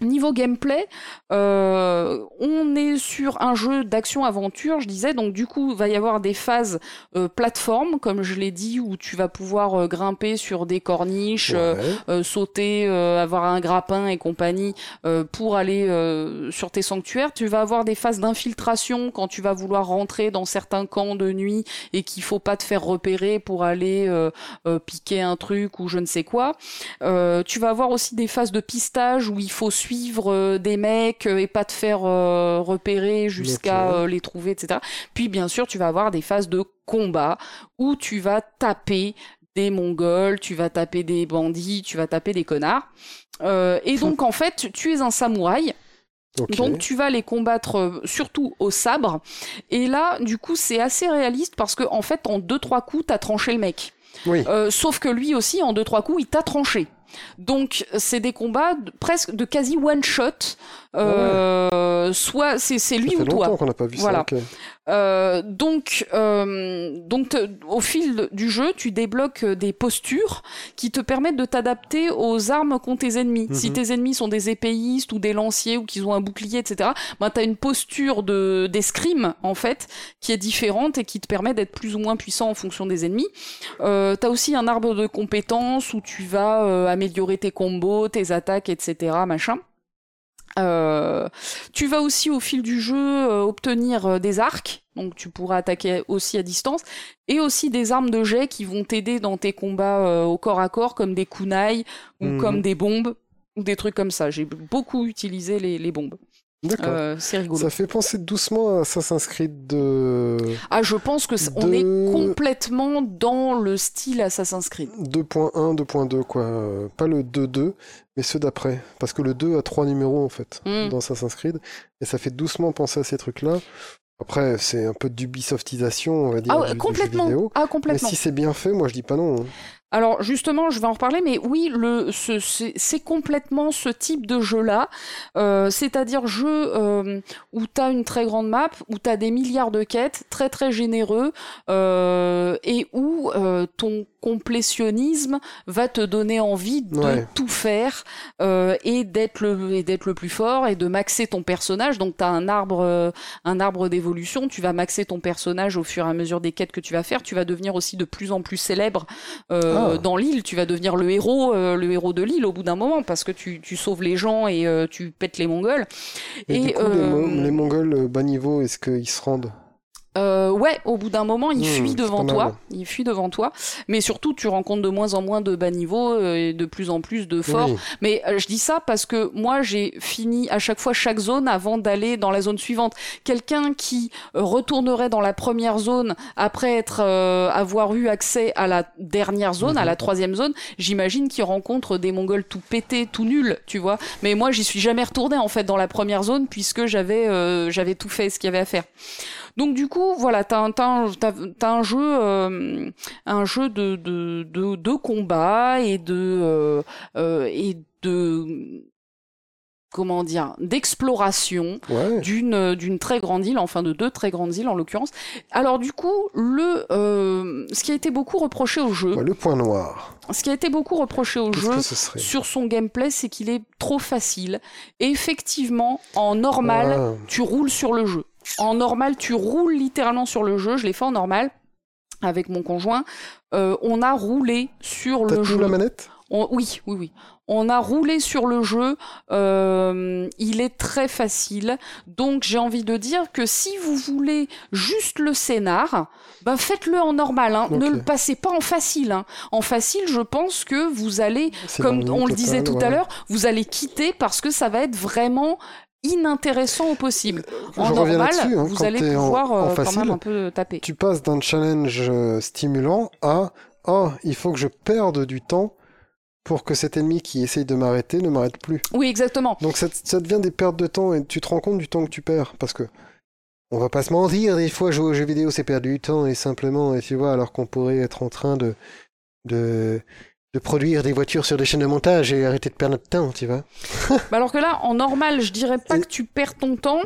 Niveau gameplay, euh, on est sur un jeu d'action-aventure, je disais, donc du coup, il va y avoir des phases euh, plateforme, comme je l'ai dit, où tu vas pouvoir euh, grimper sur des corniches, euh, Ouais. euh, sauter, euh, avoir un grappin et compagnie euh, pour aller euh, sur tes sanctuaires. Tu vas avoir des phases d'infiltration quand tu vas vouloir rentrer dans certains camps de nuit et qu'il faut pas te faire repérer pour aller piquer un truc ou je ne sais quoi. Euh, tu vas avoir aussi des phases de pistage où il faut suivre euh, des mecs euh, et pas te faire euh, repérer jusqu'à les trouver, etc. Puis bien sûr, tu vas avoir des phases de combat où tu vas taper des Mongols, tu vas taper des bandits, tu vas taper des connards. Euh, et donc en fait, tu es un samouraï. Donc tu vas les combattre surtout au sabre. Et là, du coup, c'est assez réaliste parce que en fait, en deux trois coups, t'as tranché le mec. Oui. Euh, sauf que lui aussi, en deux trois coups, il t'a tranché. Donc c'est des combats de- presque de quasi one shot. Euh, Soit c'est c'est lui ou toi. qu'on n'a pas vu Voilà. ça. ok. Euh, donc, euh, donc te- au fil du jeu, tu débloques euh, des postures qui te permettent de t'adapter aux armes qu'ont tes ennemis. Mhm. Si tes ennemis sont des épéistes ou des lanciers ou qu'ils ont un bouclier, etc., ben t'as une posture de d'escrime en fait qui est différente et qui te permet d'être plus ou moins puissant en fonction des ennemis. Euh, t'as aussi un arbre de compétences où tu vas euh, améliorer tes combos, tes attaques, etc., machin. Euh, tu vas aussi au fil du jeu euh, obtenir euh, des arcs, donc tu pourras attaquer aussi à distance, et aussi des armes de jet qui vont t'aider dans tes combats au corps à corps, comme des kunai ou Mhm. comme des bombes ou des trucs comme ça. J'ai beaucoup utilisé les, les bombes. D'accord. Euh, c'est rigolo. Ça fait penser doucement à Assassin's Creed de Ah, je pense que on est complètement dans le style Assassin's Creed. 2.1, 2.2 quoi. Pas le 2.2, mais ceux d'après. Parce que le 2 a trois numéros en fait Mm. dans Assassin's Creed. Et ça fait doucement penser à ces trucs-là. Après, c'est un peu d'Ubisoftisation, on va dire. Ah ouais, complètement. vidéo. Ah, Mais complètement. si c'est bien fait, moi je dis pas non. Alors justement, je vais en reparler, mais oui, le, ce- c'est complètement ce type de jeu-là, Euh, c'est-à-dire jeu euh, où tu une très grande map, où tu des milliards de quêtes, très très généreux, euh, et où ton complétionnisme va te donner envie de Ouais. tout faire euh, et d'être le et d'être le plus fort et de maxer ton personnage. Donc tu as un arbre euh, un arbre d'évolution, tu vas maxer ton personnage au fur et à mesure des quêtes que tu vas faire, tu vas devenir aussi de plus en plus célèbre euh, Ah. dans l'île, tu vas devenir le héros, le héros de l'île au bout d'un moment parce que tu, tu sauves les gens et tu pètes les Mongols. Et, Et, du coup, les, Mo- les Mongols bas niveau, est-ce qu'ils se rendent? Euh, ouais, au bout d'un moment, il Mmh, fuit devant toi, mal. il fuit devant toi, mais surtout tu rencontres de moins en moins de bas niveaux euh, et de plus en plus de forts. Oui. Mais euh, je dis ça parce que moi j'ai fini à chaque fois chaque zone avant d'aller dans la zone suivante. Quelqu'un qui euh, retournerait dans la première zone après être euh, avoir eu accès à la dernière zone, à Mhm. la troisième zone, j'imagine qu'il rencontre des Mongols tout pétés, tout nuls, tu vois. Mais moi j'y suis jamais retourné en fait dans la première zone puisque j'avais euh, j'avais tout fait ce qu'il y avait à faire. Donc du coup, voilà, t'as un, t'as un, jeu, euh, un jeu de, de, de, de combat et de euh, euh, et de comment dire d'exploration Ouais. d'une d'une très grande île, enfin de deux très grandes îles en l'occurrence. Alors du coup, le euh, ce qui a été beaucoup reproché au jeu, Ouais, le point noir. ce qui a été beaucoup reproché au jeu sur son gameplay, c'est qu'il est trop facile. Et effectivement, en normal, Ah, tu roules sur le jeu. En normal, tu roules littéralement sur le jeu. Je l'ai fait en normal avec mon conjoint. Euh, on a roulé sur le jeu. la manette? On- oui, oui, oui. On a roulé sur le jeu. euh, il est très facile. Donc, j'ai envie de dire que si vous voulez juste le scénar, ben faites-le en normal. Hein. Ne le passez pas en facile. Hein. En facile, je pense que vous allez comme on le disait tout à l'heure, vous allez quitter parce que ça va être vraiment inintéressant au possible. En Je normal, hein, vous allez en- pouvoir en euh, quand même un peu taper. Tu passes d'un challenge euh, stimulant à Ah, il faut que je perde du temps pour que cet ennemi qui essaye de m'arrêter ne m'arrête plus. Oui, exactement. Donc ça, ça devient des pertes de temps et tu te rends compte du temps que tu perds. Parce que, on va pas se mentir, des fois jouer aux jeux vidéo c'est perdre du temps et simplement, et tu vois, alors qu'on pourrait être en train de, de, de produire des voitures sur des chaînes de montage et arrêter de perdre notre temps, tu vois. Bah alors que là, en normal, je dirais pas que tu perds ton temps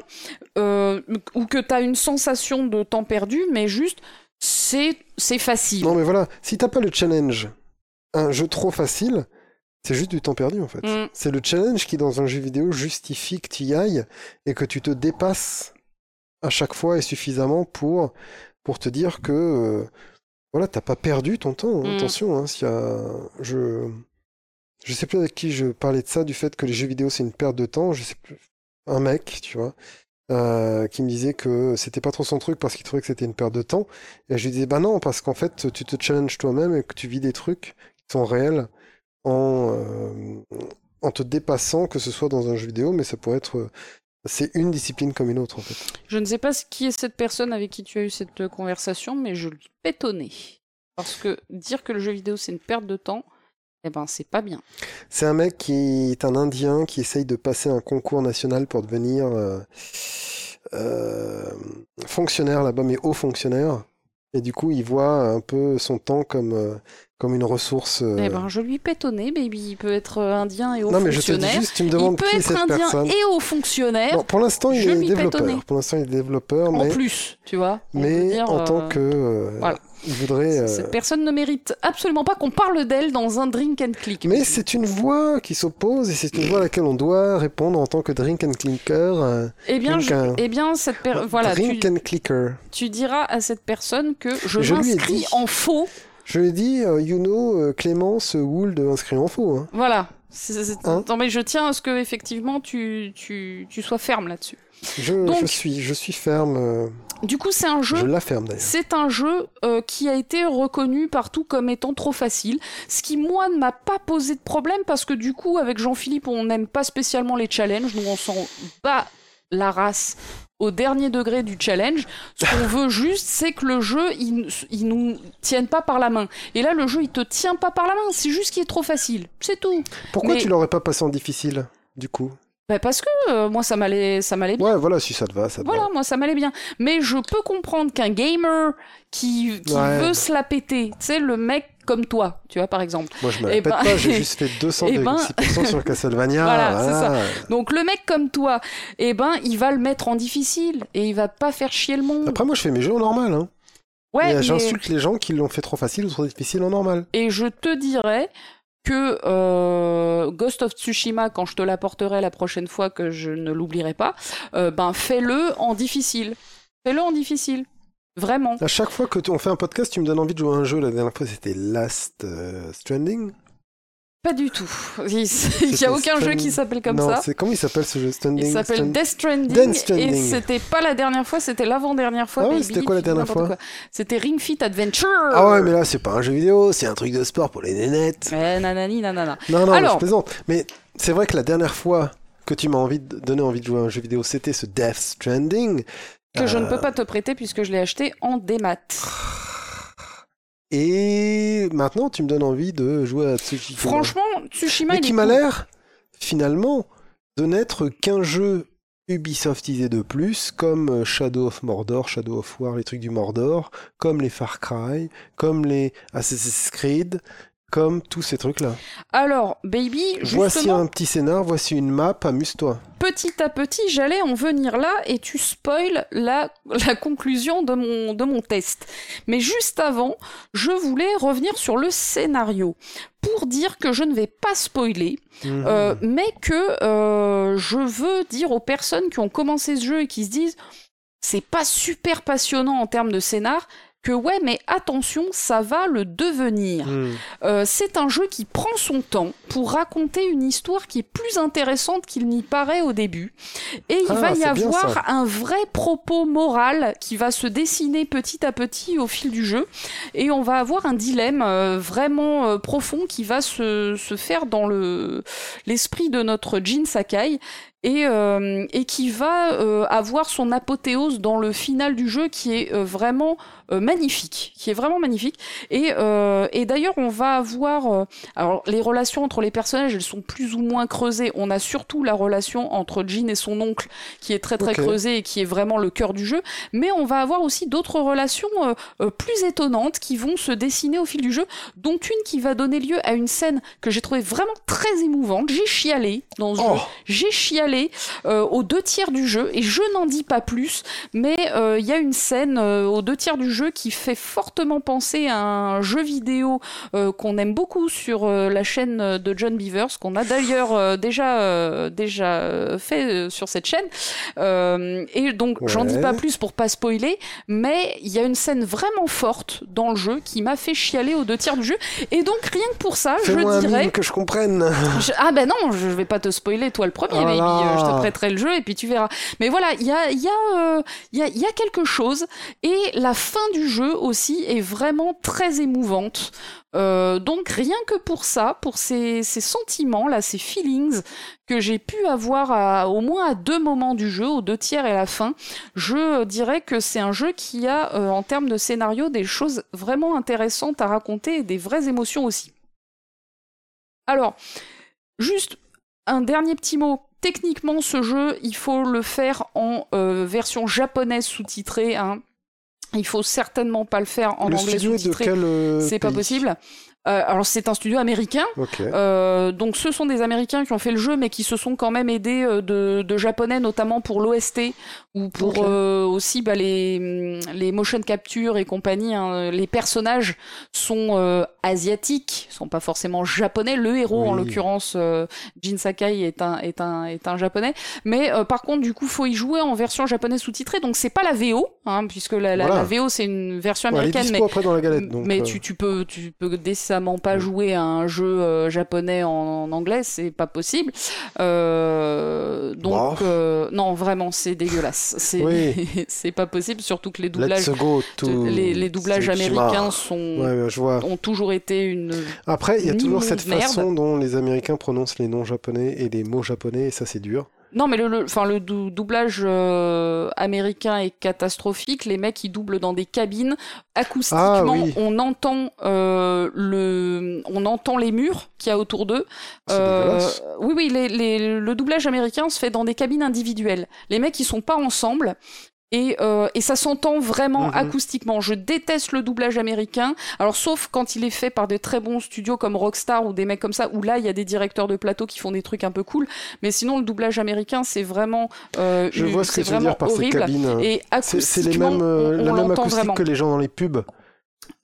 euh, ou que tu as une sensation de temps perdu, mais juste c'est c'est facile. Non mais voilà, si t'as pas le challenge, un jeu trop facile, c'est juste du temps perdu en fait. Mm. C'est le challenge qui dans un jeu vidéo justifie que tu y ailles et que tu te dépasses à chaque fois et suffisamment pour, pour te dire que euh, voilà, t'as pas perdu ton temps. hein. Mm. Attention, hein, s'il y a, je, je sais plus avec qui je parlais de ça, du fait que les jeux vidéo c'est une perte de temps. Je sais plus, un mec, tu vois, euh, qui me disait que c'était pas trop son truc parce qu'il trouvait que c'était une perte de temps. Et je lui disais, bah non, parce qu'en fait, tu te challenges toi-même et que tu vis des trucs qui sont réels en, euh, en te dépassant, que ce soit dans un jeu vidéo, mais ça pourrait être. C'est une discipline comme une autre, en fait. Je ne sais pas qui est cette personne avec qui tu as eu cette euh, conversation, mais je lui pétonnais. Parce que dire que le jeu vidéo c'est une perte de temps, eh ben c'est pas bien. C'est un mec qui est un Indien qui essaye de passer un concours national pour devenir euh, euh, fonctionnaire là-bas, mais haut fonctionnaire. Et du coup, il voit un peu son temps comme, euh, comme une ressource. euh, Eh ben je lui pétonnais, baby. Il peut être euh, indien et haut non, mais je te dis fonctionnaire. juste, tu me Il demandes peut qui est être cette indien personne. et haut fonctionnaire. Bon, pour l'instant, il je est développeur. Pour l'instant, il est développeur, en plus, tu vois. Peut mais dire, en tant euh, que. euh, voilà. Il voudrait. Cette personne ne mérite absolument pas qu'on parle d'elle dans un drink and click. Mais c'est une voix qui s'oppose et c'est une voix à laquelle on doit répondre en tant que drink and clicker. euh, Eh bien, je- and- eh bien cette per- voilà, tu, drink and clicker. tu diras à cette personne que je, Je m'inscris dit. en faux. Je lui ai dit, euh, you know, euh, Clémence Would inscrit en faux. hein. Voilà. C'est- c'est- Hein non mais je tiens à ce que effectivement tu, tu, tu sois ferme là-dessus. Je, Donc- je suis, je suis ferme. euh, Du coup, c'est un jeu. Je la ferme d'ailleurs. C'est un jeu euh, qui a été reconnu partout comme étant trop facile, ce qui moi ne m'a pas posé de problème parce que du coup avec Jean-Philippe on n'aime pas spécialement les challenges, nous on s'en bat la race au dernier degré du challenge. Ce qu'on veut juste c'est que le jeu il, il nous tienne pas par la main. Et là le jeu il te tient pas par la main, c'est juste qu'il est trop facile, c'est tout. Pourquoi mais- tu l'aurais pas passé en difficile, du coup? Bah, parce que euh, moi ça m'allait ça m'allait bien. Ouais, voilà, si ça te va, ça te Voilà, va. moi ça m'allait bien. Mais je peux comprendre qu'un gamer qui, qui Ouais. veut se la péter, tu sais, le mec comme toi, tu vois, par exemple. Moi, je me Eh répète ben- pas, j'ai juste fait Eh ben- 200,6% sur Castlevania. Voilà, c'est ça. Donc le mec comme toi, eh ben, il va le mettre en difficile et il va pas faire chier le monde. Après, moi, je fais mes jeux en normal. Hein. ouais, mais- J'insulte les gens qui l'ont fait trop facile ou trop difficile en normal. Et je te dirais que euh, Ghost of Tsushima, quand je te l'apporterai la prochaine fois que je ne l'oublierai pas, euh, ben fais-le en difficile. Fais-le en difficile. Vraiment. À chaque fois que on fait un podcast, tu me donnes envie de jouer à un jeu. La dernière fois, c'était Last euh, Stranding. Pas du tout. Il n'y a aucun jeu qui s'appelle comme non, ça. c'est comment il s'appelle ce jeu? Stranding Il s'appelle Death Stranding, Stranding. et c'était pas la dernière fois, c'était l'avant-dernière fois. Ah ouais, c'était quoi la dernière fois? C'était Ring Fit Adventure. Ah ouais, mais là, c'est pas un jeu vidéo, c'est un truc de sport pour les nénettes. Eh, nanani, nanana. Non, non, Alors- je plaisante. Mais c'est vrai que la dernière fois que tu m'as envie de donner envie de jouer à un jeu vidéo, c'était ce Death Stranding. Que je ne Euh, peux pas te prêter puisque je l'ai acheté en démat. Et maintenant, tu me donnes envie de jouer à Tsushima. Franchement, Tsushima, mais il qui m'a l'air, finalement, de n'être qu'un jeu Ubisoftisé de plus, comme euh, Shadow of Mordor, Shadow of War, les trucs du Mordor, comme les Far Cry, comme les Assassin's Creed, comme tous ces trucs-là. Alors, baby, Voici un petit scénar, voici une map, amuse-toi. petit à petit, j'allais en venir là et tu spoil la, la conclusion de mon, de mon test. Mais juste avant, je voulais revenir sur le scénario pour dire que je ne vais pas spoiler, Mhm. euh, mais que euh, je veux dire aux personnes qui ont commencé ce jeu et qui se disent c'est pas super passionnant en termes de scénar, que ouais, mais attention, ça va le devenir. Mhm. Euh, c'est un jeu qui prend son temps pour raconter une histoire qui est plus intéressante qu'il n'y paraît au début. Et il Ah, va y bien, avoir un vrai propos moral qui va se dessiner petit à petit au fil du jeu. Et on va avoir un dilemme euh, vraiment euh, profond qui va se, se faire dans le l'esprit de notre Jin Sakai. Et, euh, et qui va euh, avoir son apothéose dans le final du jeu qui est euh, vraiment magnifique, qui est vraiment magnifique. Et, euh, et d'ailleurs, on va avoir. euh, alors, les relations entre les personnages, elles sont plus ou moins creusées. On a surtout la relation entre Jin et son oncle, qui est très très creusée et qui est vraiment le cœur du jeu. Mais on va avoir aussi d'autres relations euh, euh, plus étonnantes qui vont se dessiner au fil du jeu, dont une qui va donner lieu à une scène que j'ai trouvée vraiment très émouvante. J'ai chialé dans ce Oh. jeu. J'ai chialé euh, aux deux tiers du jeu et je n'en dis pas plus, mais euh, il y a une scène euh, aux deux tiers du jeu qui fait fortement penser à un jeu vidéo euh, qu'on aime beaucoup sur euh, la chaîne de John Beavers, qu'on a d'ailleurs euh, déjà déjà fait sur cette chaîne. Et donc j'en dis pas plus pour pas spoiler, mais il y a une scène vraiment forte dans le jeu qui m'a fait chialer aux deux tiers du jeu. Et donc rien que pour ça, je dirais que je comprenne. je- Ah ben non, je vais pas te spoiler toi le premier, Ah baby. là. Euh, Je te prêterai le jeu et puis tu verras. Mais voilà, il y a, y, a, euh, a, y a quelque chose et la fin du jeu aussi est vraiment très émouvante. Euh, donc rien que pour ça, pour ces, sentiments là, ces feelings que j'ai pu avoir au moins à deux moments du jeu, aux deux tiers et à la fin, je dirais que c'est un jeu qui a euh, en termes de scénario des choses vraiment intéressantes à raconter et des vraies émotions aussi. Alors, juste un dernier petit mot. Techniquement, ce jeu, il faut le faire en euh, version japonaise sous-titrée. Hein. Il faut certainement pas le faire en le anglais sous-titré. quel euh, C'est pas possible. Euh, alors c'est un studio américain. Euh, donc ce sont des Américains qui ont fait le jeu, mais qui se sont quand même aidés euh, de, de japonais, notamment pour l'OST ou pour euh, aussi bah, les, les motion capture et compagnie. hein. Les personnages sont asiatiques, sont pas forcément japonais. Le héros, en l'occurrence, Jin Sakai est un est un est un japonais. Mais par contre, du coup, faut y jouer en version japonaise sous-titrée. Donc c'est pas la VO, hein, puisque la, la, Voilà. la VO c'est une version américaine, mais après dans la galette. Donc, mais tu, tu peux tu peux dé- pas joué à un jeu euh, japonais en, anglais, c'est pas possible. Euh, donc euh, non, vraiment, c'est dégueulasse. C'est c'est pas possible, surtout que les doublages, les, les, doublages américains sont ont toujours été une. Après, il y a toujours cette façon dont les Américains prononcent les noms japonais et les mots japonais, et ça c'est dur. Non, mais le, enfin, le, doublage euh, américain est catastrophique. Les mecs, ils doublent dans des cabines. Acoustiquement, ah on entend euh, le, on entend les murs qu'il y a autour d'eux. Euh, oui, oui, les, le doublage américain se fait dans des cabines individuelles. Les mecs, ils sont pas ensemble. Et, euh, et, ça s'entend vraiment mhm. acoustiquement. Je déteste le doublage américain. Alors sauf quand il est fait par des très bons studios comme Rockstar ou des mecs comme ça, où là il y a des directeurs de plateau qui font des trucs un peu cool. Mais sinon le doublage américain c'est vraiment. Euh, Je vois ce que tu veux dire par ces cabines. Et c'est les mêmes, euh, la même acoustique que les gens dans les pubs.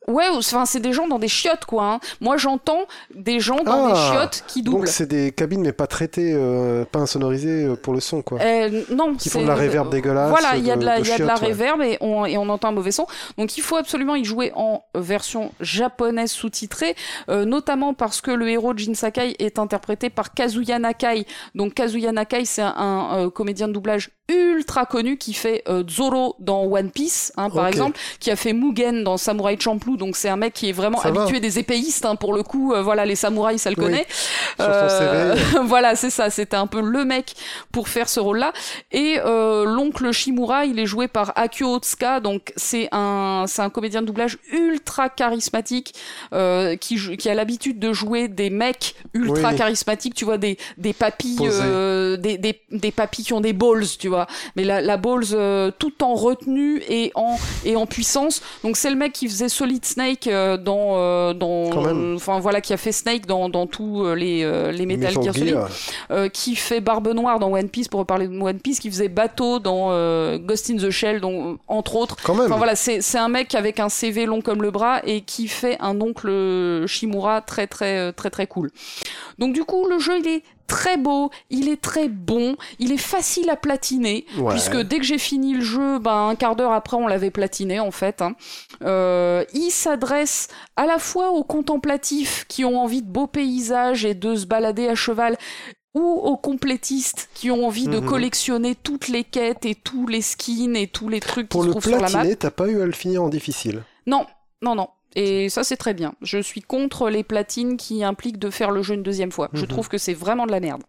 Ouais, enfin c'est des gens dans des chiottes quoi. Hein. Moi j'entends des gens dans des ah, chiottes qui doublent. Donc c'est des cabines mais pas traitées, euh, pas insonorisées euh, pour le son quoi. Euh, non. Qui font de la réverb dégueulasse. Voilà, il y a de la, il y a de la réverb et on, et on entend un mauvais son. Donc il faut absolument y jouer en version japonaise sous-titrée, notamment parce que le héros Jin Sakai est interprété par Kazuya Nakai. Donc Kazuya Nakai c'est un, comédien de doublage ultra connu qui fait Zoro dans One Piece, hein, par exemple, qui a fait Mugen dans Samurai Champloo donc c'est un mec qui est vraiment habitué des épéistes hein, pour le coup. Euh, voilà, les samouraïs, ça le connaît. Euh, voilà, c'est ça. C'était un peu le mec pour faire ce rôle-là. Et euh, l'oncle Shimura, il est joué par Akio Otsuka, donc c'est un c'est un comédien de doublage ultra charismatique qui qui a l'habitude de jouer des mecs ultra charismatiques. Tu vois des des papilles, des, des des papilles qui ont des balls, tu vois. Mais la la balls tout en retenue et en et en puissance. Donc c'est le mec qui faisait Solid Snake euh, dans euh, dans enfin voilà qui a fait Snake dans dans tous euh, les les Metal Gear Solid qui fait Barbe Noire dans One Piece pour reparler de One Piece qui faisait Bateau dans Ghost in the Shell donc entre autres. Enfin voilà c'est c'est un mec avec un CV long comme le bras et qui fait un oncle Shimura très très très très cool. Donc du coup le jeu il est très beau, il est très bon, il est facile à platiner, puisque dès que j'ai fini le jeu, ben, un quart d'heure après, on l'avait platiné en fait. Hein. Euh, il s'adresse à la fois aux contemplatifs qui ont envie de beaux paysages et de se balader à cheval, ou aux complétistes qui ont envie de mhm. collectionner toutes les quêtes et tous les skins et tous les trucs qui se trouvent sur la map. t'as pas eu à le finir en difficile? Non, non, non. Et ça, c'est très bien. Je suis contre les platines qui impliquent de faire le jeu une deuxième fois. Je mhm. trouve que c'est vraiment de la merde.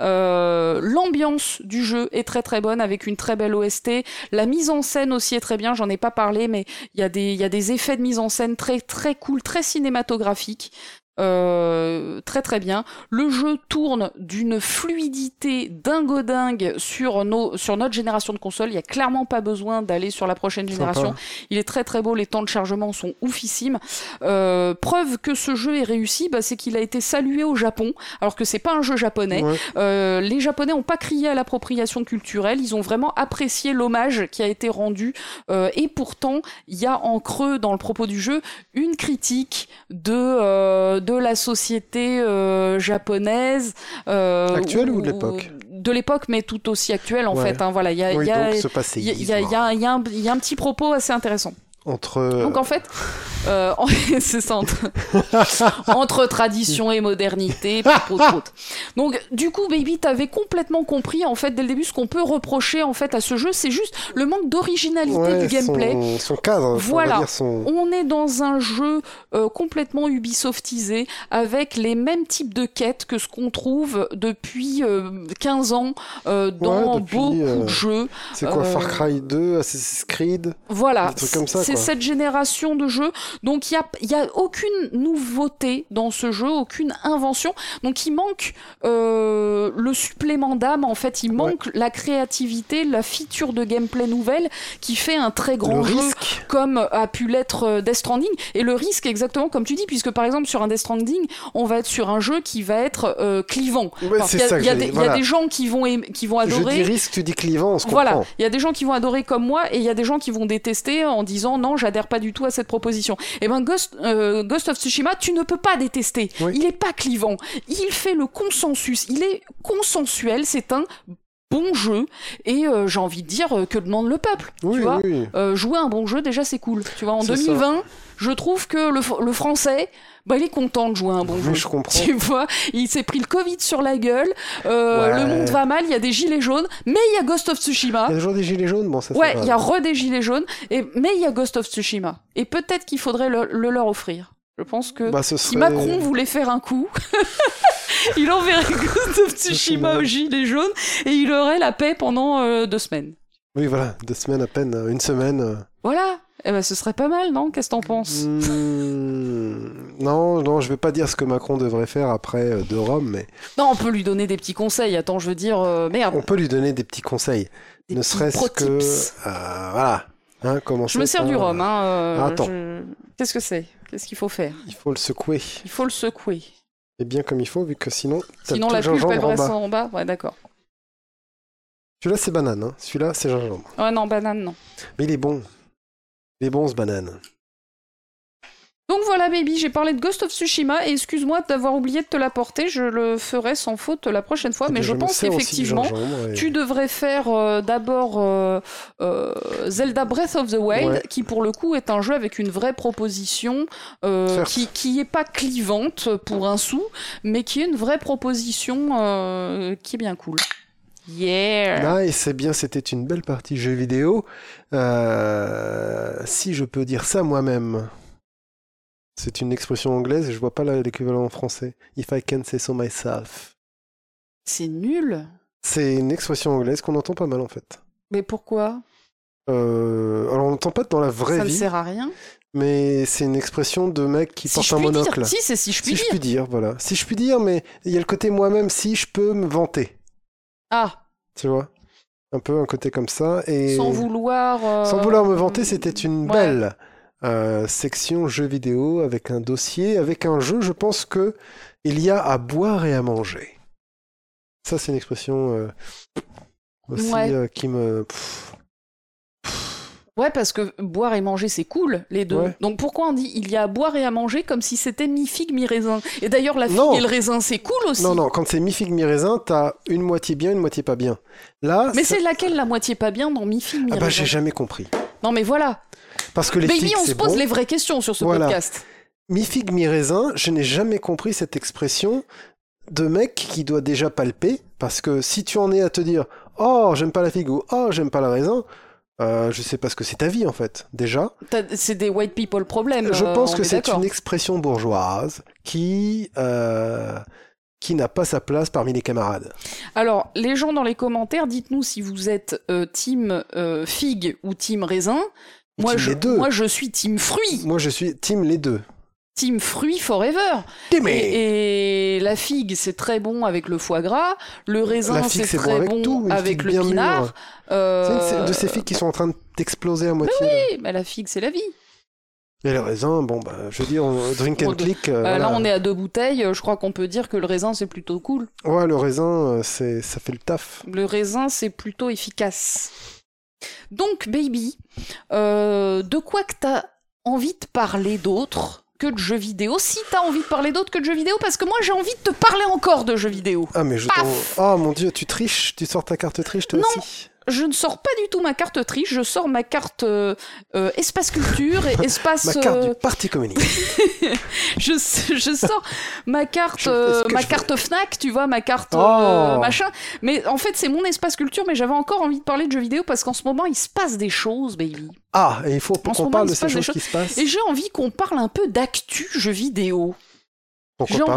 Euh, l'ambiance du jeu est très très bonne avec une très belle OST. La mise en scène aussi est très bien. J'en ai pas parlé, mais il y, a des, y a des effets de mise en scène très très cool, très cinématographiques. Euh, très très bien. Le jeu tourne d'une fluidité dingo-dingue sur, nos, sur notre génération de consoles. Il n'y a clairement pas besoin d'aller sur la prochaine génération. Il est très très beau, les temps de chargement sont oufissimes. Euh, preuve que ce jeu est réussi, bah, c'est qu'il a été salué au Japon, alors que c'est pas un jeu japonais. Euh, les Japonais n'ont pas crié à l'appropriation culturelle, ils ont vraiment apprécié l'hommage qui a été rendu. et pourtant, il y a en creux dans le propos du jeu une critique de, de de la société euh, japonaise. Euh, actuelle ou, de l'époque De l'époque, mais tout aussi actuelle en fait. Hein, voilà, il y a, y, a, y, a, un petit propos assez intéressant. Entre... Donc en fait, euh, c'est ça, entre, tradition et modernité. Donc du coup, Baby, t'avais complètement compris en fait dès le début ce qu'on peut reprocher en fait à ce jeu, c'est juste le manque d'originalité du gameplay. Son, cadre. Voilà, on est dans un jeu euh, complètement Ubisoftisé avec les mêmes types de quêtes que ce qu'on trouve depuis 15 euh, ans euh, dans beaucoup de jeux. C'est quoi Far Cry 2, Assassin's Creed? Voilà. Des trucs comme ça c'est cette génération de jeux. Donc il y a, y a aucune nouveauté dans ce jeu, aucune invention. Donc il manque euh, le supplément d'âme. En fait, il manque la créativité, la feature de gameplay nouvelle qui fait un très grand jeu, comme a pu l'être euh, Death Stranding. Et le risque, exactement comme tu dis, puisque par exemple sur un Death Stranding, on va être sur un jeu qui va être euh, clivant. il y, a, des gens qui vont qui vont adorer. Je dis risque, tu dis clivant, on se Voilà, il y a des gens qui vont adorer comme moi et il y a des gens qui vont détester en disant non, j'adhère pas du tout à cette proposition. Et eh ben Ghost, euh, Ghost of Tsushima, tu ne peux pas détester. Il est pas clivant. Il fait le consensus. Il est consensuel. C'est un bon jeu et euh, j'ai envie de dire euh, que demande le peuple tu vois jouer un bon jeu déjà c'est cool tu vois en 2020 Je trouve que le, français, bah, il est content de jouer un bon Oui, jeu. je comprends. Tu vois, il s'est pris le Covid sur la gueule, euh, Ouais. le monde va mal, il y a des gilets jaunes, mais il y a Ghost of Tsushima. Il y a toujours des gilets jaunes, bon, ça, Ouais, il y a re des gilets jaunes, et, mais il y a Ghost of Tsushima. Et peut-être qu'il faudrait le, le leur offrir. Je pense que Bah, si Macron voulait faire un coup, il enverrait Ghost of Tsushima aux gilets jaunes et il aurait la paix pendant euh, deux semaines. Oui, voilà, deux semaines à peine, euh, une semaine. euh. Voilà. Eh ben, ce serait pas mal, non? Qu'est-ce que t'en penses? Hmm, Non, non, je vais pas dire ce que Macron devrait faire après euh, de Rome, mais Non, on peut lui donner des petits conseils. Attends, je veux dire, euh, merde. on peut lui donner des petits conseils. des ne serait-ce que. euh, voilà. Hein, commencer Je me sers du rhum. Hein, euh, Attends. je- Qu'est-ce que c'est? Qu'est-ce qu'il faut faire? Il faut le secouer. Il faut le secouer. Et bien comme il faut, vu que sinon. Sinon, la elle gingembre en bas. en bas. Ouais, d'accord. Celui-là, c'est banane. Hein. Celui-là, c'est gingembre. Ouais, non, banane, non. Mais il est bon. Il est bon, ce banane. Donc voilà, baby, j'ai parlé de Ghost of Tsushima et excuse-moi d'avoir oublié de te l'apporter. Je le ferai sans faute la prochaine fois, Eh mais je pense qu'effectivement. et- Tu devrais faire euh, d'abord euh, euh, Zelda Breath of the Wild, Ouais. qui pour le coup est un jeu avec une vraie proposition qui, qui est pas clivante pour un sou, mais qui est une vraie proposition qui est bien cool. Yeah! Nice, c'est bien, c'était une belle partie jeu vidéo. Euh, si je peux dire ça moi-même. C'est une expression anglaise et je vois pas l'équivalent en français. If I can say so myself. C'est nul! C'est une expression anglaise qu'on entend pas mal en fait. Mais pourquoi? Euh, alors on n'entend pas dans la vraie Ça ne vie, sert à rien. mais c'est une expression de mec qui Si porte je un puis monocle. dire. Si, c'est si je puis Si je dire. puis dire, voilà. Si je puis dire, mais il y a le côté moi-même, si je peux me vanter. Ah, Tu vois Un peu un côté comme ça. Et... sans vouloir. euh, Sans vouloir me vanter, c'était une ouais. belle euh, section jeux vidéo avec un dossier, avec un jeu. Je pense que il y a à boire et à manger. Ça, c'est une expression euh, aussi Ouais. euh, qui me. pff, Ouais, parce que boire et manger, c'est cool, les deux. Ouais. Donc pourquoi on dit il y a à boire et à manger comme si c'était mi-figue, mi-raisin? Et d'ailleurs, la figue Non. et le raisin, c'est cool aussi. Non, non, quand c'est mi-figue, mi-raisin, t'as une moitié bien, une moitié pas bien. Là, Mais ça- c'est laquelle la moitié pas bien dans mi-figue, Ah mi-raisin? bah, j'ai jamais compris. Non, mais voilà. Parce que les Baby, figues, on se pose bon. les vraies questions sur ce Voilà. podcast. Mi-figue, mi-raisin, je n'ai jamais compris cette expression de mec qui doit déjà palper, parce que si tu en es à te dire « Oh, j'aime pas la figue » ou « Oh, j'aime pas le raisin euh, je sais pas ce que c'est ta vie, en fait, déjà. C'est des white people problèmes. je euh, pense que est c'est une expression bourgeoise qui, euh, qui n'a pas sa place parmi les camarades. Alors, les gens dans les commentaires, dites-nous si vous êtes euh, team figue ou team raisin. Moi team je, les deux. moi, je suis team fruit. Moi, je suis team les deux. Team fruit forever. Aimé Et, et la figue, c'est très bon avec le foie gras. Le raisin, c'est bon très avec bon tout, avec le pinard. Euh, C'est de ces figues qui sont en train d'exploser à moitié. là. oui, bah, la figue, c'est la vie. Et le raisin, bon, bah, je veux dire, on- drink and click. Euh, euh, voilà. Là, on est à deux bouteilles. Je crois qu'on peut dire que le raisin, c'est plutôt cool. Ouais, le raisin, c'est, ça fait le taf. Le raisin, c'est plutôt efficace. Donc, baby, euh, de quoi que t'as envie de parler d'autre? Que de jeux vidéo Si t'as envie de parler d'autre que de jeux vidéo, parce que moi, j'ai envie de te parler encore de jeux vidéo. Ah, mais je t'en... Oh mon dieu, tu triches Tu sors ta carte triche, toi Non. aussi Je ne sors pas du tout ma carte triche, je sors ma carte euh, euh, espace culture et espace. Ma carte euh, du Parti communiste. je, je sors ma carte, Je ma veux. carte Fnac, tu vois, ma carte Oh. machin. Mais en fait, c'est mon espace culture, mais j'avais encore envie de parler de jeux vidéo parce qu'en ce moment, il se passe des choses, baby. Ah, et il faut qu'on parle de ces choses qui se passent. Et j'ai envie qu'on parle un peu d'actu jeux vidéo.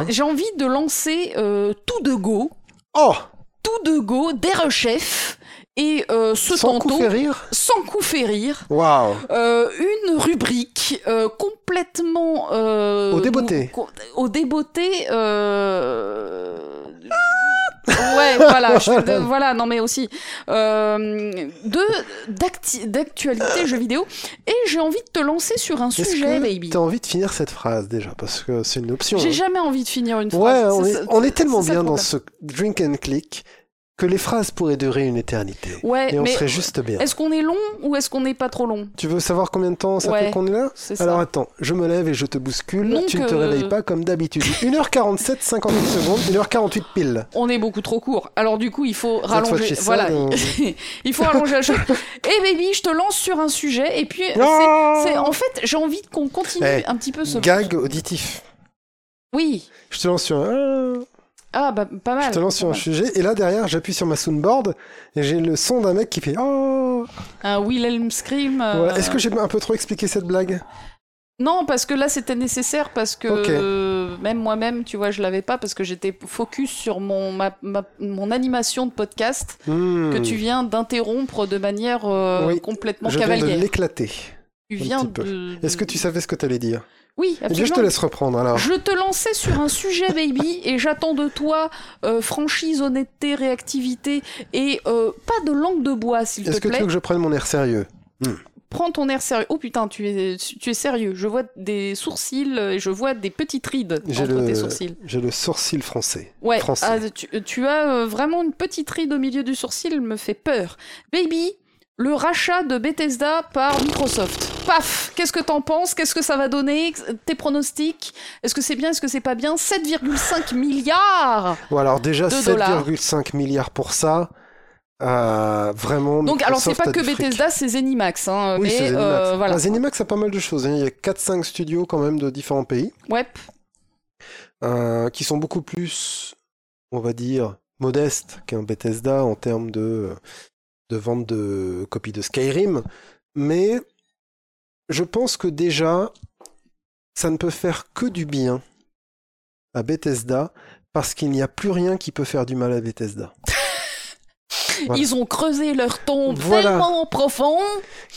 J'ai envie de lancer tout de go, Oh tout de go, des rechefs et euh, ce Sans coup tantôt, sans coup fait rire. Waouh Euh, une rubrique euh, complètement Au débeauté. au débeauté euh, ouais voilà je- de- voilà non mais aussi euh, de d'actualité jeux vidéo et j'ai envie de te lancer sur un sujet que baby t'as envie de finir cette phrase déjà? Parce que c'est une option. j'ai hein. jamais envie de finir une phrase Ouais, on est, ça- on est tellement bien dans ce drink and click que les phrases pourraient durer une éternité. Ouais, et on mais serait juste bien. est-ce qu'on est long ou est-ce qu'on n'est pas trop long? Tu veux savoir combien de temps ça Ouais, fait qu'on est là? C'est ça. Alors attends, je me lève et je te bouscule. Tu ne te euh, réveilles pas comme d'habitude. 1h47, 58 secondes, 1h48 pile. On est beaucoup trop court. Alors du coup, il faut rallonger. Voilà, euh. il faut rallonger la chose. Et baby, je te lance sur un sujet. Et puis, c'est- Ah c'est en fait, j'ai envie qu'on continue Eh, un petit peu ce. Gag auditif. Oui. Je te lance sur un... Ah bah pas mal. Je te lance sur un mal. sujet et là derrière j'appuie sur ma soundboard et j'ai le son d'un mec qui fait oh Un Wilhelm scream. euh. Est-ce que j'ai un peu trop expliqué cette blague? Non, parce que là c'était nécessaire parce que euh, même moi-même, tu vois, je l'avais pas parce que j'étais focus sur mon ma- ma- mon animation de podcast Hmm. que tu viens d'interrompre de manière euh, Oui, complètement Je viens de cavalière. l'éclater. Tu viens de. Est-ce que tu savais ce que tu allais dire? Oui, absolument. je te laisse reprendre alors. Je te lançais sur un sujet, baby, et j'attends de toi euh, franchise, honnêteté, réactivité et euh, pas de langue de bois, s'il te Est-ce que tu plaît. veux que je prenne mon air sérieux? Prends ton air sérieux. Oh putain, tu es, tu es sérieux. Je vois des sourcils et je vois des petites rides entre le- tes sourcils. J'ai le sourcil français. Ouais, Français. ah, tu, tu as euh, vraiment une petite ride au milieu du sourcil, me fait peur. Baby, le rachat de Bethesda par Microsoft. Paf Qu'est-ce que t'en penses? Qu'est-ce que ça va donner? Tes pronostics? Est-ce que c'est bien? Est-ce que c'est pas bien? 7,5 milliards Bon, alors déjà De dollars. 7,5 milliards pour ça. Euh, vraiment. Donc, alors, c'est pas que. Bethesda, c'est Zenimax. Hein, Oui, c'est Zenimax. euh, voilà. Ah, Zenimax a pas mal de choses. hein. Il y a 4-5 studios quand même de différents pays Ouais. euh, qui sont beaucoup plus, on va dire, modestes qu'un Bethesda en termes de, de vente de copies de Skyrim. Mais je pense que déjà, ça ne peut faire que du bien à Bethesda parce qu'il n'y a plus rien qui peut faire du mal à Bethesda. Voilà. Ils ont creusé leur tombe Voilà. tellement profond.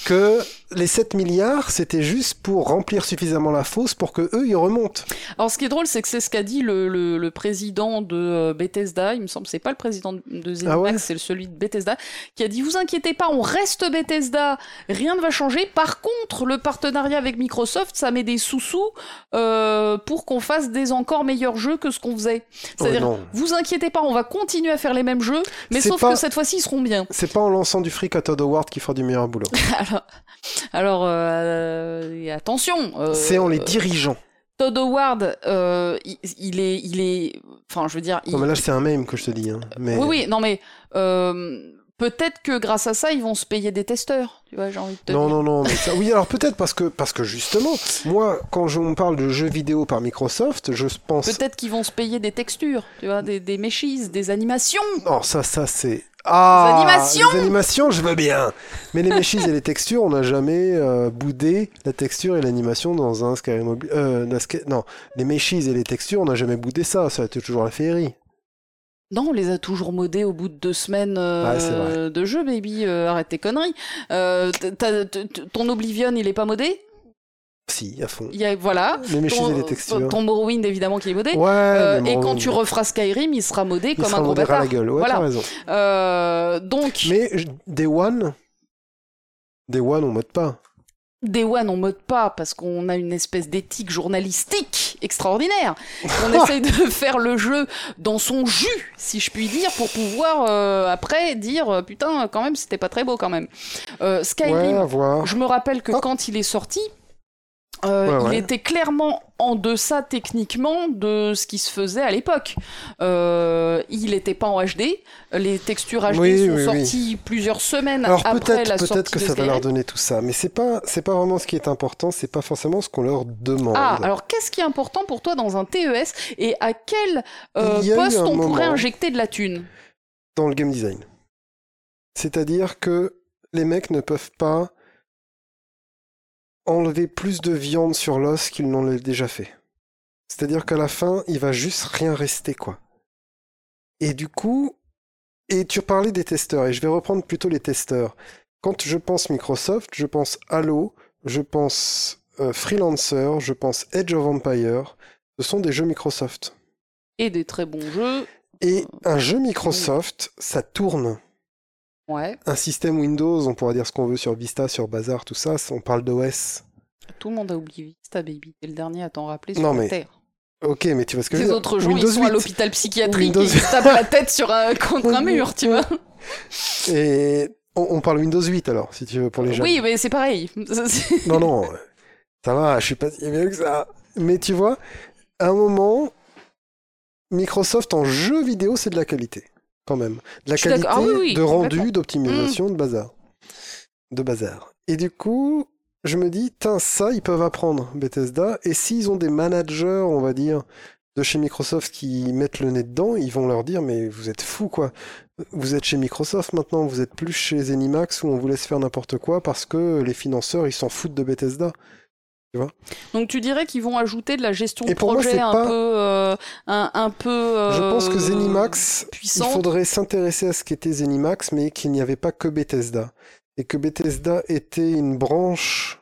Que les 7 milliards, c'était juste pour remplir suffisamment la fosse pour que eux, ils remontent. Alors, ce qui est drôle, c'est que c'est ce qu'a dit le, le- le président de euh, Bethesda. Il me semble que c'est pas le président de- Zenimax, Ah ouais? c'est celui de Bethesda, qui a dit Vous inquiétez pas, on reste Bethesda, rien ne va changer. Par contre, le partenariat avec Microsoft, ça met des sous-sous euh, pour qu'on fasse des encore meilleurs jeux que ce qu'on faisait. C'est-à-dire, Oh non. vous inquiétez pas, on va continuer à faire les mêmes jeux, mais sauf pas- que cette fois-ci, ils seront bien. C'est pas en lançant du fric à Todd Howard qui fera du meilleur boulot. alors, alors euh, attention. euh, C'est en les dirigeant. Todd Howard, euh, il, il est, il est, enfin, je veux dire, il- Non, mais là, c'est un mème que je te dis. hein. Mais... oui, oui, non, mais peut-être que grâce à ça, ils vont se payer des testeurs. Tu vois, j'ai envie de te Non, dire. non, non. Mais ça... Oui, alors peut-être parce que, parce que justement, moi, quand je, on parle de jeux vidéo par Microsoft, je pense. Peut-être qu'ils vont se payer des textures, tu vois, des, des meshes, des animations. Non, ça, ça, c'est. Ah animations Les animations, je veux bien Mais les meshes et les textures, on n'a jamais euh, boudé la texture et l'animation dans un Skyrim. Euh, Non, les meshes et les textures, on n'a jamais boudé ça. Ça a été toujours la féerie. Non, on les a toujours modés au bout de deux semaines euh, Ouais, de jeu, baby. euh, arrête tes conneries. Euh, ton Oblivion, il est pas modé? Si, à fond. Il y a, Voilà. Les Ton, et les textures. ton Morrowind, évidemment, qui est modé. Ouais, Euh, et quand tu referas Skyrim, il sera modé il comme sera un gros bâtard. la gueule. Ouais, Voilà. raison. Euh, donc, Mais Day One, Day One, on mode pas. Day One, on mode pas parce qu'on a une espèce d'éthique journalistique extraordinaire. On essaye de faire le jeu dans son jus, si je puis dire, pour pouvoir euh, après dire euh, putain, quand même, c'était pas très beau quand même. Euh, Ouais, Skyrim, voir. je me rappelle que Oh. quand il est sorti, euh, Ouais, il était clairement en deçà techniquement de ce qui se faisait à l'époque. Euh, il n'était pas en HD. Les textures HD Oui, sont oui, oui. sorties plusieurs semaines Alors après peut-être, la peut-être sortie que de ça va leur donner tout ça, mais c'est pas, c'est pas vraiment ce qui est important, c'est pas forcément ce qu'on leur demande. Ah, alors qu'est-ce qui est important pour toi dans un TES et à quel euh, poste on pourrait injecter de la thune? Dans le game design. C'est-à-dire que les mecs ne peuvent pas enlever plus de viande sur l'os qu'ils n'ont déjà fait. C'est-à-dire qu'à la fin, il va juste rien rester, quoi. Et du coup, et tu parlais des testeurs, et je vais reprendre plutôt les testeurs. Quand je pense Microsoft, je pense Halo, je pense euh, Freelancer, je pense Edge of Empire. Ce sont des jeux Microsoft. Et des très bons jeux. Et un jeu Microsoft, ça tourne. Ouais, Un système Windows, on pourra dire ce qu'on veut sur Vista, sur Bazar, tout ça, on parle d'OS. tout le monde a oublié Vista Baby. T'es le dernier à t'en rappeler sur Non, la mais- Terre. Ok, mais tu vois ce que je veux Les dire. autres gens, Windows ils sont à 8. l'hôpital psychiatrique Windows- et ils se tapent la tête sur un, contre un mur, tu vois. Et on, on parle Windows 8 alors, si tu veux, pour les jeunes. Oui, mais c'est pareil. Non, non, ça va, je suis pas si mieux que ça. Mais tu vois, à un moment, Microsoft en jeu vidéo, c'est de la qualité, quand même. De la qualité. Ah oui, oui, de rendu, d'optimisation, de bazar. De bazar. Et du coup, je me dis, tiens, ça, ils peuvent apprendre, Bethesda. Et s'ils ont des managers, on va dire, de chez Microsoft qui mettent le nez dedans, ils vont leur dire, mais vous êtes fous, quoi. Vous êtes chez Microsoft maintenant, vous êtes plus chez Zenimax où on vous laisse faire n'importe quoi parce que les financeurs, ils s'en foutent de Bethesda. Donc tu dirais qu'ils vont ajouter de la gestion de moi, projet c'est un, pas- peu, euh, un, un peu. Je pense que euh, Zenimax, il faudrait s'intéresser à ce qu'était Zenimax, mais qu'il n'y avait pas que Bethesda. Et que Bethesda était une branche,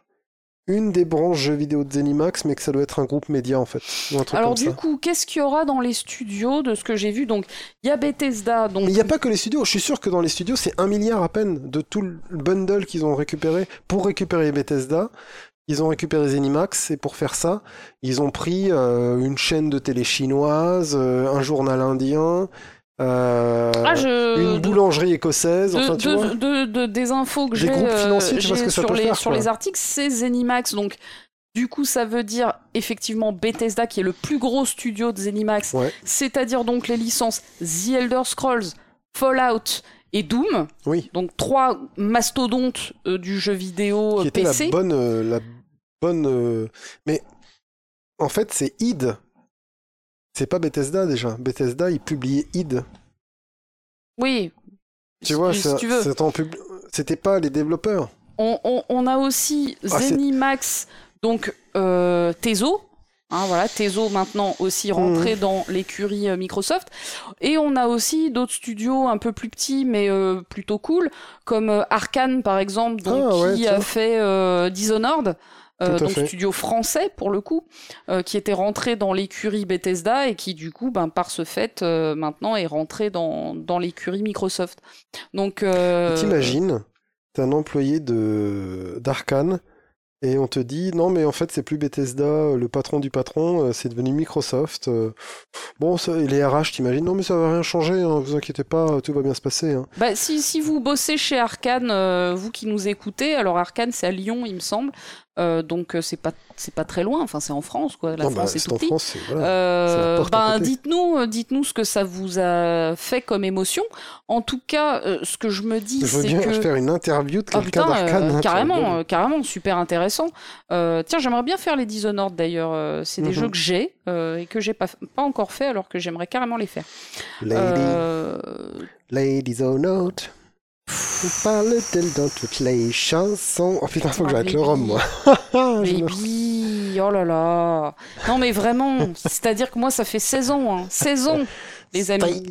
une des branches jeux vidéo de Zenimax, mais que ça doit être un groupe média en fait. Ou un truc Alors comme du ça. coup, qu'est-ce qu'il y aura dans les studios de ce que j'ai vu? Donc il y a Bethesda, donc Mais il n'y a pas que les studios. Je suis sûr que dans les studios, c'est un milliard à peine de tout le bundle qu'ils ont récupéré pour récupérer Bethesda. Ils ont récupéré Zenimax et pour faire ça, ils ont pris euh, une chaîne de télé chinoise, euh, un journal indien, euh, Ah, je... une boulangerie écossaise. de, enfin, tu de- vois. de- de- des infos que j'ai sur, peut les, faire, sur les articles, c'est Zenimax. Donc, du coup, ça veut dire effectivement Bethesda, qui est le plus gros studio de Zenimax, Ouais. c'est-à-dire donc les licences The Elder Scrolls, Fallout et Doom. Oui, Donc, trois mastodontes euh, du jeu vidéo qui était PC. la bonne, euh, la bonne. euh, Mais en fait, c'est id. C'est pas Bethesda déjà. Bethesda, il publiait id. Oui. Tu Si- vois, si ça- tu veux. c'est en pub- c'était pas les développeurs. On, on- on a aussi Ah, Zenimax, donc euh, Tezo. Hein, voilà, Tezo maintenant aussi rentré dans l'écurie euh, Microsoft. Et on a aussi d'autres studios un peu plus petits, mais euh, plutôt cool, comme Arkane par exemple, donc, Ah, ouais, qui a fait euh, Dishonored. Euh, donc fait. studio français pour le coup, euh, qui était rentré dans l'écurie Bethesda et qui du coup, ben, par ce fait, euh, maintenant est rentré dans, dans l'écurie Microsoft. Donc, euh, T'imagines, t'es un employé de d'Arkane et on te dit non mais en fait c'est plus Bethesda, le patron du patron, c'est devenu Microsoft. Bon, ça, et les RH, t'imagines non mais ça va rien changer, hein, vous inquiétez pas, tout va bien se passer. hein. Bah, si, si vous bossez chez Arkane, euh, vous qui nous écoutez, alors Arkane c'est à Lyon, il me semble, euh, donc euh, c'est pas c'est pas très loin. Enfin, c'est en France, quoi. La Non, bah, France est c'est tout en petit. France, c'est voilà. Euh, ben, dites-nous, dites-nous ce que ça vous a fait comme émotion. En tout cas, euh, ce que je me dis, Je veux c'est bien que faire une interview de ah quelqu'un tu carrément, carrément, super intéressant. Tiens, j'aimerais bien faire les Dishonored d'ailleurs. c'est des Mhm. jeux que j'ai et que j'ai pas, pas encore fait, alors que j'aimerais carrément les faire. Lady, ladies or not. Vous parle-t-elle dans toutes les chansons? Oh putain, faut que j'arrête le rhum, moi. Baby, oh là là. Non mais vraiment, c'est-à-dire que moi ça fait 16 ans, hein. 16 ans, les amis.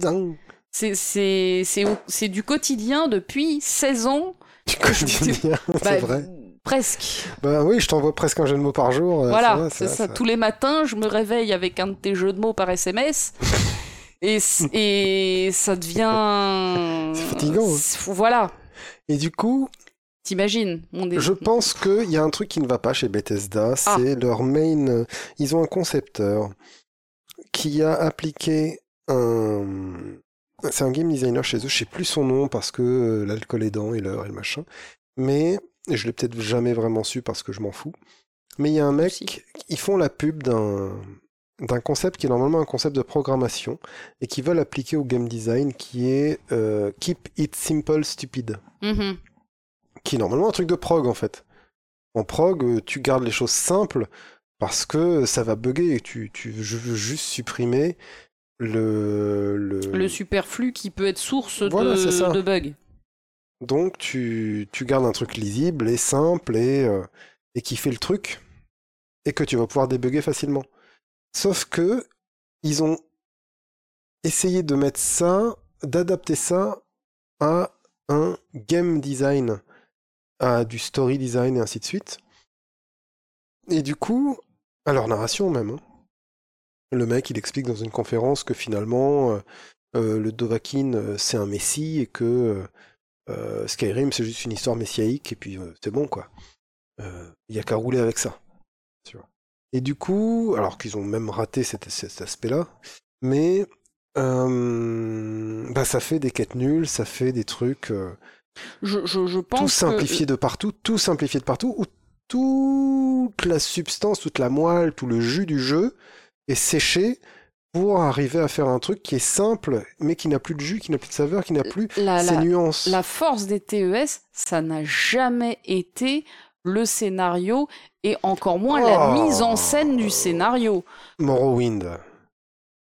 C'est c'est c'est c'est du quotidien depuis 16 ans. Du quotidien, c'est Bah, vrai. Presque. Bah oui, je t'envoie presque un jeu de mots par jour. euh, voilà, c'est ça. Tous les matins, je me réveille avec un de tes jeux de mots par SMS. Et, c- et ça devient. C'est fatigant, hein. Voilà, Et du coup, t'imagines. mon dé- je pense qu'il y a un truc qui ne va pas chez Bethesda, Ah. c'est leur main. euh, Ils ont un concepteur qui a appliqué un. C'est un game designer chez eux, je sais plus son nom parce que euh, l'alcool aidant et l'heure et le machin. Mais je l'ai peut-être jamais vraiment su parce que je m'en fous. Mais il y a un mec, ils font la pub d'un d'un concept qui est normalement un concept de programmation et qui veulent appliquer au game design qui est euh, Keep it simple stupid. Mhm. qui est normalement un truc de prog en fait. En prog, euh, tu gardes les choses simples parce que ça va bugger et tu, tu je veux juste supprimer le, le... Le superflu qui peut être source Voilà, de bugs. donc tu, tu gardes un truc lisible et simple et, euh, et qui fait le truc et que tu vas pouvoir débugger facilement. Sauf que ils ont essayé de mettre ça, d'adapter ça à un game design, à du story design et ainsi de suite. Et du coup, à leur narration même, hein, le mec il explique dans une conférence que finalement euh, euh, le Dovahkiin euh, c'est un messie et que Skyrim c'est juste une histoire messiaïque et puis c'est bon quoi. Il y a qu'à rouler avec ça. Tu vois. Et du coup, alors qu'ils ont même raté cet, cet aspect-là, mais euh, bah ça fait des quêtes nulles, ça fait des trucs euh, Je, je, je pense tout que- simplifié de partout, tout simplifié de partout, où toute la substance, toute la moelle, tout le jus du jeu est séché pour arriver à faire un truc qui est simple, mais qui n'a plus de jus, qui n'a plus de saveur, qui n'a plus la, ses la, nuances. la force des TES, ça n'a jamais été le scénario et encore moins la Oh. mise en scène du scénario. Morrowind.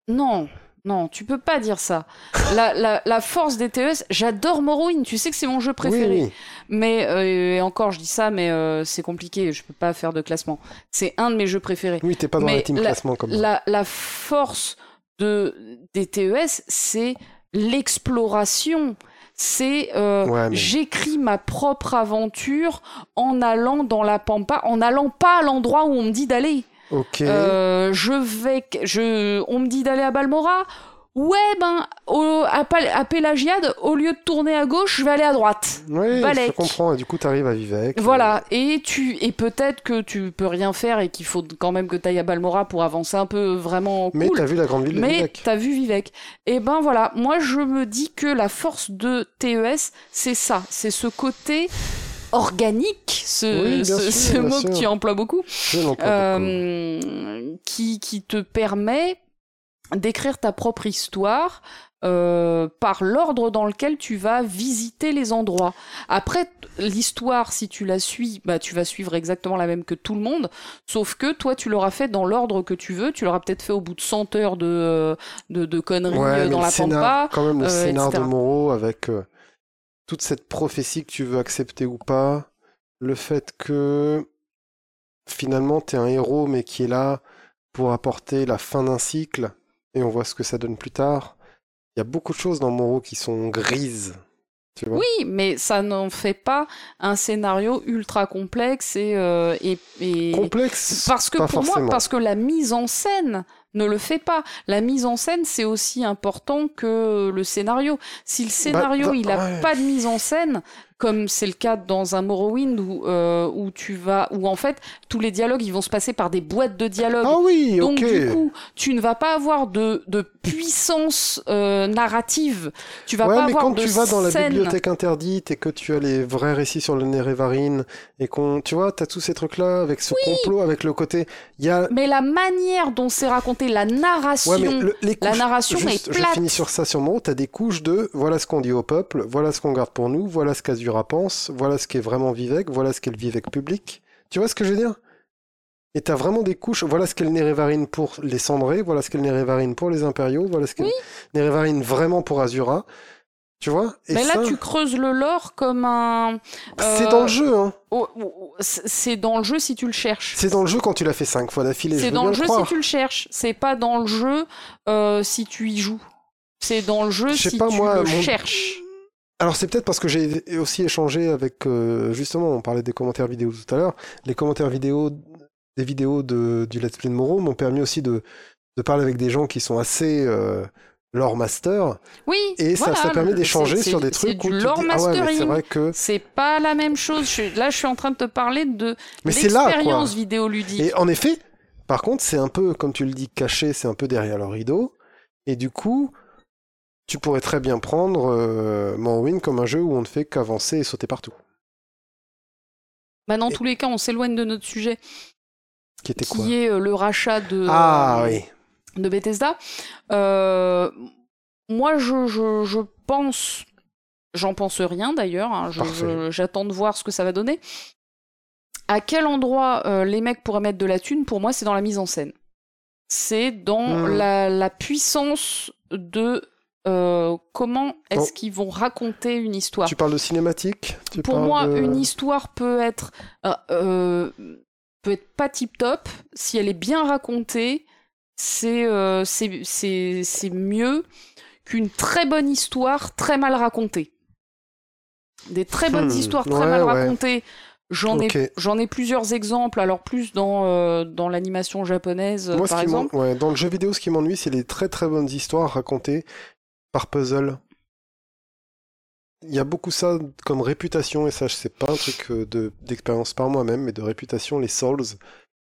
Non, non, tu peux pas dire ça. La, la, la force des TES, j'adore Morrowind, tu sais que c'est mon jeu préféré. Oui. Mais, euh, et encore, je dis ça, mais euh, c'est compliqué, je peux pas faire de classement. C'est un de mes jeux préférés. Oui, t'es pas dans Mais la team la- classement comme. La, la force de, des TES, c'est l'exploration. C'est euh, Ouais, mais- j'écris ma propre aventure en allant dans la pampa, en allant pas à l'endroit où on me dit d'aller. Ok. Euh, je vais, je, on me dit d'aller à Balmora. Ouais, ben, au, à, à Pélagiade, au lieu de tourner à gauche, je vais aller à droite. oui, je comprends. Et du coup, t'arrives à Vivec. Voilà, et tu et peut-être que tu peux rien faire et qu'il faut quand même que tu ailles à Balmora pour avancer un peu vraiment Mais cool. t'as vu la grande ville de Mais Vivec. t'as vu Vivek. Et ben voilà, moi je me dis que la force de TES, c'est ça, c'est ce côté organique, ce, Oui, ce, sûr, ce bien mot sûr. que tu emploies beaucoup, pas beaucoup. euh, qui, qui te permet d'écrire ta propre histoire euh, par l'ordre dans lequel tu vas visiter les endroits. Après, l'histoire, si tu la suis, bah, tu vas suivre exactement la même que tout le monde, sauf que toi, tu l'auras fait dans l'ordre que tu veux, tu l'auras peut-être fait au bout de 100 heures de, de, de conneries Ouais, euh, dans la pampa. quand même le euh, scénar de. Moreau avec euh, toute cette prophétie que tu veux accepter ou pas, le fait que finalement t'es un héros mais qui est là pour apporter la fin d'un cycle et on voit ce que ça donne plus tard. Il y a beaucoup de choses dans Moreau qui sont grises, tu vois. Oui, mais ça n'en fait pas un scénario ultra complexe et, euh, et, et- Complexe. Parce que pas pour forcément. moi, parce que la mise en scène ne le fait pas. La mise en scène, c'est aussi important que le scénario. Si le scénario, dans- il a ouais. pas de mise en scène, comme c'est le cas dans un Morrowind où, euh, où tu vas, où en fait, tous les dialogues, ils vont se passer par des boîtes de dialogue. Ah oui, Donc ok. du coup, tu ne vas pas avoir de, de puissance euh, narrative. Tu vas ouais, pas mais avoir quand de tu vas dans la scène. bibliothèque interdite et que tu as les vrais récits sur le Nérévarine et qu'on, tu vois, t'as tous ces trucs-là avec ce complot, avec le côté, il y a, Mais la manière dont c'est raconté, la narration, ouais, mais le- les la narration juste, est je plate. finis sur ça sur mon, t'as des couches de, voilà ce qu'on dit au peuple, voilà ce qu'on garde pour nous, voilà ce pense, voilà ce qui est vraiment Vivek, voilà ce qu'est le Vivek public. Tu vois ce que je veux dire? Et t'as vraiment des couches, voilà ce qu'est le Nérévarine pour les cendrés, voilà ce qu'est le Nérévarine pour les impériaux, voilà ce qu'est Oui. le Nérévarine vraiment pour Azura. Tu vois? Et Mais là, ça, tu creuses le lore comme un. c'est euh, dans le jeu, hein. oh, oh, oh, c'est c'est dans le jeu si tu le cherches. C'est dans le jeu quand tu l'as fait cinq fois d'affilée. C'est dans le jeu si tu le cherches. C'est pas dans le jeu euh, si tu y joues. C'est dans le jeu si pas, tu moi, le mon- cherches. Alors c'est peut-être parce que j'ai aussi échangé avec euh, justement, on parlait des commentaires vidéo tout à l'heure. Les commentaires vidéo des vidéos de, du Let's Play de Moreau m'ont permis aussi de, de parler avec des gens qui sont assez euh, lore master Oui. et voilà, ça, ça permet d'échanger c'est- sur c'est- des trucs C'est où du lore dis, ah ouais, c'est vrai que C'est pas la même chose. Je là, je suis en train de te parler de mais c'est là quoi. l'expérience vidéoludique. Et en effet, par contre, c'est un peu comme tu le dis caché, c'est un peu derrière le rideau et du coup, tu pourrais très bien prendre euh, Morrowind comme un jeu où on ne fait qu'avancer et sauter partout. Bah, dans Et- tous les cas, on s'éloigne de notre sujet, Qui était quoi qui est euh, le rachat de, Ah euh, oui. de Bethesda. Euh, moi, je, je, je pense, j'en pense rien d'ailleurs, hein, j'attends de voir ce que ça va donner. À quel endroit les mecs pourraient mettre de la thune? Pour moi, c'est dans la mise en scène. C'est dans Hmm. la, la puissance de euh, comment est-ce Oh. qu'ils vont raconter une histoire. Tu parles de cinématique tu Pour moi, de- une histoire peut être euh, euh, peut être pas tip top si elle est bien racontée. C'est euh, c'est c'est c'est mieux qu'une très bonne histoire très mal racontée. Des très bonnes Hmm, histoires très ouais, mal ouais. racontées. J'en ai j'en ai plusieurs exemples. Alors plus dans euh, dans l'animation japonaise Moi, par exemple. ouais, dans le jeu vidéo, ce qui m'ennuie, c'est les très très bonnes histoires racontées par puzzle. Il y a beaucoup ça comme réputation, et ça, c'est pas un truc euh, de d'expérience par moi-même, mais de réputation, les Souls.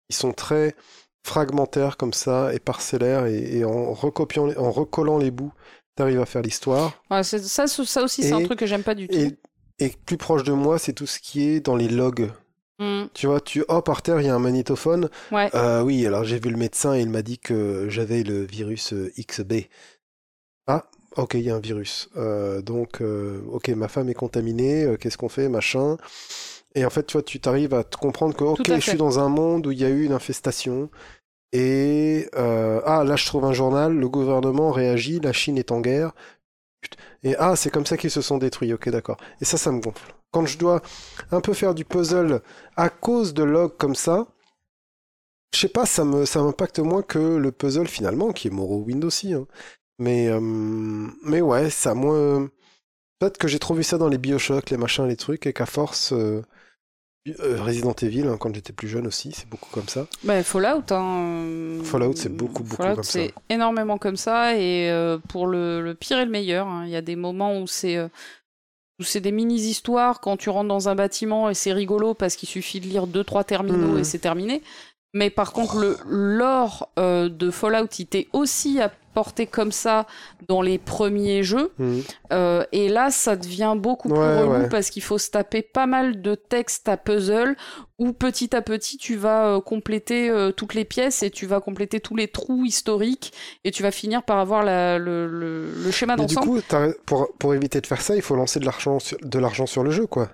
Ils sont très fragmentaires comme ça, et parcellaires, et, et en, recopiant, en recollant les bouts, tu arrives à faire l'histoire. Ouais, ça, ça aussi, c'est un truc que j'aime pas du tout. Et, et plus proche de moi, c'est tout ce qui est dans les logs. Hmm, Tu vois, tu, oh, par terre, il y a un magnétophone. Ouais. Euh, oui, alors j'ai vu le médecin et il m'a dit que j'avais le virus euh, XB. Ah, ok, il y a un virus. Euh, donc, euh, ok, ma femme est contaminée, euh, qu'est-ce qu'on fait, machin. Et en fait, tu vois, tu t'arrives à te comprendre que, ok, je suis dans un monde où il y a eu une infestation. Et, ah, là, je trouve un journal, le gouvernement réagit, la Chine est en guerre. Et ah, c'est comme ça qu'ils se sont détruits, ok, d'accord. Et ça, ça me gonfle. Quand je dois un peu faire du puzzle à cause de logs comme ça, je sais pas, ça me ça m'impacte moins que le puzzle finalement, qui est Morrowind aussi. hein. Mais euh, mais ouais, ça moins. Peut-être que j'ai trop vu ça dans les Bioshock, les machins, les trucs, et qu'à force, euh, euh, Resident Evil, hein, quand j'étais plus jeune aussi, c'est beaucoup comme ça. Bah, Fallout, hein. Fallout, c'est beaucoup, beaucoup Fallout, comme ça. c'est énormément comme ça, et euh, pour le, le pire et le meilleur, hein, il y a des moments où c'est euh, c'est des mini-histoires quand tu rentres dans un bâtiment et c'est rigolo parce qu'il suffit de lire deux trois terminaux et c'est terminé. Mais par contre, le lore euh, de Fallout, il t'est aussi apporté comme ça dans les premiers jeux. Mhm. Euh, et là, ça devient beaucoup plus Ouais, relou ouais. parce qu'il faut se taper pas mal de textes à puzzle où petit à petit tu vas euh, compléter toutes les pièces et tu vas compléter tous les trous historiques et tu vas finir par avoir la- le, le- le schéma Mais du d'ensemble. coup, pour, pour éviter de faire ça, il faut lancer de l'argent sur, de l'argent sur le jeu, quoi.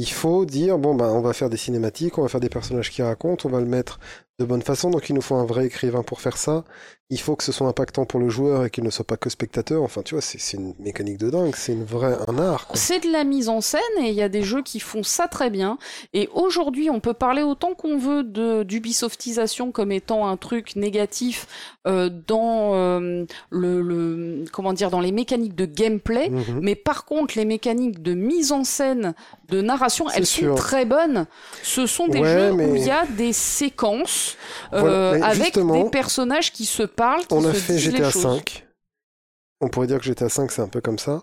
Il faut dire, bon, ben, on va faire des cinématiques, on va faire des personnages qui racontent, on va le mettre de bonne façon, donc il nous faut un vrai écrivain pour faire ça. Il faut que ce soit impactant pour le joueur et qu'il ne soit pas que spectateur. Enfin, tu vois, c'est une mécanique de dingue, c'est une vraie, un art. C'est de la mise en scène et il y a des jeux qui font ça très bien. Et aujourd'hui, on peut parler autant qu'on veut de d'Ubisoftisation comme étant un truc négatif euh, dans euh, le, le comment dire dans les mécaniques de gameplay. Mhm. Mais par contre, les mécaniques de mise en scène, de narration, elles sûr. sont très bonnes. Ce sont des Ouais, jeux où il y a des séquences Voilà, mais avec des personnages qui se parlent, qui On a se fait GTA. 5. On pourrait dire que GTA 5, c'est un peu comme ça.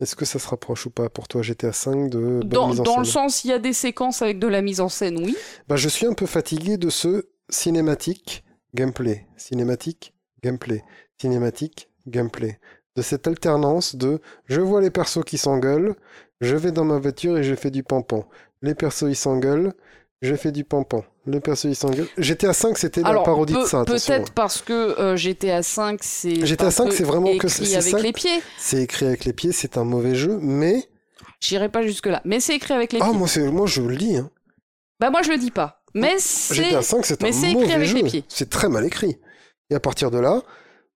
Est-ce que ça se rapproche ou pas pour toi, GTA 5, de Dans, mise en dans le sens, il y a des séquences avec de la mise en scène, oui. Bah, je suis un peu fatigué de ce cinématique, gameplay, cinématique, gameplay, cinématique, gameplay. De cette alternance de je vois les persos qui s'engueulent, je vais dans ma voiture et je fais du pampan. Les persos ils s'engueulent, je fais du pampan. Les persos ils s'engueulent. GTA 5 c'était la parodie de ça, peut-être parce que euh, GTA 5, c'est GTA un 5, peu c'est vraiment que écrit c'est avec ça. les pieds. C'est écrit avec les pieds, c'est un mauvais jeu, mais J'irai pas jusque là, mais c'est écrit avec les ah pieds. moi c'est moi je le lis. Hein. Bah moi je le dis pas, mais c'est. GTA 5 c'est mais un c'est écrit mauvais avec jeu. les pieds. C'est très mal écrit. Et à partir de là,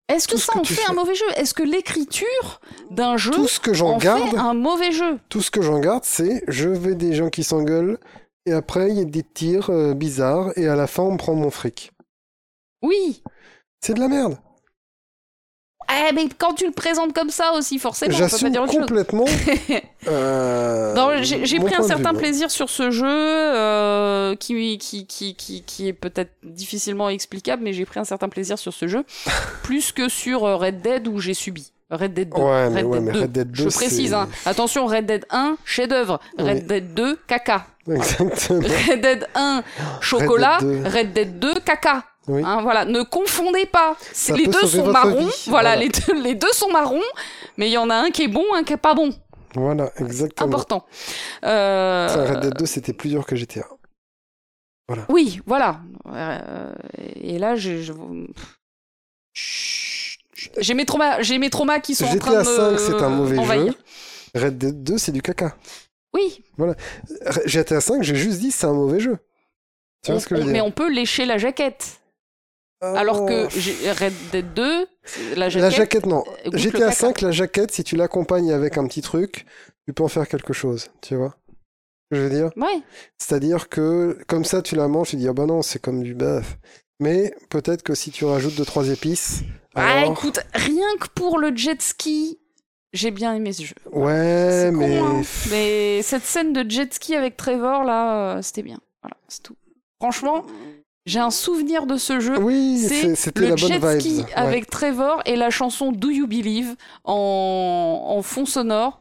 Est-ce que ça que en fait, fais- un mauvais jeu? Est-ce que l'écriture d'un jeu tout ce que j'en en garde, fait un mauvais jeu? tout ce que j'en garde, c'est je vais des gens qui s'engueulent et après il y a des tirs euh, bizarres et à la fin on me prend mon fric. Oui. C'est de la merde. Ah mais quand tu le présentes comme ça aussi, forcément, on peut pas dire autre chose. complètement. euh, Non, j'ai pris un certain vue. plaisir sur ce jeu euh, qui, qui, qui, qui, qui est peut-être difficilement explicable, mais j'ai pris un certain plaisir sur ce jeu, plus que sur euh, Red Dead où j'ai subi. Red Dead 2. Ouais, mais, Red, ouais, Dead mais 2. Red Dead 2, Je précise, hein. attention, Red Dead 1, chef-d'œuvre. Red Oui. Dead 2, caca. Exactement. Red Dead 1, chocolat. Dead 2. Red Dead 2, caca. Oui. Hein, voilà, ne confondez pas. Les deux sont marrons. vie. Voilà, Voilà. Les, deux, les deux sont marrons, mais il y en a un qui est bon, un qui est pas bon. Voilà, exactement. Important. Euh, Red Dead 2 c'était plus dur que GTA. Oui, voilà. Euh, et là, je- Chut. J'ai mes traumas, j'ai mes traumas qui sont en train GTA de me 5 c'est un mauvais envahir. jeu. Red Dead 2 c'est du caca. Oui, R- GTA 5 j'ai juste dit c'est un mauvais jeu. Tu vois ce que je veux mais dire? on peut lécher la jaquette. Alors que Red Dead 2, la La jaquette. jaquette, non. euh, GTA caca. 5, la jaquette, si tu l'accompagnes avec un petit truc, tu peux en faire quelque chose, tu vois? Je veux dire? Ouais. C'est-à-dire que, comme ça, tu la manges, tu dis, ah bah non, c'est comme du bœuf. Mais peut-être que si tu rajoutes deux, trois épices, Ah, écoute, rien que pour le jet ski, j'ai bien aimé ce jeu. Ouais, mais... con, hein. Mais cette scène de jet ski avec Trevor, là, euh, c'était bien. Voilà, c'est tout. Franchement, j'ai un souvenir de ce jeu. Oui, c'était le la bonne jet ski avec Trevor et la chanson Do You Believe en, en fond sonore.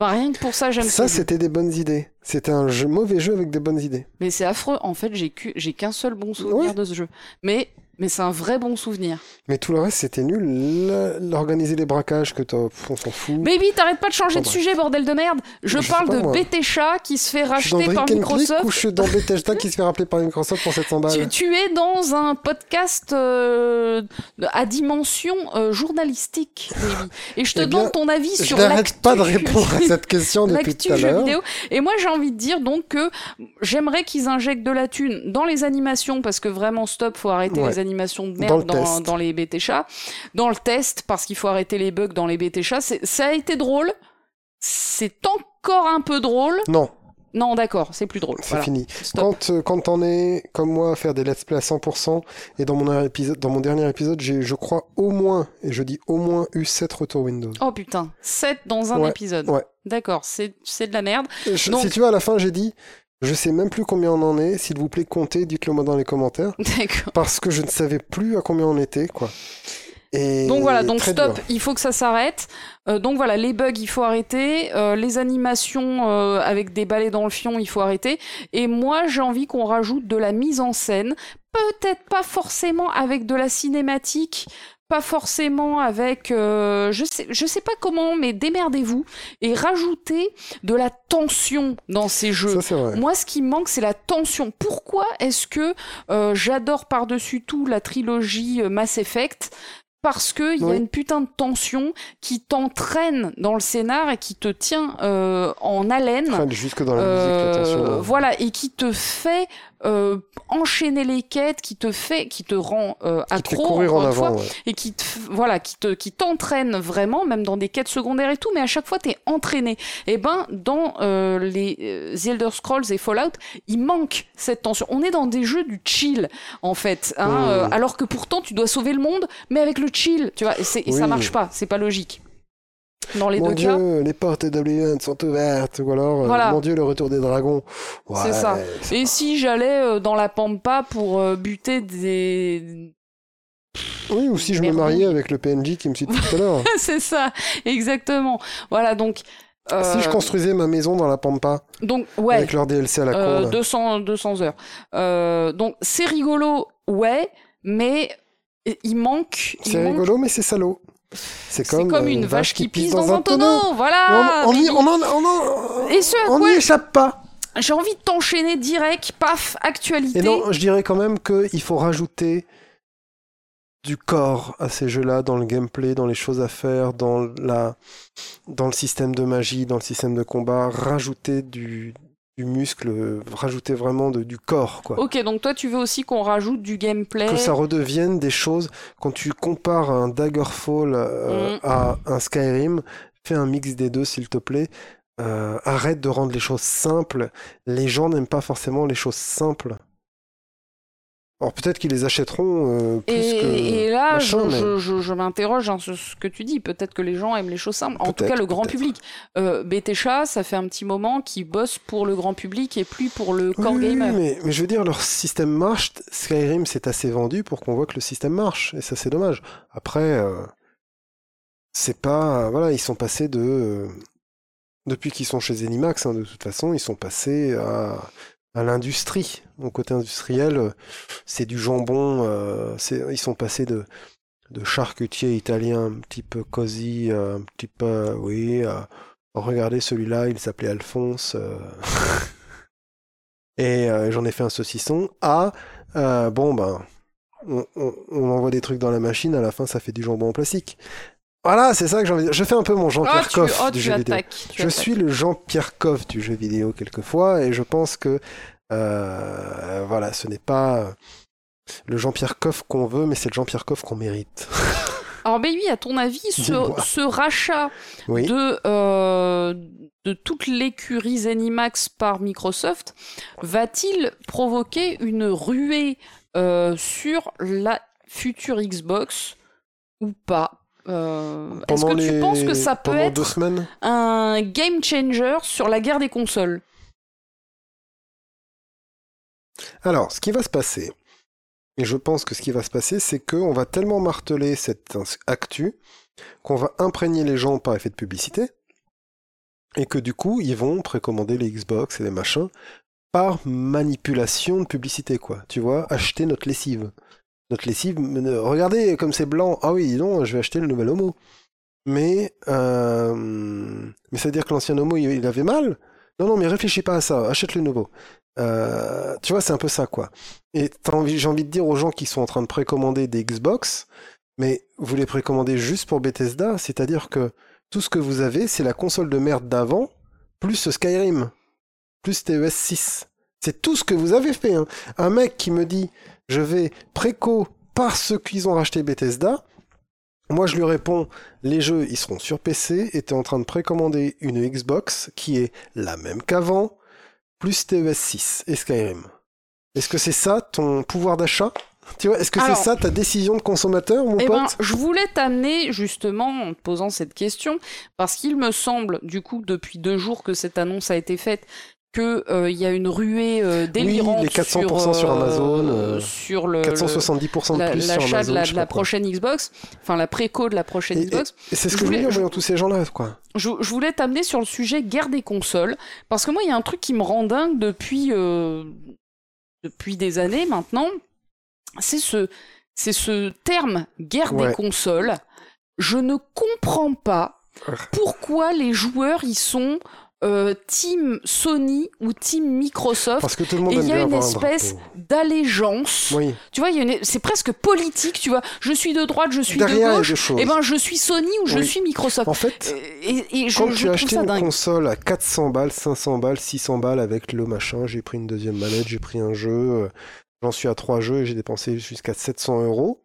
Bah, rien que pour ça, j'aime Ça, jeu. c'était des bonnes idées. C'était un jeu, mauvais jeu avec des bonnes idées. Mais c'est affreux. En fait, j'ai qu'un seul bon souvenir Ouais. de ce jeu. Mais, mais c'est un vrai bon souvenir. Mais tout le reste, c'était nul. L'organiser les braquages, que on s'en fout. Baby, t'arrêtes pas de changer de bref. sujet, bordel de merde. Je, Je parle de. Bethesda qui se fait je racheter par Microsoft. ou je suis dans Bethesda qui se fait rappeler par Microsoft pour 700 balles Tu, tu es dans un podcast euh, à dimension euh, journalistique, baby. Et je te Eh bien, demande ton avis Je sur n'arrête pas de répondre à cette question depuis tout à l'heure. Et moi, j'ai envie de dire donc que j'aimerais qu'ils injectent de la thune dans les animations parce que vraiment stop, faut arrêter Ouais. les animations de Dans merde dans, les BTCHA. Dans le test parce qu'il faut arrêter les bugs dans les BTCHA. C'est- Ça a été drôle. C'est encore un peu drôle. Non, Non, d'accord, c'est plus drôle. c'est Voilà. fini. Stop. Quand, euh, quand on est, comme moi, à faire des let's play à 100%, et dans mon, dernier épisode, dans mon dernier épisode, j'ai, je crois, au moins, et je dis au moins, eu 7 retours Windows. Oh putain, 7 dans un Ouais, épisode. ouais. D'accord, c'est c'est de la merde. Je- Donc- Si tu vois, à la fin, j'ai dit, je sais même plus combien on en est, s'il vous plaît, comptez, dites-le moi dans les commentaires, D'accord. parce que je ne savais plus à combien on était, quoi. Et Donc voilà, donc stop, dur. il faut que ça s'arrête. Euh, donc voilà, les bugs, il faut arrêter. Euh, les animations euh, avec des balais dans le fion, il faut arrêter. Et moi, j'ai envie qu'on rajoute de la mise en scène. Peut-être pas forcément avec de la cinématique, pas forcément avec, euh, je sais, je sais pas comment, mais démerdez-vous et rajoutez de la tension dans ces jeux. Ça, c'est vrai. Moi, ce qui me manque, c'est la tension. Pourquoi est-ce que euh, j'adore par-dessus tout la trilogie euh, Mass Effect? Parce qu'il y a Oui. une putain de tension qui t'entraîne dans le scénar et qui te tient euh, en haleine. Enfin, jusque dans la musique, Euh, voilà, et qui te fait euh, enchaîner les quêtes, qui te fait, qui te rend euh, Qui en une fois, ouais. et qui te, voilà, qui te, qui t'entraîne vraiment, même dans des quêtes secondaires et tout, mais à chaque fois t'es entraîné. Et ben, dans euh, les euh, The Elder Scrolls et Fallout, il manque cette tension. On est dans des jeux du chill, en fait, hein, Mm. euh, alors que pourtant tu dois sauver le monde, mais avec le chill, tu vois, et, ça marche pas, c'est pas logique. Dans les Mon deux Dieu, cas. les portes d'Oblivion sont ouvertes, ou alors, euh, Voilà. mon Dieu, le retour des dragons. Ouais, C'est ça. Et pas- si j'allais euh, dans la pampa pour euh, buter des Oui, ou si je me mariais avec le PNJ qui me suit tout à l'heure. c'est ça, exactement. Voilà, donc. euh, Si je construisais ma maison dans la Pampa, Donc, ouais, avec leur DLC à la euh, con, là. 200, 200 heures. Euh, donc, c'est rigolo, ouais, mais il manque. c'est manque- rigolo, mais c'est salaud. C'est comme, comme, une vache qui pisse dans, un tonneau. Voilà. On, n'y échappe pas. j'ai envie de t'enchaîner direct, paf, actualité. Et non, je dirais quand même qu'il faut rajouter du corps à ces jeux-là, dans le gameplay, dans les choses à faire, dans, la, dans le système de magie, dans le système de combat. Rajouter du, du muscle, euh, rajouter vraiment de- du corps, quoi. Ok, donc toi, tu veux aussi qu'on rajoute du gameplay. Que ça redevienne des choses. Quand tu compares un Daggerfall euh, Mm. à un Skyrim, fais un mix des deux, s'il te plaît. Euh, arrête de rendre les choses simples. Les gens n'aiment pas forcément les choses simples. Alors peut-être qu'ils les achèteront euh, plus Et, que et là, machin, je, mais- je- je- je m'interroge hein, sur ce que tu dis. Peut-être que les gens aiment les choses simples. En tout cas, le grand public. Euh, BTCHA, ça fait un petit moment qu'ils bossent pour le grand public et plus pour le core oui, oui, gamer. mais, mais je veux dire, leur système marche. Skyrim, c'est assez vendu pour qu'on voit que le système marche. Et ça, c'est dommage. Après, euh, c'est pas. Voilà, ils sont passés de. euh, depuis qu'ils sont chez Zenimax, hein, de toute façon, ils sont passés à, à l'industrie. Au côté industriel, euh, c'est du jambon. euh, ils sont passés de, charcutier italien peu cosy, euh, un petit peu. Oui. euh, regardez celui-là, il s'appelait Alphonse. euh, et euh, j'en ai fait un saucisson. À, euh, bon, ben, on envoie des trucs dans la machine, à la fin, ça fait du jambon en plastique. Voilà, c'est ça que j'ai envie de dire. Je fais un peu mon Oh, Jean-Pierre tu, Coff oh, du jeu vidéo. attaques. Je attaques. suis le Jean-Pierre Coff du jeu vidéo quelquefois, et je pense que euh, voilà, ce n'est pas le Jean-Pierre Coff qu'on veut, mais c'est le Jean-Pierre Coff qu'on mérite. Alors, Baby, à ton avis, ce, rachat Oui. de, euh, de toute l'écurie Zenimax par Microsoft va-t-il provoquer une ruée euh, sur la future Xbox ou pas? Euh, Est-ce que tu penses que ça peut être un game changer sur la guerre des consoles? Alors, ce qui va se passer, et je pense que ce qui va se passer, c'est qu'on va tellement marteler cette actu qu'on va imprégner les gens par effet de publicité. et que du coup, ils vont précommander les Xbox et les machins par manipulation de publicité, quoi. Tu vois, acheter notre lessive. Notre lessive, regardez comme c'est blanc. Ah oui, non, je vais acheter le nouvel Homo. Mais, euh, mais ça veut dire que l'ancien Homo, il, avait mal? Non, non, mais réfléchis pas à ça, achète le nouveau. Euh, tu vois, c'est un peu ça, quoi. Et j'ai envie de dire aux gens qui sont en train de précommander des Xbox, mais vous les précommandez juste pour Bethesda, c'est-à-dire que tout ce que vous avez, c'est la console de merde d'avant, plus Skyrim, plus TES 6. C'est tout ce que vous avez fait. Hein. Un mec qui me dit, je vais préco parce qu'ils ont racheté Bethesda, moi, je lui réponds, les jeux, ils seront sur PC et tu es en train de précommander une Xbox qui est la même qu'avant, plus TES 6 et Skyrim. Est-ce que c'est ça ton pouvoir d'achat? Tu vois, est-ce que c'est ça ta décision de consommateur, mon eh pote? ben, Je voulais t'amener justement en te posant cette question, parce qu'il me semble, du coup, depuis deux jours que cette annonce a été faite, qu'il euh, y a une ruée euh, délirante oui, les 400% sur, Amazon, euh, sur le 470% de plus sur Amazon, de la, prochaine Xbox, enfin la préco de la prochaine Xbox. Et, c'est ce que je voulais en voyant tous ces gens-là, quoi. Je, je voulais t'amener sur le sujet guerre des consoles, parce que moi il y a un truc qui me rend dingue depuis depuis des années maintenant, c'est ce c'est ce terme guerre des consoles. Je ne comprends pas pourquoi les joueurs y sont euh, team Sony ou team Microsoft. Parce que tout le monde et il y a une espèce d'allégeance. Oui. Tu vois, c'est presque politique. Tu vois, je suis de droite, je suis de gauche. Et eh ben, je suis Sony ou je suis Microsoft. En fait, et, je, quand tu as acheté une console à 400 balles, 500 balles, 600 balles avec le machin, j'ai pris une deuxième manette, j'ai pris un jeu, euh, j'en suis à trois jeux et j'ai dépensé jusqu'à 700 euros.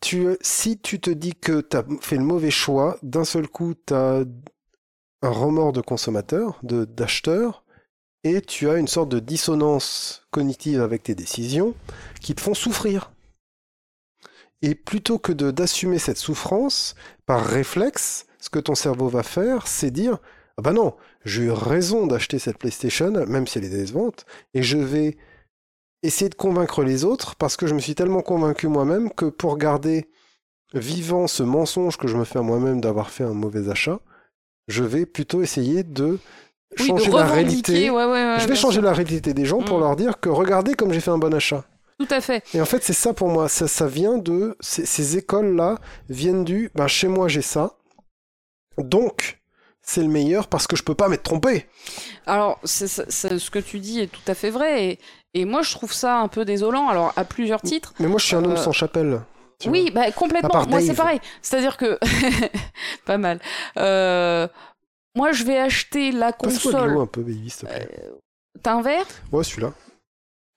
Tu, si tu te dis que tu as fait le mauvais choix, d'un seul coup, tu as un remords de consommateur, de d'acheteur, et tu as une sorte de dissonance cognitive avec tes décisions qui te font souffrir. Et plutôt que d'assumer cette souffrance, par réflexe, ce que ton cerveau va faire, c'est dire Ah bah non, j'ai eu raison d'acheter cette PlayStation, même si elle est décevante, et je vais essayer de convaincre les autres parce que je me suis tellement convaincu moi-même que pour garder vivant ce mensonge que je me fais à moi-même d'avoir fait un mauvais achat, je vais plutôt essayer de changer la réalité. je vais changer la réalité des gens pour mm. leur dire que regardez comme j'ai fait un bon achat. Tout à fait. Et en fait, c'est ça pour moi. Ça, ça vient de. Ces, écoles-là viennent du. Ben, chez moi, j'ai ça. Donc, c'est le meilleur parce que je peux pas m'être trompé. Alors, ce que tu dis est tout à fait vrai. Et, et, moi, je trouve ça un peu désolant. Alors, à plusieurs titres. Mais moi, je suis un homme euh, sans chapelle. Oui, bah, complètement. Moi, c'est pareil. C'est-à-dire que. pas mal. Euh, moi, je vais acheter la console. un peu, baby, s'il te plaît. Euh, t'as un verre? Ouais, celui-là.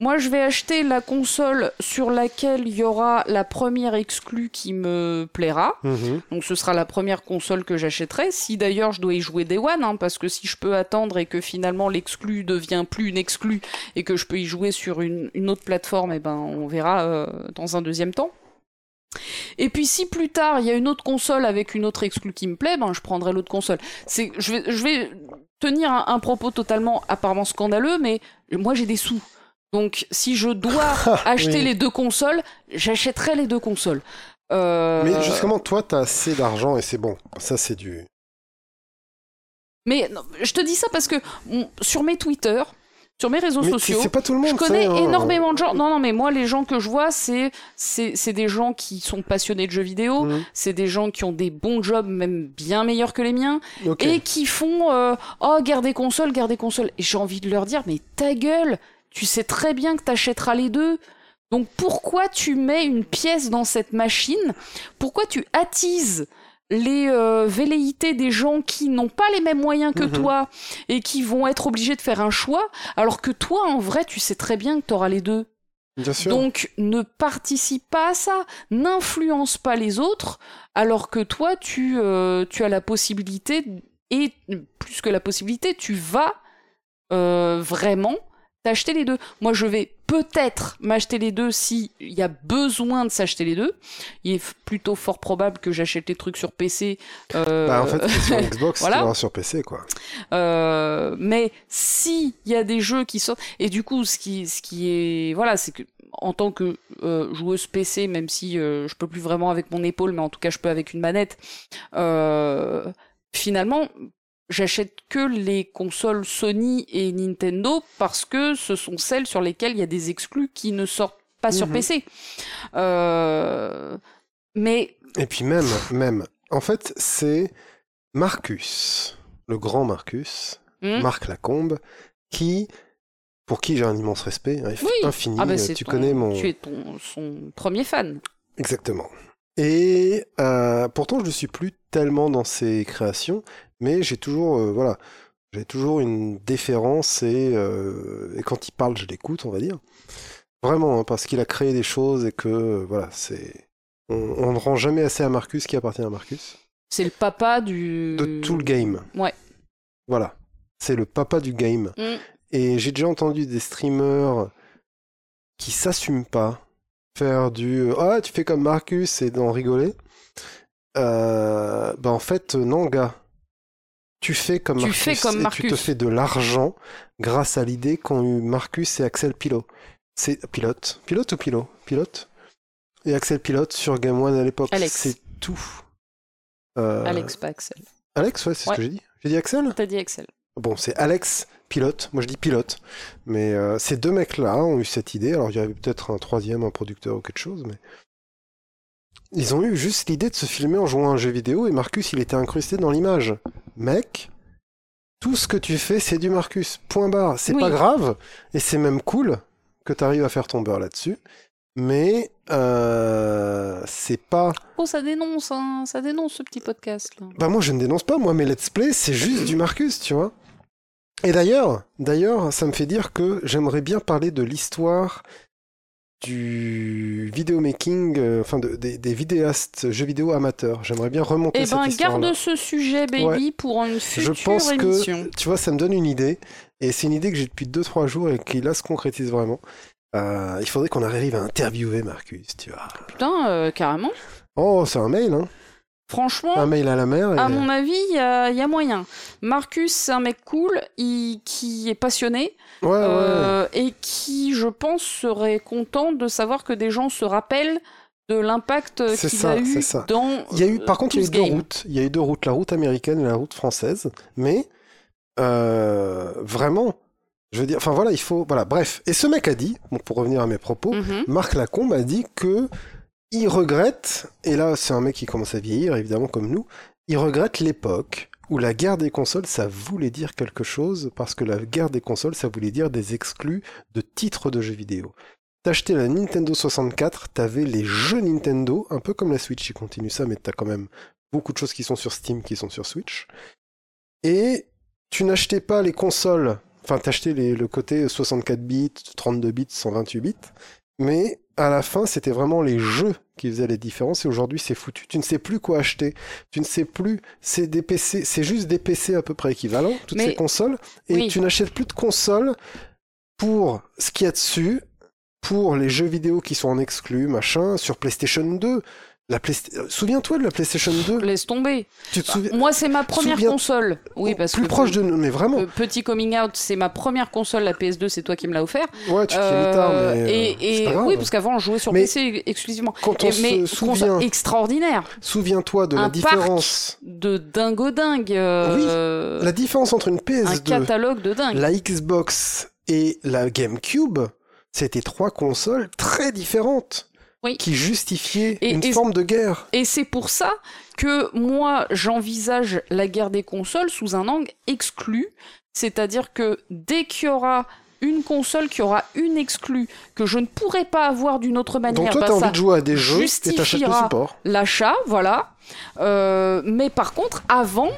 Moi, je vais acheter la console sur laquelle il y aura la première exclue qui me plaira. Mhm. Donc, ce sera la première console que j'achèterai. Si d'ailleurs je dois y jouer Day One, hein, parce que si je peux attendre et que finalement l'exclu devient plus une exclue et que je peux y jouer sur une, autre plateforme, eh ben, on verra euh, dans un deuxième temps. Et puis si plus tard il y a une autre console avec une autre exclue qui me plaît, ben je prendrai l'autre console. C'est, je vais, je vais tenir un, propos totalement apparemment scandaleux, mais moi j'ai des sous. Donc si je dois acheter les deux consoles, j'achèterai les deux consoles. Euh, mais justement, toi, t'as assez d'argent et c'est bon. Ça, c'est du. Mais je te dis ça parce que sur mes Twitter, sur mes réseaux sociaux. C'est pas tout le monde. Je connais hein. énormément de gens. Non, non, mais moi, les gens que je vois, c'est c'est des gens qui sont passionnés de jeux vidéo. Mhm. C'est des gens qui ont des bons jobs, même bien meilleurs que les miens, et qui font euh, oh garder console, garder console. Et j'ai envie de leur dire, mais ta gueule, tu sais très bien que t'achèteras les deux. Donc pourquoi tu mets une pièce dans cette machine? Pourquoi tu attises les euh, velléités des gens qui n'ont pas les mêmes moyens que mhm. toi et qui vont être obligés de faire un choix, alors que toi, en vrai, tu sais très bien que tu auras les deux. Bien sûr. Donc, ne participe pas à ça, n'influence pas les autres, alors que toi, tu, euh, tu as la possibilité, et plus que la possibilité, tu vas euh, vraiment t'acheter les deux. Moi, je vais peut-être m'acheter les deux s'il y a besoin de s'acheter les deux. Il est plutôt fort probable que j'achète les trucs sur PC. Euh... Bah, en fait, sur Xbox, voilà. sur PC, quoi. Euh, mais s'il y a des jeux qui sortent, et du coup, ce qui, ce qui est, voilà, c'est que en tant que euh, joueuse PC, même si euh, je peux plus vraiment avec mon épaule, mais en tout cas je peux avec une manette, euh, finalement, j'achète que les consoles Sony et Nintendo parce que ce sont celles sur lesquelles il y a des exclus qui ne sortent pas sur Mhm. PC. Euh, mais Et puis même, même, en fait, c'est Marcus, le grand Marcus, Hmm. Marc Lacombe, qui, pour qui j'ai un immense respect, hein, Oui. infini. ah bah euh, tu ton- connais mon. tu es ton, son premier fan. Exactement. Et euh, pourtant, je ne suis plus tellement dans ses créations, mais j'ai toujours, euh, voilà, j'ai toujours une déférence et, euh, et quand il parle, je l'écoute, on va dire. Vraiment, hein, parce qu'il a créé des choses et que, voilà, c'est. On, on ne rend jamais assez à Marcus qui appartient à Marcus. C'est le papa du. De tout le game. Ouais. Voilà. C'est le papa du game. Mm. Et j'ai déjà entendu des streamers qui s'assument pas faire du ah tu fais comme Marcus et d'en rigoler. Euh, bah en fait non gars. Tu fais comme Tu Marcus fais comme et tu te Marcus. fais de l'argent grâce à l'idée qu'ont eu Marcus et Axel Pilot. C'est pilote, pilote ou pilot, pilote. Et Axel Pilote sur Game One à l'époque. C'est tout. Euh, Alex, pas Axel. Alex, ouais, c'est ce que j'ai dit. J'ai dit Axel? T'as dit Axel. Bon, c'est Alex pilote, moi je dis pilote, mais euh, ces deux mecs-là ont eu cette idée, alors il y avait peut-être un troisième, un producteur ou quelque chose, mais ils ont eu juste l'idée de se filmer en jouant à un jeu vidéo et Marcus il était incrusté dans l'image. Mec, tout ce que tu fais c'est du Marcus, point barre, c'est Oui. pas grave, et c'est même cool que tu arrives à faire ton beurre là-dessus, mais euh, c'est pas... Oh, ça dénonce, hein. Ça dénonce ce petit podcast là. Bah moi je ne dénonce pas, moi mes let's play c'est juste du Marcus, tu vois. Et d'ailleurs, d'ailleurs, ça me fait dire que j'aimerais bien parler de l'histoire du vidéomaking, euh, enfin de- des, des vidéastes jeux vidéo amateurs. J'aimerais bien remonter Eh cette ben, histoire garde ce sujet, baby, Ouais. pour une Je future pense émission. que, tu vois, ça me donne une idée, et c'est une idée que j'ai depuis 2-3 jours et qui là se concrétise vraiment. Euh, il faudrait qu'on arrive à interviewer Marcus, tu vois. Putain, euh, carrément. Oh, c'est un mail, hein. Franchement, Un mail à la mer. et- à mon avis, il y, a il y a moyen. Marcus, c'est un mec cool, il- qui est passionné, Ouais, ouais. euh, et qui, je pense, serait content de savoir que des gens se rappellent de l'impact qu'il ça, a eu ça. dans Il y a eu, par euh, contre, il y a eu ce deux game. routes. Il y a eu deux routes, la route américaine et la route française. Mais euh, vraiment, je veux dire, enfin voilà, il faut, voilà, bref. Et ce mec a dit, bon, pour revenir à mes propos, Mhm. Marc Lacombe a dit que il regrette, et là c'est un mec qui commence à vieillir, évidemment comme nous, il regrette l'époque où la guerre des consoles, ça voulait dire quelque chose, parce que la guerre des consoles, ça voulait dire des exclus de titres de jeux vidéo. T'achetais la Nintendo 64, t'avais les jeux Nintendo, un peu comme la Switch, ils continuent ça, mais t'as quand même beaucoup de choses qui sont sur Steam, qui sont sur Switch. Et tu n'achetais pas les consoles, enfin t'achetais le côté 64 bits, 32 bits, 128 bits, mais à la fin c'était vraiment les jeux qui faisaient les différences et aujourd'hui c'est foutu. Tu ne sais plus quoi acheter, tu ne sais plus, c'est des PC, c'est juste des PC à peu près équivalents, toutes Mais- ces consoles, et Oui. tu n'achètes plus de consoles pour ce qu'il y a dessus, pour les jeux vidéo qui sont en exclus, machin, sur PlayStation 2. La euh, Souviens-toi de la PlayStation 2 Laisse tomber. Tu te souviens Moi, c'est ma première Souviens- console. Oui, parce Plus que proche de nous, mais vraiment. Euh, petit coming out, c'est ma première console, la PS2, c'est toi qui me l'as offert. Ouais, tu mis tard, Euh, mais. euh, et c'est et pas grave. oui, parce qu'avant on jouait sur Mais PC exclusivement. Quand on Et- mais se souvient, extraordinaire, souviens-toi de un la parc différence. de dingo dingue. euh, La différence entre une un PS2, catalogue de dingue. la Xbox et la GameCube, c'était trois consoles très différentes. Oui. Qui justifiaient Et- une et- forme de guerre. Et c'est pour ça que moi j'envisage la guerre des consoles sous un angle exclu, c'est-à-dire que dès qu'il y aura une console qui aura une exclue que je ne pourrai pas avoir d'une autre manière, Donc toi, bah, t'as envie de jouer à des jeux et t'achètes le support. l'achat, voilà. Euh, mais par contre, avant.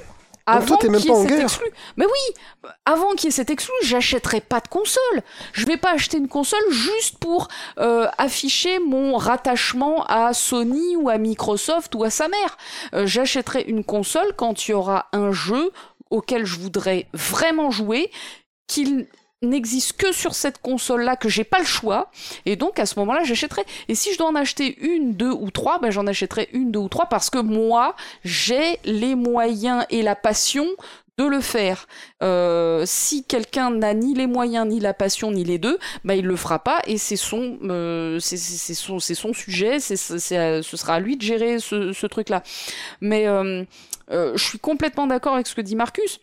Avant qu'il y ait cet exclu. Mais oui, avant qu'il y ait cet exclu, j'achèterai pas de console. Je vais pas acheter une console juste pour euh, afficher mon rattachement à Sony ou à Microsoft ou à sa mère. Euh, j'achèterai une console quand il y aura un jeu auquel je voudrais vraiment jouer, qu'il n'existe que sur cette console-là, que j'ai pas le choix, et donc à ce moment-là, j'achèterai. Et si je dois en acheter une, deux ou trois, ben j'en achèterai une, deux ou trois, parce que moi, j'ai les moyens et la passion de le faire. Euh, si quelqu'un n'a ni les moyens, ni la passion, ni les deux, ben il le fera pas, et c'est son, euh, c'est son, son sujet, c'est ce sera à lui de gérer ce, truc-là. Mais euh, je suis complètement d'accord avec ce que dit Marcus.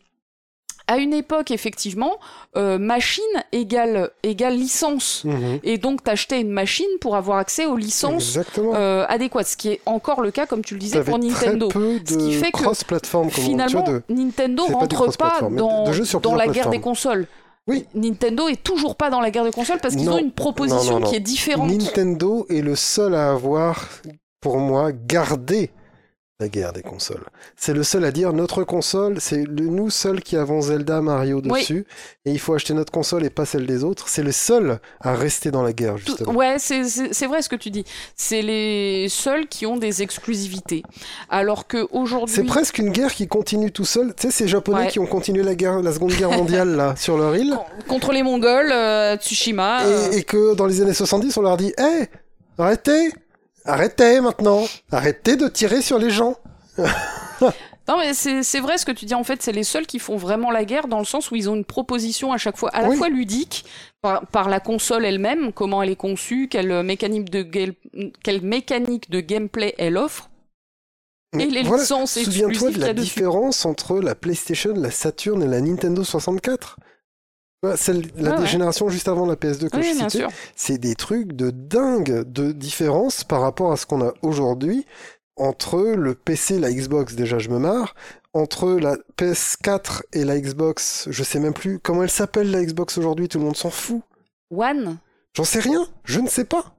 À une époque, effectivement, euh, machine égale, égale licence. Mhm. Et donc, t'achetais une machine pour avoir accès aux licences euh, adéquates. Ce qui est encore le cas, comme tu le disais, pour Nintendo. très peu Ce qui de fait que, Finalement, de... Nintendo pas rentre pas dans, de la guerre des consoles. Oui. Nintendo est toujours pas dans la guerre des consoles parce qu'ils ont une proposition Non, non, non. qui est différente. Nintendo est le seul à avoir, pour moi, gardé la guerre des consoles. C'est le seul à dire notre console, c'est nous seuls qui avons Zelda, Mario Oui. dessus, et il faut acheter notre console et pas celle des autres. C'est le seul à rester dans la guerre, justement. ouais, c'est- vrai ce que tu dis. C'est les seuls qui ont des exclusivités. Alors que aujourd'hui, C'est presque une guerre qui continue tout seul. Tu sais, ces Japonais Ouais. qui ont continué la, guerre, la Seconde Guerre mondiale là, sur leur île, contre les Mongols, euh, Tsushima. euh, et, et que dans les années 70, on leur dit Hé, arrêtez Arrêtez maintenant Arrêtez de tirer sur les gens Non, mais c'est vrai ce que tu dis. En fait, c'est les seuls qui font vraiment la guerre dans le sens où ils ont une proposition à chaque fois, à la Oui. fois ludique par, par la console elle-même, comment elle est conçue, quelle mécanique de, quelle mécanique de gameplay elle offre, et les Voilà. licences Souviens-toi de la différence entre la PlayStation, la Saturn et la Nintendo 64. Celle, la Ouais, ouais. génération juste avant la PS2 que Oui, je citais, c'est des trucs de dingue de différence par rapport à ce qu'on a aujourd'hui entre le PC, la Xbox, déjà je me marre, entre la PS4 et la Xbox, je sais même plus comment elle s'appelle la Xbox aujourd'hui, tout le monde s'en fout. One. J'en sais rien, je ne sais pas.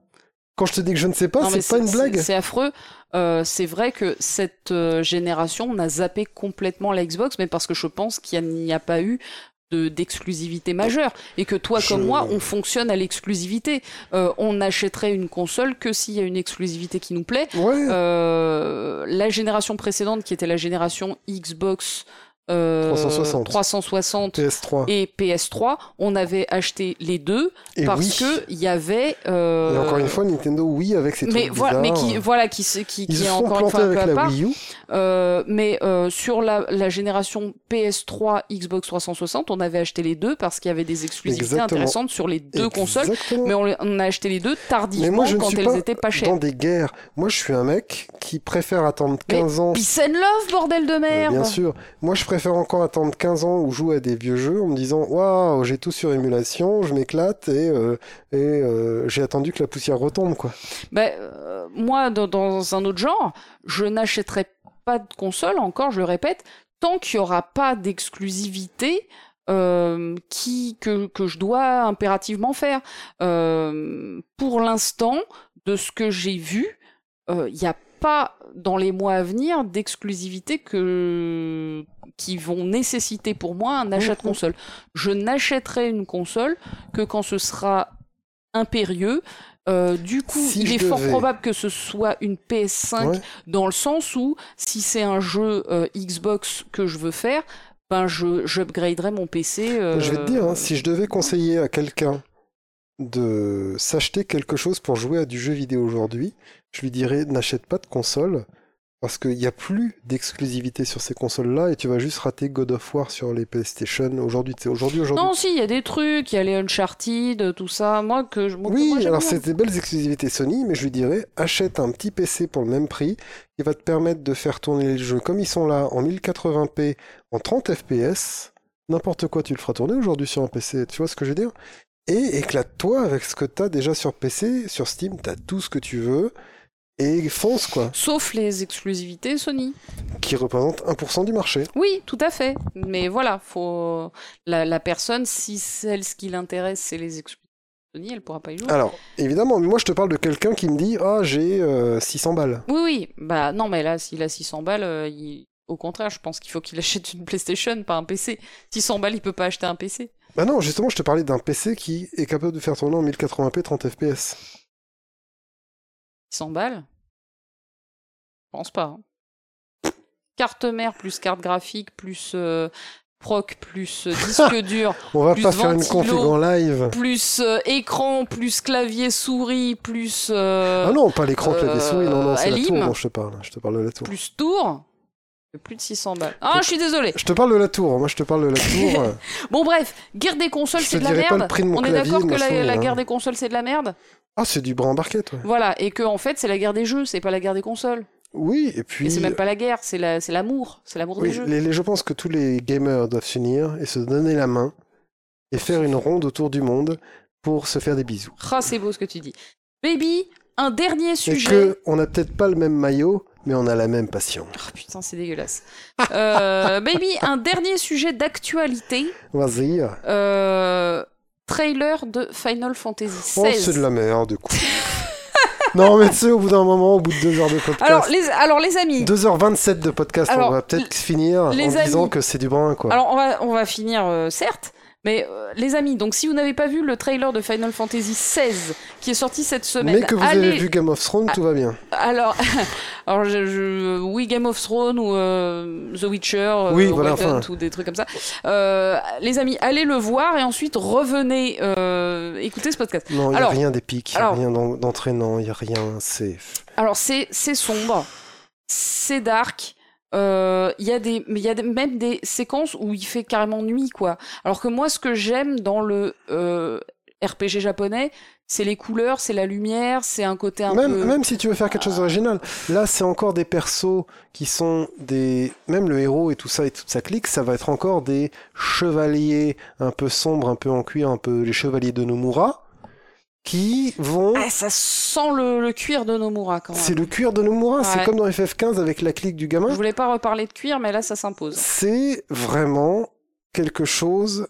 Quand je te dis que je ne sais pas, c'est pas une blague. C'est affreux. Euh, c'est vrai que cette euh, génération, on a zappé complètement la Xbox, mais parce que je pense qu'il n'y a, pas eu de- d'exclusivité majeure et que toi Je- comme moi on fonctionne à l'exclusivité. Euh, on n'achèterait une console que s'il y a une exclusivité qui nous plaît. Ouais, Euh, la génération précédente qui était la génération Xbox 360. 360 PS3. et PS3 on avait acheté les deux Et parce oui. que il y avait euh, Et encore une fois, Nintendo, oui, avec ses mais trucs voilà, mais qui voilà qui qui, Ils qui est encore une fois un peu à part. Euh, mais euh, sur la, la génération PS3 Xbox 360, on avait acheté les deux parce qu'il y avait des exclusivités Exactement. intéressantes sur les deux consoles. Exactement. Mais on, a acheté les deux tardivement Mais moi, je ne quand suis elles pas étaient pas chères. dans des guerres. Moi, je suis un mec qui préfère attendre Mais 15 ans. Peace and love, bordel de merde Bien sûr. Moi, je préfère encore attendre 15 ans ou jouer à des vieux jeux en me disant Waouh, j'ai tout sur émulation, je m'éclate et, euh, et euh, j'ai attendu que la poussière retombe, quoi. Ben, euh, moi, dans, un autre genre, je n'achèterai pas de console, encore, je le répète, tant qu'il n'y aura pas d'exclusivité qui, que, que je dois impérativement faire. Pour l'instant, de ce que j'ai vu, il n'y a pas dans les mois à venir d'exclusivité que qui vont nécessiter pour moi un achat de Mhm. console. Je n'achèterai une console que quand ce sera impérieux. Euh, du coup, Si il est fort probable que ce soit une PS5 Ouais. dans le sens où si c'est un jeu euh, Xbox que je veux faire, ben je j'upgraderai mon PC. euh, Je vais te dire, hein, si je devais conseiller à quelqu'un de s'acheter quelque chose pour jouer à du jeu vidéo aujourd'hui, je lui dirais n'achète pas de console parce qu'il n'y a plus d'exclusivité sur ces consoles-là et tu vas juste rater God of War sur les PlayStation aujourd'hui. Aujourd'hui, aujourd'hui. Non, si, il y a des trucs, il y a les Uncharted, tout ça. Moi, que je. moi, Oui, moi, alors c'est des belles exclusivités Sony, mais je lui dirais achète un petit PC pour le même prix qui va te permettre de faire tourner les jeux comme ils sont là en 1080p en 30 FPS. N'importe quoi, tu le feras tourner aujourd'hui sur un PC, tu vois ce que je veux dire? Et éclate-toi avec ce que tu as déjà sur PC, sur Steam, tu as tout ce que tu veux et fonce quoi, Sauf les exclusivités Sony. qui représente 1% du marché. Oui, tout à fait. Mais voilà, faut la, la personne, si celle ce qui l'intéresse, c'est les exclusivités Sony, elle pourra pas y jouer. Alors, évidemment, mais moi je te parle de quelqu'un qui me dit "Ah, j'ai euh, 600 balles." Oui, oui. Bah non, mais là, s'il a 600 balles, euh, il- au contraire, je pense qu'il faut qu'il achète une PlayStation, pas un PC. 600 balles, il peut pas acheter un PC. Bah non, justement, je te parlais d'un PC qui est capable de faire tourner en 1080p 30 FPS. 600 balles? Je pense pas. hein. Carte mère plus carte graphique plus euh, proc plus euh, disque dur On va Plus pas faire une config en live. plus euh, écran plus clavier souris plus euh, Ah non, pas l'écran clavier euh, souris, non, non, c'est la tour dont je te parle. Je te parle de la tour. plus tour? Plus de 600 balles. Ah, je suis désolé. Je te parle de la tour, moi je te parle de la tour. Bon bref, guerre des consoles, c'est de la merde. On est clavier, d'accord que la, hein. guerre des consoles c'est de la merde? Ah, c'est du bras embarqué, toi. Voilà, et que en fait c'est la guerre des jeux, c'est pas la guerre des consoles. Oui, et puis. Et c'est même pas la guerre, c'est la- c'est l'amour, c'est l'amour Oui, des jeux. les- les- je pense que tous les gamers doivent s'unir et se donner la main et faire une ronde autour du monde pour se faire des bisous. Ah, c'est beau ce que tu dis. Baby, un dernier Et sujet. que on n'a peut-être pas le même maillot, mais on a la même passion. Oh, putain, c'est dégueulasse. Euh, baby, un dernier sujet d'actualité. Vas-y. Euh, trailer de Final Fantasy Oh, XVI. c'est de la merde, du coup. non, mais tu sais, au bout d'un moment, au bout de deux heures de podcast. alors, les, alors, les amis, 2h27 de podcast, Alors, on va peut-être finir en disant que c'est du brin, quoi. alors on, va, on va finir, euh, certes. Mais euh, les amis, donc si vous n'avez pas vu le trailer de Final Fantasy XVI qui est sorti cette semaine, mais que vous allez, avez vu Game of Thrones, tout va bien. Alors, alors je, je- oui, Game of Thrones ou euh, The Witcher, euh, voilà, enfin. ou des trucs comme ça. Les amis, allez le voir et ensuite revenez écouter ce podcast. Non, il n'y a rien d'épique, il n'y a alors- rien d'en- d'entraînant, il n'y a rien. C'est. Alors c'est c'est sombre, c'est dark. Euh, Il y a des, mais il y a des- même des séquences où il fait carrément nuit, quoi. Alors que moi, ce que j'aime dans le euh, RPG japonais, c'est les couleurs, c'est la lumière, c'est un côté un Même, peu. même si tu veux faire quelque chose d'original, là c'est encore des persos qui sont des. Même le héros et tout ça et toute sa clique, ça va être encore des chevaliers un peu sombres, un peu en cuir, un peu les chevaliers de Nomura, qui vont. Ah, ça sent le, le cuir de Nomura quand même. C'est le cuir de Nomura, c'est Ouais. comme dans FF15 avec la clique du Je gamin. voulais pas reparler de cuir, mais là, ça s'impose. C'est vraiment quelque chose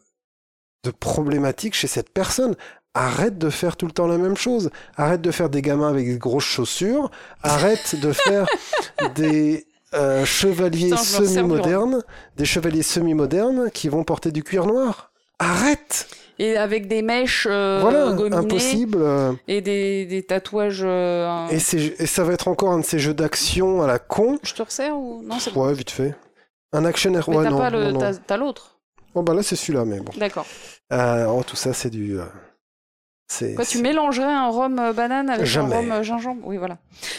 de problématique chez cette personne. Arrête de faire tout le temps la même chose. Arrête de faire des gamins avec des grosses chaussures. Arrête de faire des euh, chevaliers je du semi-modernes, des chevaliers semi-modernes qui vont porter du cuir noir. Arrête Et avec des mèches euh, Voilà, gominées impossible. euh, et des, des tatouages. euh, Et, et ça va être encore un de ces jeux d'action à la con. Je te resserre ou non c'est bon. Ouais, vite fait. Un action Mais ouais, t'as le, t'as- l'autre. Oh bah là c'est celui-là, mais bon. D'accord. Euh, oh, tout ça c'est du. euh. Quoi, tu mélangerais un rhum euh, banane avec Jamais. un rhum gingembre? Oui, voilà.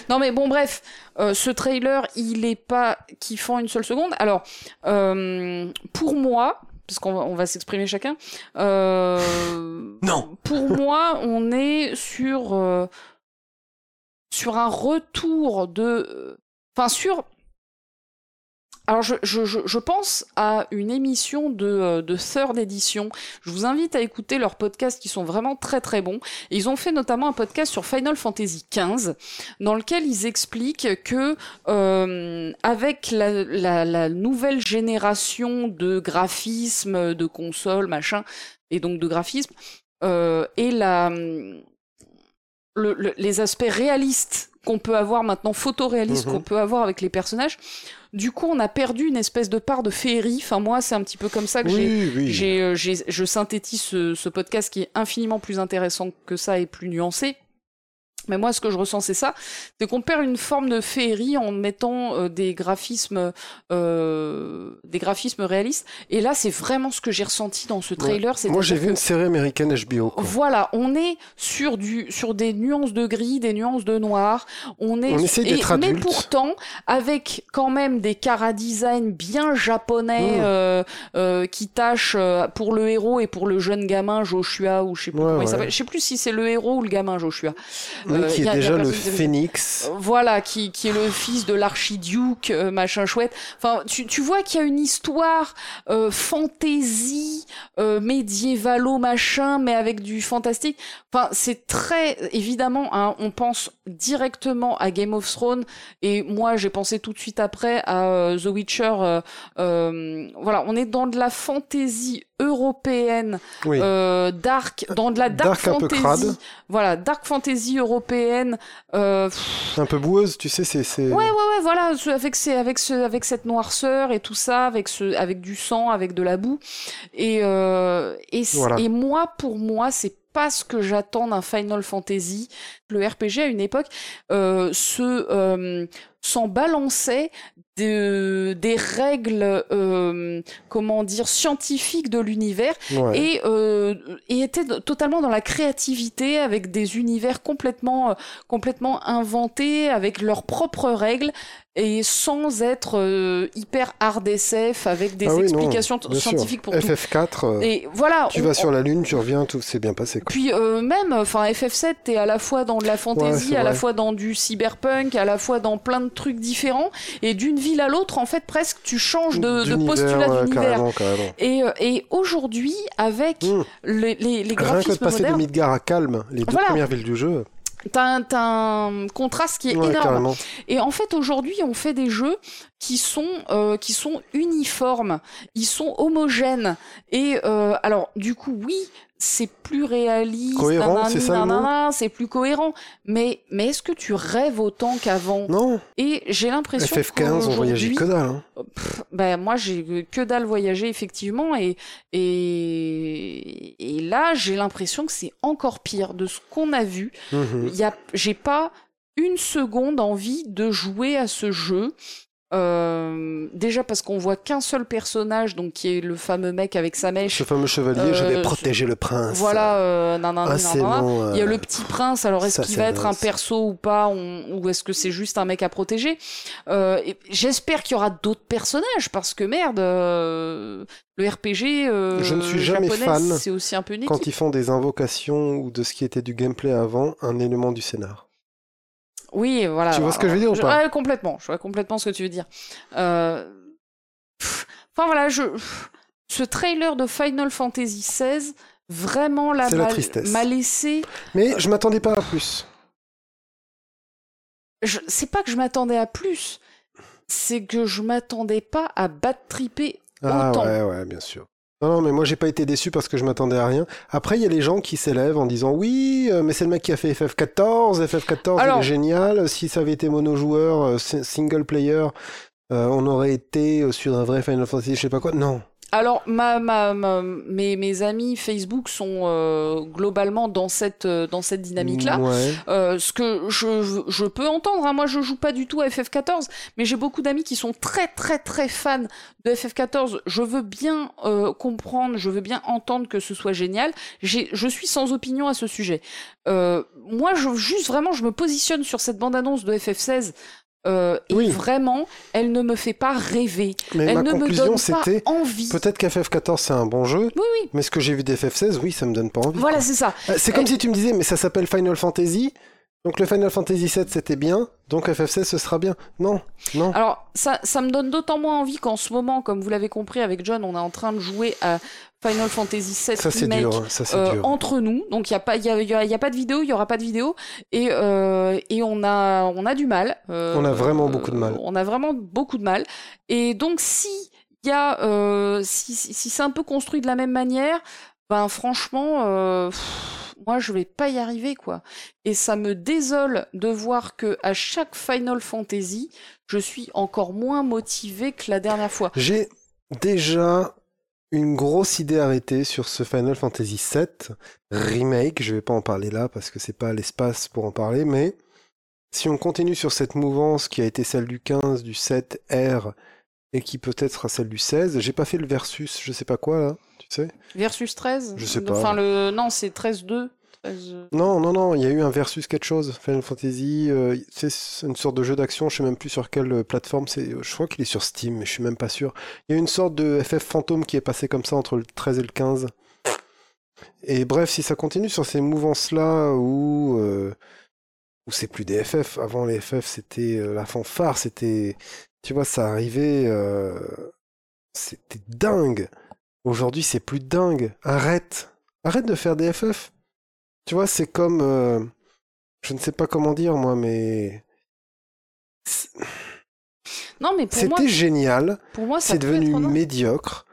Non, mais bon, bref, euh, ce trailer, il est pas kiffant une seule seconde. Alors, euh, pour moi, parce qu'on va, on va s'exprimer chacun, euh, Non. Pour moi, on est sur euh, sur un retour de, enfin sur. Alors je, je, je, je pense à une émission de, euh, de Third Edition. Je vous invite à écouter leurs podcasts qui sont vraiment très très bons. Et ils ont fait notamment un podcast sur Final Fantasy XV dans lequel ils expliquent que euh, avec la, la, la nouvelle génération de graphismes, de consoles, machin, et donc de graphisme, euh, et la, le- le- les aspects réalistes qu'on peut avoir maintenant, photoréalistes Mhm. qu'on peut avoir avec les personnages, du coup on a perdu une espèce de part de féerie. Enfin moi c'est un petit peu comme ça que Oui, oui. euh, j'ai- je synthétise ce, ce podcast qui est infiniment plus intéressant que ça et plus nuancé. Mais moi, ce que je ressens, c'est ça, c'est qu'on perd une forme de féerie en mettant euh, des graphismes, euh, des graphismes réalistes. Et là, c'est vraiment ce que j'ai ressenti dans ce trailer. Moi j'ai vu une série américaine HBO. quoi. Voilà, on est sur du sur des nuances de gris, des nuances de noir. On est On essaye et- mais pourtant avec quand même des cara design bien japonais Mm. euh, euh, qui tâchent euh, pour le héros et pour le jeune gamin Joshua ou je sais plus Ouais, comment il s'appelle. Je sais plus si c'est le héros ou le gamin Joshua. Oui, Euh, qui est déjà le phénix. Voilà, qui, qui est le fils de l'archiduc, euh, machin chouette. Enfin, tu, tu vois qu'il y a une histoire euh, fantasy, euh, médiévalo, machin, mais avec du fantastique. Enfin, c'est très évidemment, hein, on pense directement à Game of Thrones, et moi j'ai pensé tout de suite après à The Witcher. euh, euh, voilà, on est dans de la fantasy européenne, Oui. euh, dark, dans de la dark, Dark un peu fantasy. crade. Voilà, dark fantasy européenne. Euh, pff, un peu boueuse, tu sais, c'est. Ouais, ouais, ouais, voilà, avec, ces, avec, ce, avec cette noirceur et tout ça, avec, ce, avec du sang, avec de la boue. Et, euh, et, c- Voilà. et moi, pour moi, c'est pas ce que j'attends d'un Final Fantasy. Le RPG, à une époque, euh, se, euh, s'en balançait de, des règles, euh, comment dire, scientifiques de l'univers Ouais. et, euh, et était totalement dans la créativité avec des univers complètement euh, complètement inventés avec leurs propres règles et sans être euh, hyper hard SF avec des Ah oui, non, explications bien sûr. scientifiques pour tout. FF4, euh, Et voilà. tu on- vas sur la Lune, tu reviens, tout s'est bien passé. Quoi. Puis euh, même, enfin FF7, t'es à la fois dans de la fantasy, à la fois dans du cyberpunk, à la fois dans plein de trucs différents, et d'une ville à l'autre, en fait, presque tu changes de, de postulat ouais, d'univers. Et, euh, et aujourd'hui, avec Hmm. les, les, les Rien que de graphismes passer de modernes, Midgar à Calme, les deux Voilà. premières villes du jeu. T'as un, un contraste qui est Ouais, énorme. carrément. Et en fait, aujourd'hui, on fait des jeux qui sont euh, qui sont uniformes, ils sont homogènes. Et euh, alors, du coup, oui, c'est plus réaliste, Cohérent, c'est ça c'est plus cohérent. Mais mais est-ce que tu rêves autant qu'avant? Non, Et j'ai l'impression FF15, on voyageait que dalle. hein. Pff, ben moi j'ai que dalle voyagé effectivement et et, et là j'ai l'impression que c'est encore pire de ce qu'on a vu Mhm. il y a, j'ai pas une seconde envie de jouer à ce jeu. Euh, déjà parce qu'on voit qu'un seul personnage, donc qui est le fameux mec avec sa mèche. Ce fameux chevalier, je Euh, vais protéger le prince. Voilà, euh, nanana, Ah, c'est nanana. bon. euh, Il y a le petit prince, alors est-ce qu'il va être un perso ou pas, on- ou est-ce que c'est juste un mec à protéger? Euh, J'espère qu'il y aura d'autres personnages, parce que merde, euh, le RPG euh, Je ne suis jamais fan c'est aussi un peu une Quand ils font des invocations ou de ce qui était du gameplay avant, un élément du scénar. Oui, voilà. Tu vois ce que je veux dire ou Je- pas ouais, complètement. Je vois complètement ce que tu veux dire. Euh, pff, Enfin voilà, je ce trailer de Final Fantasy XVI vraiment C'est la m'a- laissé. Mais je m'attendais pas à plus. Je... C'est pas que je m'attendais à plus, c'est que je m'attendais pas à battre triper Ah autant. ouais, ouais, bien sûr. Non, non, mais moi j'ai pas été déçu parce que je m'attendais à rien. Après, il y a les gens qui s'élèvent en disant oui, euh, mais c'est le mec qui a fait FF14, FF14 il Alors- est génial. Si ça avait été monojoueur, euh, si- single player, euh, on aurait été sur un vrai Final Fantasy, je sais pas quoi. Non. Alors ma, ma, ma- mes, mes amis Facebook sont euh, globalement dans cette euh, dans cette dynamique là. Ouais. Euh, ce que je, je peux entendre, hein, moi je joue pas du tout à FF14, mais j'ai beaucoup d'amis qui sont très très très fans de FF14. Je veux bien euh, comprendre, je veux bien entendre que ce soit génial. Je suis sans opinion à ce sujet. Euh, moi, je, juste vraiment, je me positionne sur cette bande-annonce de FF16. Euh, et vraiment, elle ne me fait pas rêver. Mais elle ma ne me conclusion donne c'était pas envie. peut-être qu'FF14 c'est un bon jeu, Oui, oui. mais ce que j'ai vu d'FF16, oui, ça me donne pas envie. Voilà, c'est ça. Euh, C'est comme Euh, si tu me disais, mais ça s'appelle Final Fantasy. Donc le Final Fantasy 7 c'était bien, donc FF16 ce sera bien. Non, non. Alors, ça, ça me donne d'autant moins envie qu'en ce moment, comme vous l'avez compris avec John, on est en train de jouer à Final Fantasy VII ça c'est Remake dur, ça c'est euh, entre nous. Donc, il n'y a, pas- y a, y a- y a pas de vidéo, il y aura pas de vidéo. Et, euh, et on, a, on a du mal. Euh, On a vraiment beaucoup de mal. On a vraiment beaucoup de mal. Et donc, si, y a, si, si, si c'est un peu construit de la même manière, ben franchement, pff, moi je vais pas y arriver quoi. Et ça me désole de voir que à chaque Final Fantasy, je suis encore moins motivé que la dernière fois. J'ai déjà une grosse idée arrêtée sur ce Final Fantasy 7 remake. Je vais pas en parler là parce que c'est pas l'espace pour en parler, mais si on continue sur cette mouvance qui a été celle du 15, du 7 R et qui peut-être sera celle du 16, j'ai pas fait le versus, je sais pas quoi là, tu sais. Versus 13 Je sais pas. Enfin, le... non, c'est 13-2. 13... Non, non, non, il y a eu un versus quelque chose. Final Fantasy, euh, c'est une sorte de jeu d'action, je sais même plus sur quelle euh, plateforme, c'est, je crois qu'il est sur Steam, mais je suis même pas sûr. Il y a une sorte de FF fantôme qui est passé comme ça entre le 13 et le 15. Et bref, si ça continue sur ces mouvances-là où, euh, c'est plus des FF, avant les FF c'était euh, la fanfare, c'était, tu vois, ça arrivait, euh, c'était dingue. Aujourd'hui c'est plus dingue. Arrête, arrête de faire des FF. Tu vois, c'est comme. euh, je ne sais pas comment dire, moi, mais. Non, mais pour moi, C'était génial. pour moi, C'est devenu médiocre.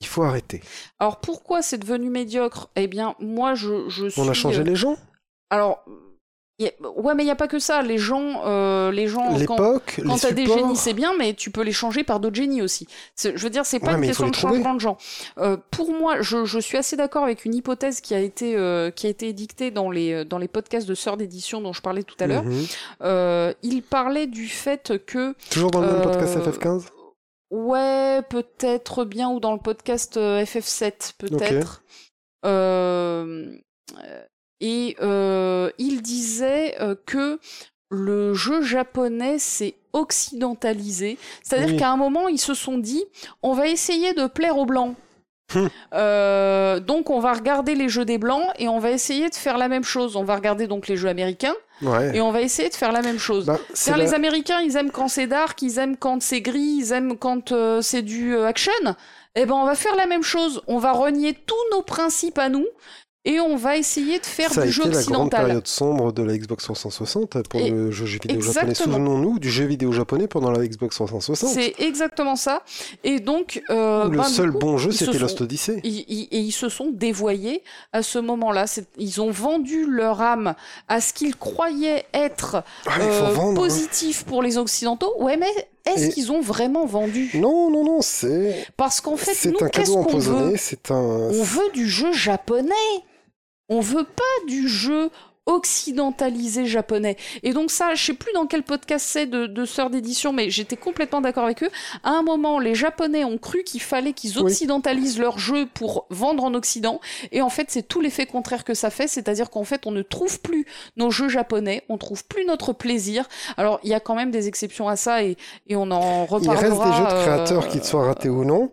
Il faut arrêter. Alors pourquoi c'est devenu médiocre? Eh bien, moi, je, je suis. On a changé euh, les gens? Alors, y a- ouais, mais il y a pas que ça. Les gens, euh, les gens, quand, L'époque, les quand t'as des supports. génies, c'est bien, mais tu peux les changer par d'autres génies aussi. C'est- Je veux dire, c'est pas Ouais, une question de changement de gens. Euh, pour moi, je, je suis assez d'accord avec une hypothèse qui a été euh, qui a été édictée dans les dans les podcasts de sœurs d'édition dont je parlais tout à l'heure. Mhm. Euh, il parlait du fait que Toujours dans le même podcast Euh, FF15 Ouais, peut-être bien, ou dans le podcast euh, FF7, peut-être. Euh, euh, et euh, il disait euh, que le jeu japonais s'est occidentalisé. C'est-à-dire Oui. qu'à un moment, ils se sont dit, on va essayer de plaire aux blancs. Hum. Euh, donc on va regarder les jeux des blancs et on va essayer de faire la même chose. On va regarder donc les jeux américains Ouais. et on va essayer de faire la même chose. Bah, Car la- les Américains, ils aiment quand c'est dark, ils aiment quand c'est gris, ils aiment quand euh, c'est du action. Eh ben, on va faire la même chose. On va renier tous nos principes à nous et on va essayer de faire Ça a du été jeu la grande occidental. période sombre de la Xbox 360 pour Et- le jeu vidéo japonais. Souvenons-nous du jeu vidéo japonais pendant la Xbox 360. C'est exactement ça. Et donc, euh, le du seul coup, bon jeu, c'était sont- Lost Odyssey. ils- ils- et ils se sont dévoyés à ce moment-là. Ils ont vendu leur âme à ce qu'ils croyaient être Ah, euh, vendre. hein. positif pour les Occidentaux. Ouais, mais est-ce Et- qu'ils ont vraiment vendu? Non, non, non, c'est Parce qu'en fait, c'est nous, un qu'est-ce cadeau qu'on veut? empoisonné. C'est un. On veut du jeu japonais. On veut pas du jeu occidentalisé japonais. Et donc ça, je sais plus dans quel podcast c'est de, de Sœurs d'édition, mais j'étais complètement d'accord avec eux. À un moment, les Japonais ont cru qu'il fallait qu'ils Oui. occidentalisent leur jeu pour vendre en Occident. Et en fait, c'est tout l'effet contraire que ça fait. C'est-à-dire qu'en fait, on ne trouve plus nos jeux japonais, on trouve plus notre plaisir. Alors, il y a quand même des exceptions à ça et, et on en Il reparlera. reste des jeux de euh, créateurs, qu'ils soient ratés ou non.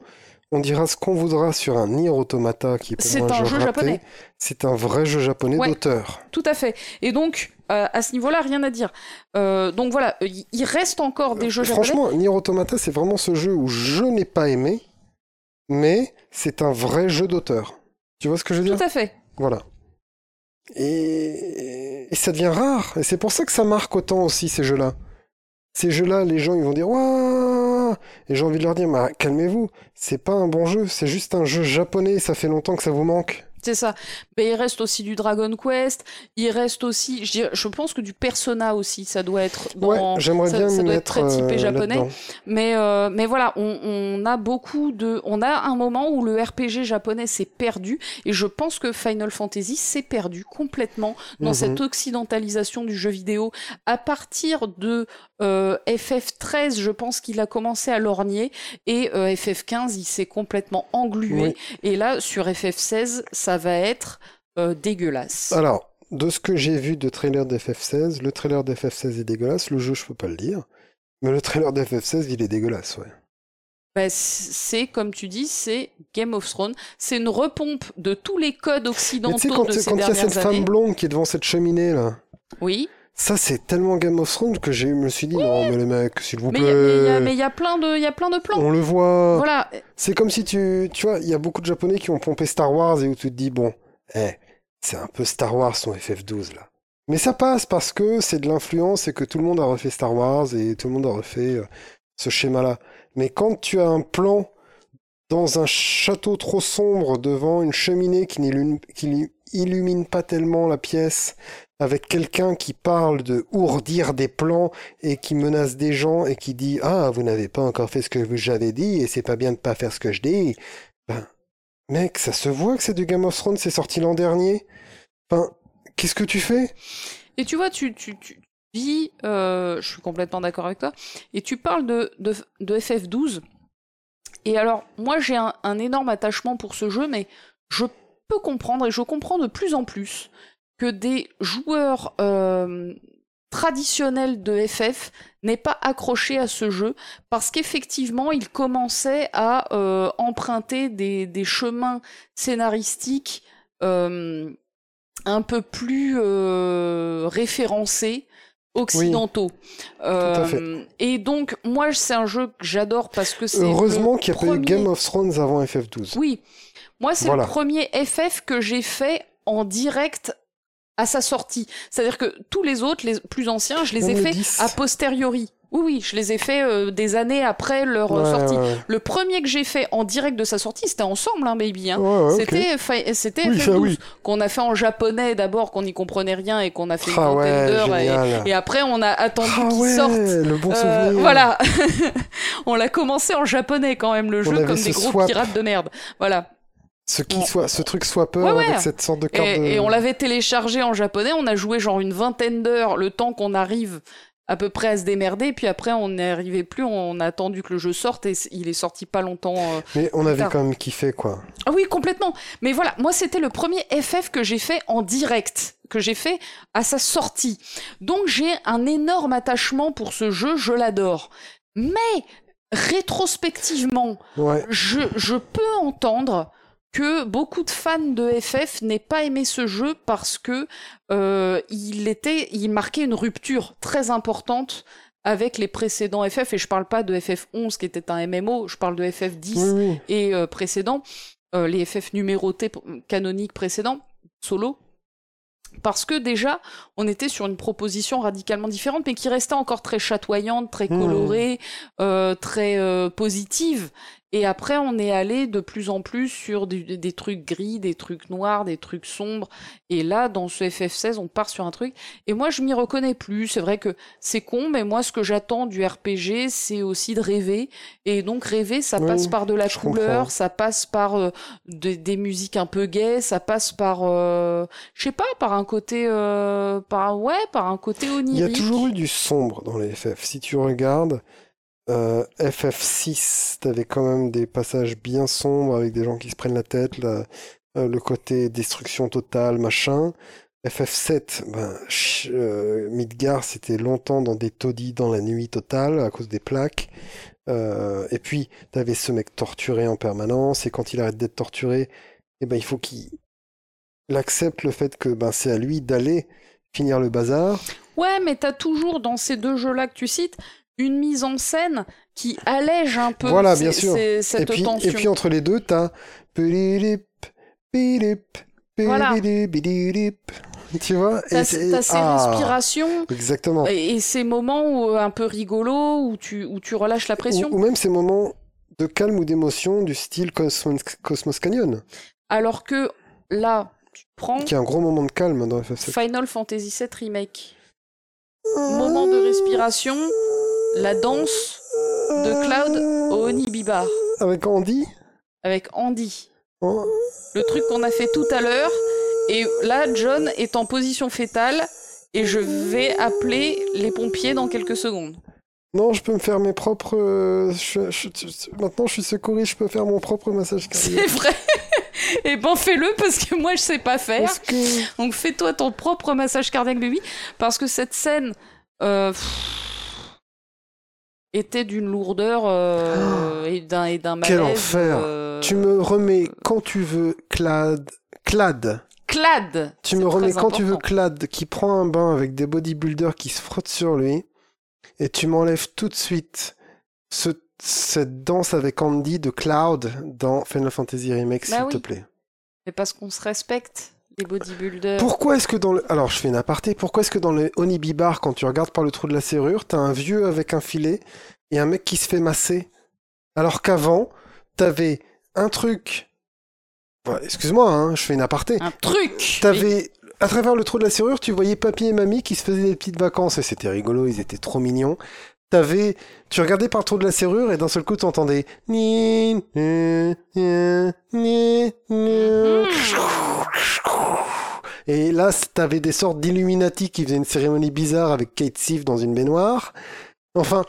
On dira ce qu'on voudra sur un Nier Automata qui est C'est un jeu japonais. C'est un vrai jeu japonais Ouais. d'auteur. Tout à fait. Et donc, euh, à ce niveau-là, rien à dire. Euh, donc voilà, il il reste encore des jeux japonais. Franchement, Nier Automata, c'est vraiment ce jeu où je n'ai pas aimé, mais c'est un vrai jeu d'auteur. Tu vois ce que je veux dire? Tout à fait. Voilà. Et... et ça devient rare. Et c'est pour ça que ça marque autant aussi ces jeux-là. Ces jeux-là, les gens ils vont dire Waouh Et j'ai envie de leur dire Mais calmez-vous, c'est pas un bon jeu, c'est juste un jeu japonais, ça fait longtemps que ça vous manque. C'est ça. Mais il reste aussi du Dragon Quest. Il reste aussi, je, dirais- je pense que du Persona aussi. Ça doit être dans. ouais, j'aimerais bien ça doit être très typé euh, japonais. Mais, euh, mais voilà, on, on a beaucoup de. On a un moment où le RPG japonais s'est perdu. Et je pense que Final Fantasy s'est perdu complètement dans Mhm. cette occidentalisation du jeu vidéo. À partir de euh, FF13, je pense qu'il a commencé à lorgner. Et euh, FF15, il s'est complètement englué. Oui. Et là, sur FF16, ça va être euh, dégueulasse. Alors, de ce que j'ai vu de trailer d'FF16, le trailer d'FF16 est dégueulasse, le jeu je peux pas le dire. Mais le trailer d'FF16, il est dégueulasse, ouais. Bah, c'est, comme tu dis, c'est Game of Thrones. C'est une repompe de tous les codes Mais occidentaux tu sais, quand de ces quand il y a cette femme blonde qui est devant cette cheminée là, Oui, ça c'est tellement Game of Thrones que j'ai- je me suis dit non mais les mecs, s'il vous plaît, mais il y, a plein de, y a plein de plans. on le voit. Voilà, C'est comme si tu, tu vois, il y a beaucoup de Japonais qui ont pompé Star Wars et où tu te dis bon, eh, c'est un peu Star Wars son FF12 là. Mais ça passe parce que c'est de l'influence et que tout le monde a refait Star Wars et tout le monde a refait euh, ce schéma-là. Mais quand tu as un plan dans un château trop sombre devant une cheminée qui n'illumine, pas tellement la pièce, avec quelqu'un qui parle de ourdir des plans et qui menace des gens et qui dit ah vous n'avez pas encore fait ce que j'avais dit et c'est pas bien de pas faire ce que je dis. Ben, mec, ça se voit que c'est du Game of Thrones, c'est sorti l'an dernier. Enfin, qu'est-ce que tu fais? Et tu vois, tu, tu, dis, euh, je suis complètement d'accord avec toi, et tu parles de, de, de FF12. Et alors, moi, j'ai un, énorme attachement pour ce jeu, mais je peux comprendre, et je comprends de plus en plus, que des joueurs euh, traditionnels de FF n'aient pas accroché à ce jeu, parce qu'effectivement, il commençait à euh, emprunter des, chemins scénaristiques euh, un peu plus référencés occidentaux. Euh, et donc, moi, c'est un jeu que j'adore parce que c'est. Heureusement qu'il n'y a pas eu premier- Game of Thrones avant FF12. Oui. Moi, c'est Voilà. le premier FF que j'ai fait en direct à sa sortie. C'est-à-dire que tous les autres, les plus anciens, je les ai faits 10. a posteriori. Oui, oui, je les ai faits euh, des années après leur euh, Ouais, sortie. ouais. Le premier que j'ai fait en direct de sa sortie, c'était ensemble, hein, baby. Hein. Ouais. C'était fa- c'était Oui, ça, FF12 oui. qu'on a fait en japonais d'abord, qu'on n'y comprenait rien et qu'on a fait une Ah d'heures. Et, et après, on a attendu Ah qu'il ouais, sorte. le bon Euh, souvenir. voilà, on l'a commencé en japonais quand même le On jeu comme des gros swap. pirates de merde. Voilà. Ce, qui On- soit, ce truc swapper Ouais, ouais. avec cette sorte de carte Et, de... et on l'avait téléchargé en japonais. On a joué genre une vingtaine d'heures, le temps qu'on arrive à peu près à se démerder. Puis après, on n'y arrivait plus. On a attendu que le jeu sorte et il est sorti pas longtemps. euh, Mais on avait tard. quand même kiffé, quoi. Ah oui, complètement. Mais voilà, moi, c'était le premier FF que j'ai fait en direct, que j'ai fait à sa sortie. Donc, j'ai un énorme attachement pour ce jeu, je l'adore. Mais, rétrospectivement, Ouais. je, je peux entendre que beaucoup de fans de FF n'aient pas aimé ce jeu parce que euh, il était, il marquait une rupture très importante avec les précédents FF et je parle pas de FF11 qui était un MMO, je parle de FF10 Oui, oui. et euh, précédents, euh, les FF numérotés canoniques précédents, solo. Parce que déjà, on était sur une proposition radicalement différente, mais qui restait encore très chatoyante, très Mmh. colorée, euh, très positive. Et après, on est allé de plus en plus sur des trucs gris, des trucs noirs, des trucs sombres. Et là, dans ce FF16, on part sur un truc. Et moi, je m'y reconnais plus. C'est vrai que c'est con, mais moi, ce que j'attends du RPG, c'est aussi de rêver. Et donc, rêver, ça Oui, passe par de la couleur, comprends. ça passe par euh, des- des musiques un peu gaies, ça passe par, euh, je sais pas, par un côté, euh, par ouais, par un côté Il y a onirique. toujours eu du sombre dans les FF. Si tu regardes, euh, FF6, t'avais quand même des passages bien sombres avec des gens qui se prennent la tête, euh, le côté destruction totale, machin. FF7, ben, euh, Midgar, c'était longtemps dans des taudis dans la nuit totale à cause des plaques. Et puis, t'avais ce mec torturé en permanence, et quand il arrête d'être torturé, eh ben, il faut qu'il il accepte le fait que ben, c'est à lui d'aller finir le bazar. Ouais, mais t'as toujours dans ces deux jeux-là que tu cites une mise en scène qui allège un peu Voilà, ces- bien sûr. ces- Et cette puis, tension. et puis entre les deux, t'as Voilà. Tu vois? T'as ces ah, respirations Exactement. et, et ces moments où, euh, un peu rigolos où tu, où tu relâches la pression. Ou, ou même ces moments de calme ou d'émotion du style Cosmos, Cosmos Canyon, Alors que là, tu prends qui est un gros moment de calme dans FF7. Final Fantasy VII Remake. Moment de respiration, la danse de Cloud au Onibibar Avec Andy avec Andy. Oh, Le truc qu'on a fait tout à l'heure. Et là, John est en position fétale et je vais appeler les pompiers dans quelques secondes. Non, je peux me faire mes propres. euh, je- je- je- maintenant, je suis secouriste, je peux faire mon propre massage cardiaque. C'est vrai Eh ben fais-le parce que moi je sais pas faire. Que Donc fais-toi ton propre massage cardiaque baby parce que cette scène euh, pff, était d'une lourdeur euh, et d'un et d'un malaise. Quel enfer. euh, tu me remets quand tu veux Clad. Clad. Clad. Tu me remets quand tu veux. Clad qui prend un bain avec des bodybuilders qui se frottent sur lui et tu m'enlèves tout de suite ce, cette danse avec Andy de Cloud dans Final Fantasy Remake, Bah s'il oui. te plaît. Mais parce qu'on se respecte, bodybuilders. Pourquoi est-ce que dans le... Alors, je fais une aparté. Pourquoi est-ce que dans le Onibi Bar, quand tu regardes par le trou de la serrure, t'as un vieux avec un filet et un mec qui se fait masser? Alors qu'avant, t'avais un truc... Excuse-moi, hein, je fais une aparté. Un truc T'avais, à travers le trou de la serrure, tu voyais papy et mamie qui se faisaient des petites vacances et c'était rigolo, ils étaient trop mignons. T'avais, tu regardais par le trou de la serrure et d'un seul coup t'entendais ni ni ni ni ni. Et là, t'avais des sortes d'Illuminati qui faisaient une cérémonie bizarre avec Kate Sif dans une baignoire. Enfin,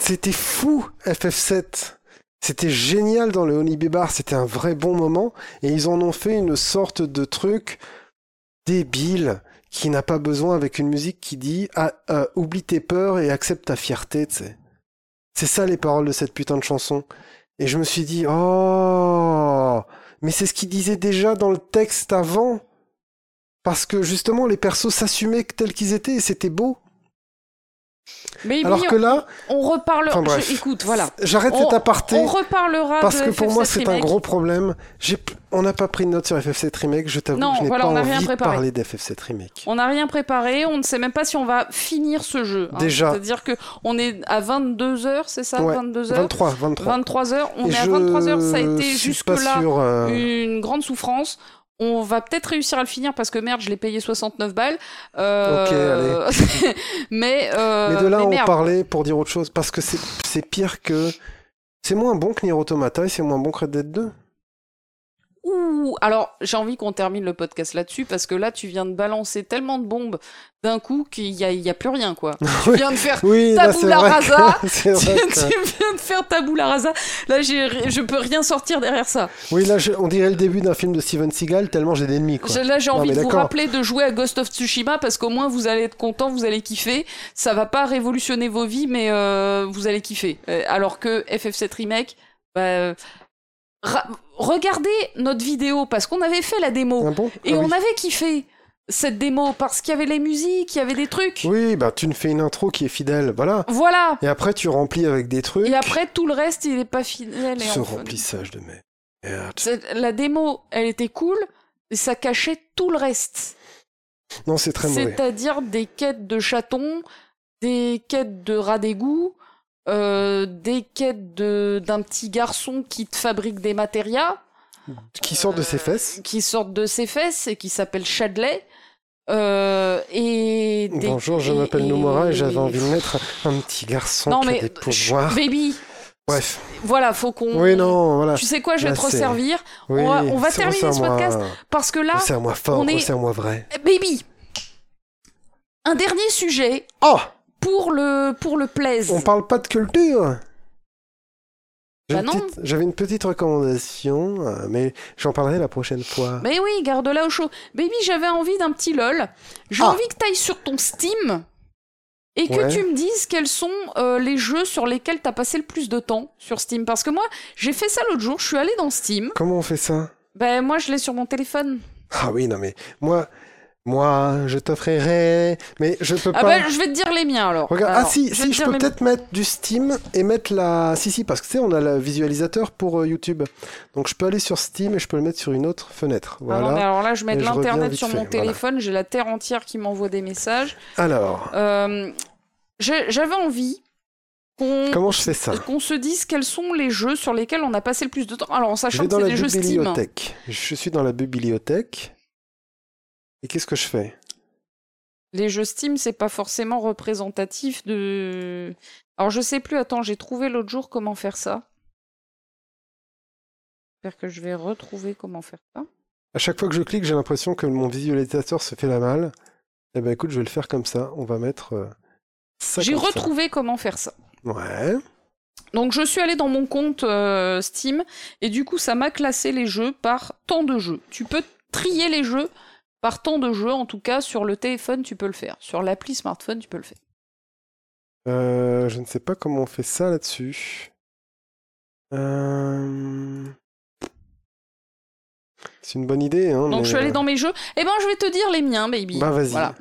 c'était fou, FF7. C'était génial dans le Honey Bar, c'était un vrai bon moment. Et ils en ont fait une sorte de truc débile qui n'a pas besoin avec une musique qui dit ah, euh, oublie tes peurs et accepte ta fierté, tu. C'est ça les paroles de cette putain de chanson. Et je me suis dit oh, mais c'est ce qu'il disait déjà dans le texte avant. Parce que justement les persos s'assumaient tels qu'ils étaient et c'était beau. Mais Alors oui, que là, on. Enfin, bref. je- écoute, voilà. j'arrête cet aparté. On reparlera Parce de que pour moi, FF7 c'est un gros problème. On n'a pas pris de note sur FF7 Remake. Je t'avoue que je n'ai voilà, pas envie rien de préparé. parler d'FF7 Remake. On n'a rien préparé, on ne sait même pas si on va finir ce jeu. hein. Déjà. C'est-à-dire que on est à 22 heures, c'est ça Ouais, 22 heures? 23, 23. 23 heures, on Et est à je 23 heures, ça a été jusque-là euh, une grande souffrance. On va peut-être réussir à le finir parce que merde, je l'ai payé 69 balles. Euh, mais, euh, Mais de là, mais on merde. parlait pour dire autre chose. Parce que c'est, c'est pire que. C'est moins bon que Nier Automata et c'est moins bon que Red Dead 2. Ouh, alors j'ai envie qu'on termine le podcast là-dessus parce que là tu viens de balancer tellement de bombes d'un coup qu'il y a, il y a plus rien quoi. Tu viens de faire Oui, vrai rasa. que- tu, viens de faire tabula rasa. Là j'ai, je peux rien sortir derrière ça. Oui, là, je- on dirait le début d'un film de Steven Seagal, tellement j'ai d'ennemis, quoi. Là j'ai envie de vous rappeler de jouer à Ghost of Tsushima parce qu'au moins vous allez être content, vous allez kiffer. Ça va pas révolutionner vos vies mais euh, vous allez kiffer. Euh, alors que FF7 Remake, bah, regardez notre vidéo parce qu'on avait fait la démo. Ah bon? Et Ah on oui. avait kiffé cette démo parce qu'il y avait les musiques, il y avait des trucs. Oui, bah tu me fais une intro qui est fidèle, voilà. Voilà. Et après, tu remplis avec des trucs. Et après, tout le reste, il est pas fidèle. et Ce remplissage de merde. La démo, elle était cool, et ça cachait tout le reste. Non, c'est très mauvais. C'est-à-dire des quêtes de chatons, des quêtes de rats d'égout, euh, des quêtes de- d'un petit garçon qui te fabrique des matérias. Qui sort de ses euh, fesses. Qui sortent de ses fesses et qui s'appelle Chadley. Euh, et des- Bonjour, je m'appelle Nomura et j'avais envie de mettre un petit garçon Non qui a mais des pouvoirs. baby, Bref. voilà, faut qu'on. Oui, non, voilà. Tu sais quoi, je vais Là, te resservir Oui, va- on va terminer ce podcast parce que là, Resserre-moi fort, on est- resserre-moi vrai. eh, baby, un dernier sujet Oh pour le pour le plaise. On parle pas de culture Bah J'avais une petite recommandation, euh, mais j'en parlerai la prochaine fois. Mais oui, garde-la au chaud. Baby, j'avais envie d'un petit lol. J'ai Ah. envie que tu ailles sur ton Steam et que Ouais. tu me dises quels sont euh, les jeux sur lesquels tu as passé le plus de temps sur Steam. Parce que moi, j'ai fait ça l'autre jour, je suis allée dans Steam. Comment on fait ça? Ben, moi, je l'ai sur mon téléphone. Ah oui, non mais moi, moi, je t'offrirai, mais je peux Ah pas. ben, je vais te dire les miens alors. Regarde, Alors, ah si, vais si, je peux peut-être mettre du Steam et mettre la. Si, si, parce que tu sais, on a le visualisateur pour euh, YouTube. Donc je peux aller sur Steam et je peux le mettre sur une autre fenêtre. Ah non, mais alors là, je mets de je l'internet sur fait, mon voilà. téléphone, j'ai la terre entière qui m'envoie des messages. Alors, Euh, J'avais envie qu'on comment je fais ça? qu'on se dise quels sont les jeux sur lesquels on a passé le plus de temps. Alors, en Je sachant que c'est la des jeux Steam. hein. bibliothèque. Je suis dans la bibliothèque. Et qu'est-ce que je fais? Les jeux Steam, c'est pas forcément représentatif de. Alors, je sais plus, attends, j'ai trouvé l'autre jour comment faire ça. J'espère que je vais retrouver comment faire ça. À chaque fois que je clique, j'ai l'impression que mon visualisateur se fait la malle. Eh ben écoute, je vais le faire comme ça. On va mettre euh, J'ai ça. retrouvé comment faire ça. Ouais. Donc, je suis allée dans mon compte euh, Steam et du coup, ça m'a classé les jeux par temps de jeu. Tu peux trier les jeux par temps de jeu, en tout cas, sur le téléphone, tu peux le faire. Sur l'appli smartphone, tu peux le faire. Euh, je ne sais pas comment on fait ça là-dessus. Euh, C'est une bonne idée, hein. Donc mais, je suis allée euh, dans mes jeux. Eh ben je vais te dire les miens, baby. Bah vas-y. Voilà.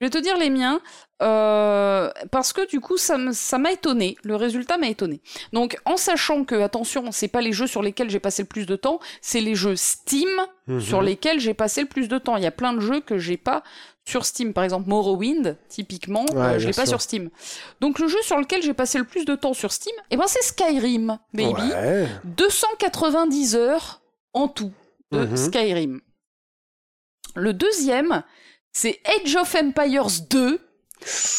Je vais te dire les miens euh, parce que du coup ça m'a étonné. Le résultat m'a étonné. Donc en sachant que attention, c'est pas les jeux sur lesquels j'ai passé le plus de temps, c'est les jeux Steam Mhm. sur lesquels j'ai passé le plus de temps. Il y a plein de jeux que j'ai pas sur Steam. Par exemple Morrowind, typiquement, Ouais, euh, je l'ai pas sur Steam. Donc le jeu sur lequel j'ai passé le plus de temps sur Steam, eh ben c'est Skyrim, baby. Ouais. 290 heures en tout de Mhm. Skyrim. Le deuxième, c'est Age of Empires 2.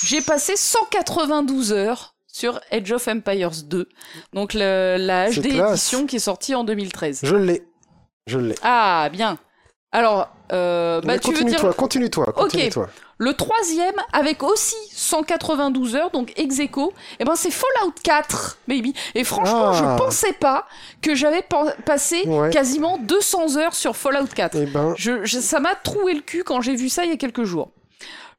J'ai passé 192 heures sur Age of Empires 2. Donc le- la HD édition qui est sortie en 2013. Je l'ai. Je l'ai. Ah, bien. Alors, euh, bah, tu veux continue-toi, dire continue-toi, continue-toi. le troisième, avec aussi 192 heures, donc ex aequo, eh ben c'est Fallout 4, baby. Et franchement, Ah. je pensais pas que j'avais pa- passé Ouais. quasiment 200 heures sur Fallout 4. Eh ben, Je, je- ça m'a troué le cul quand j'ai vu ça il y a quelques jours.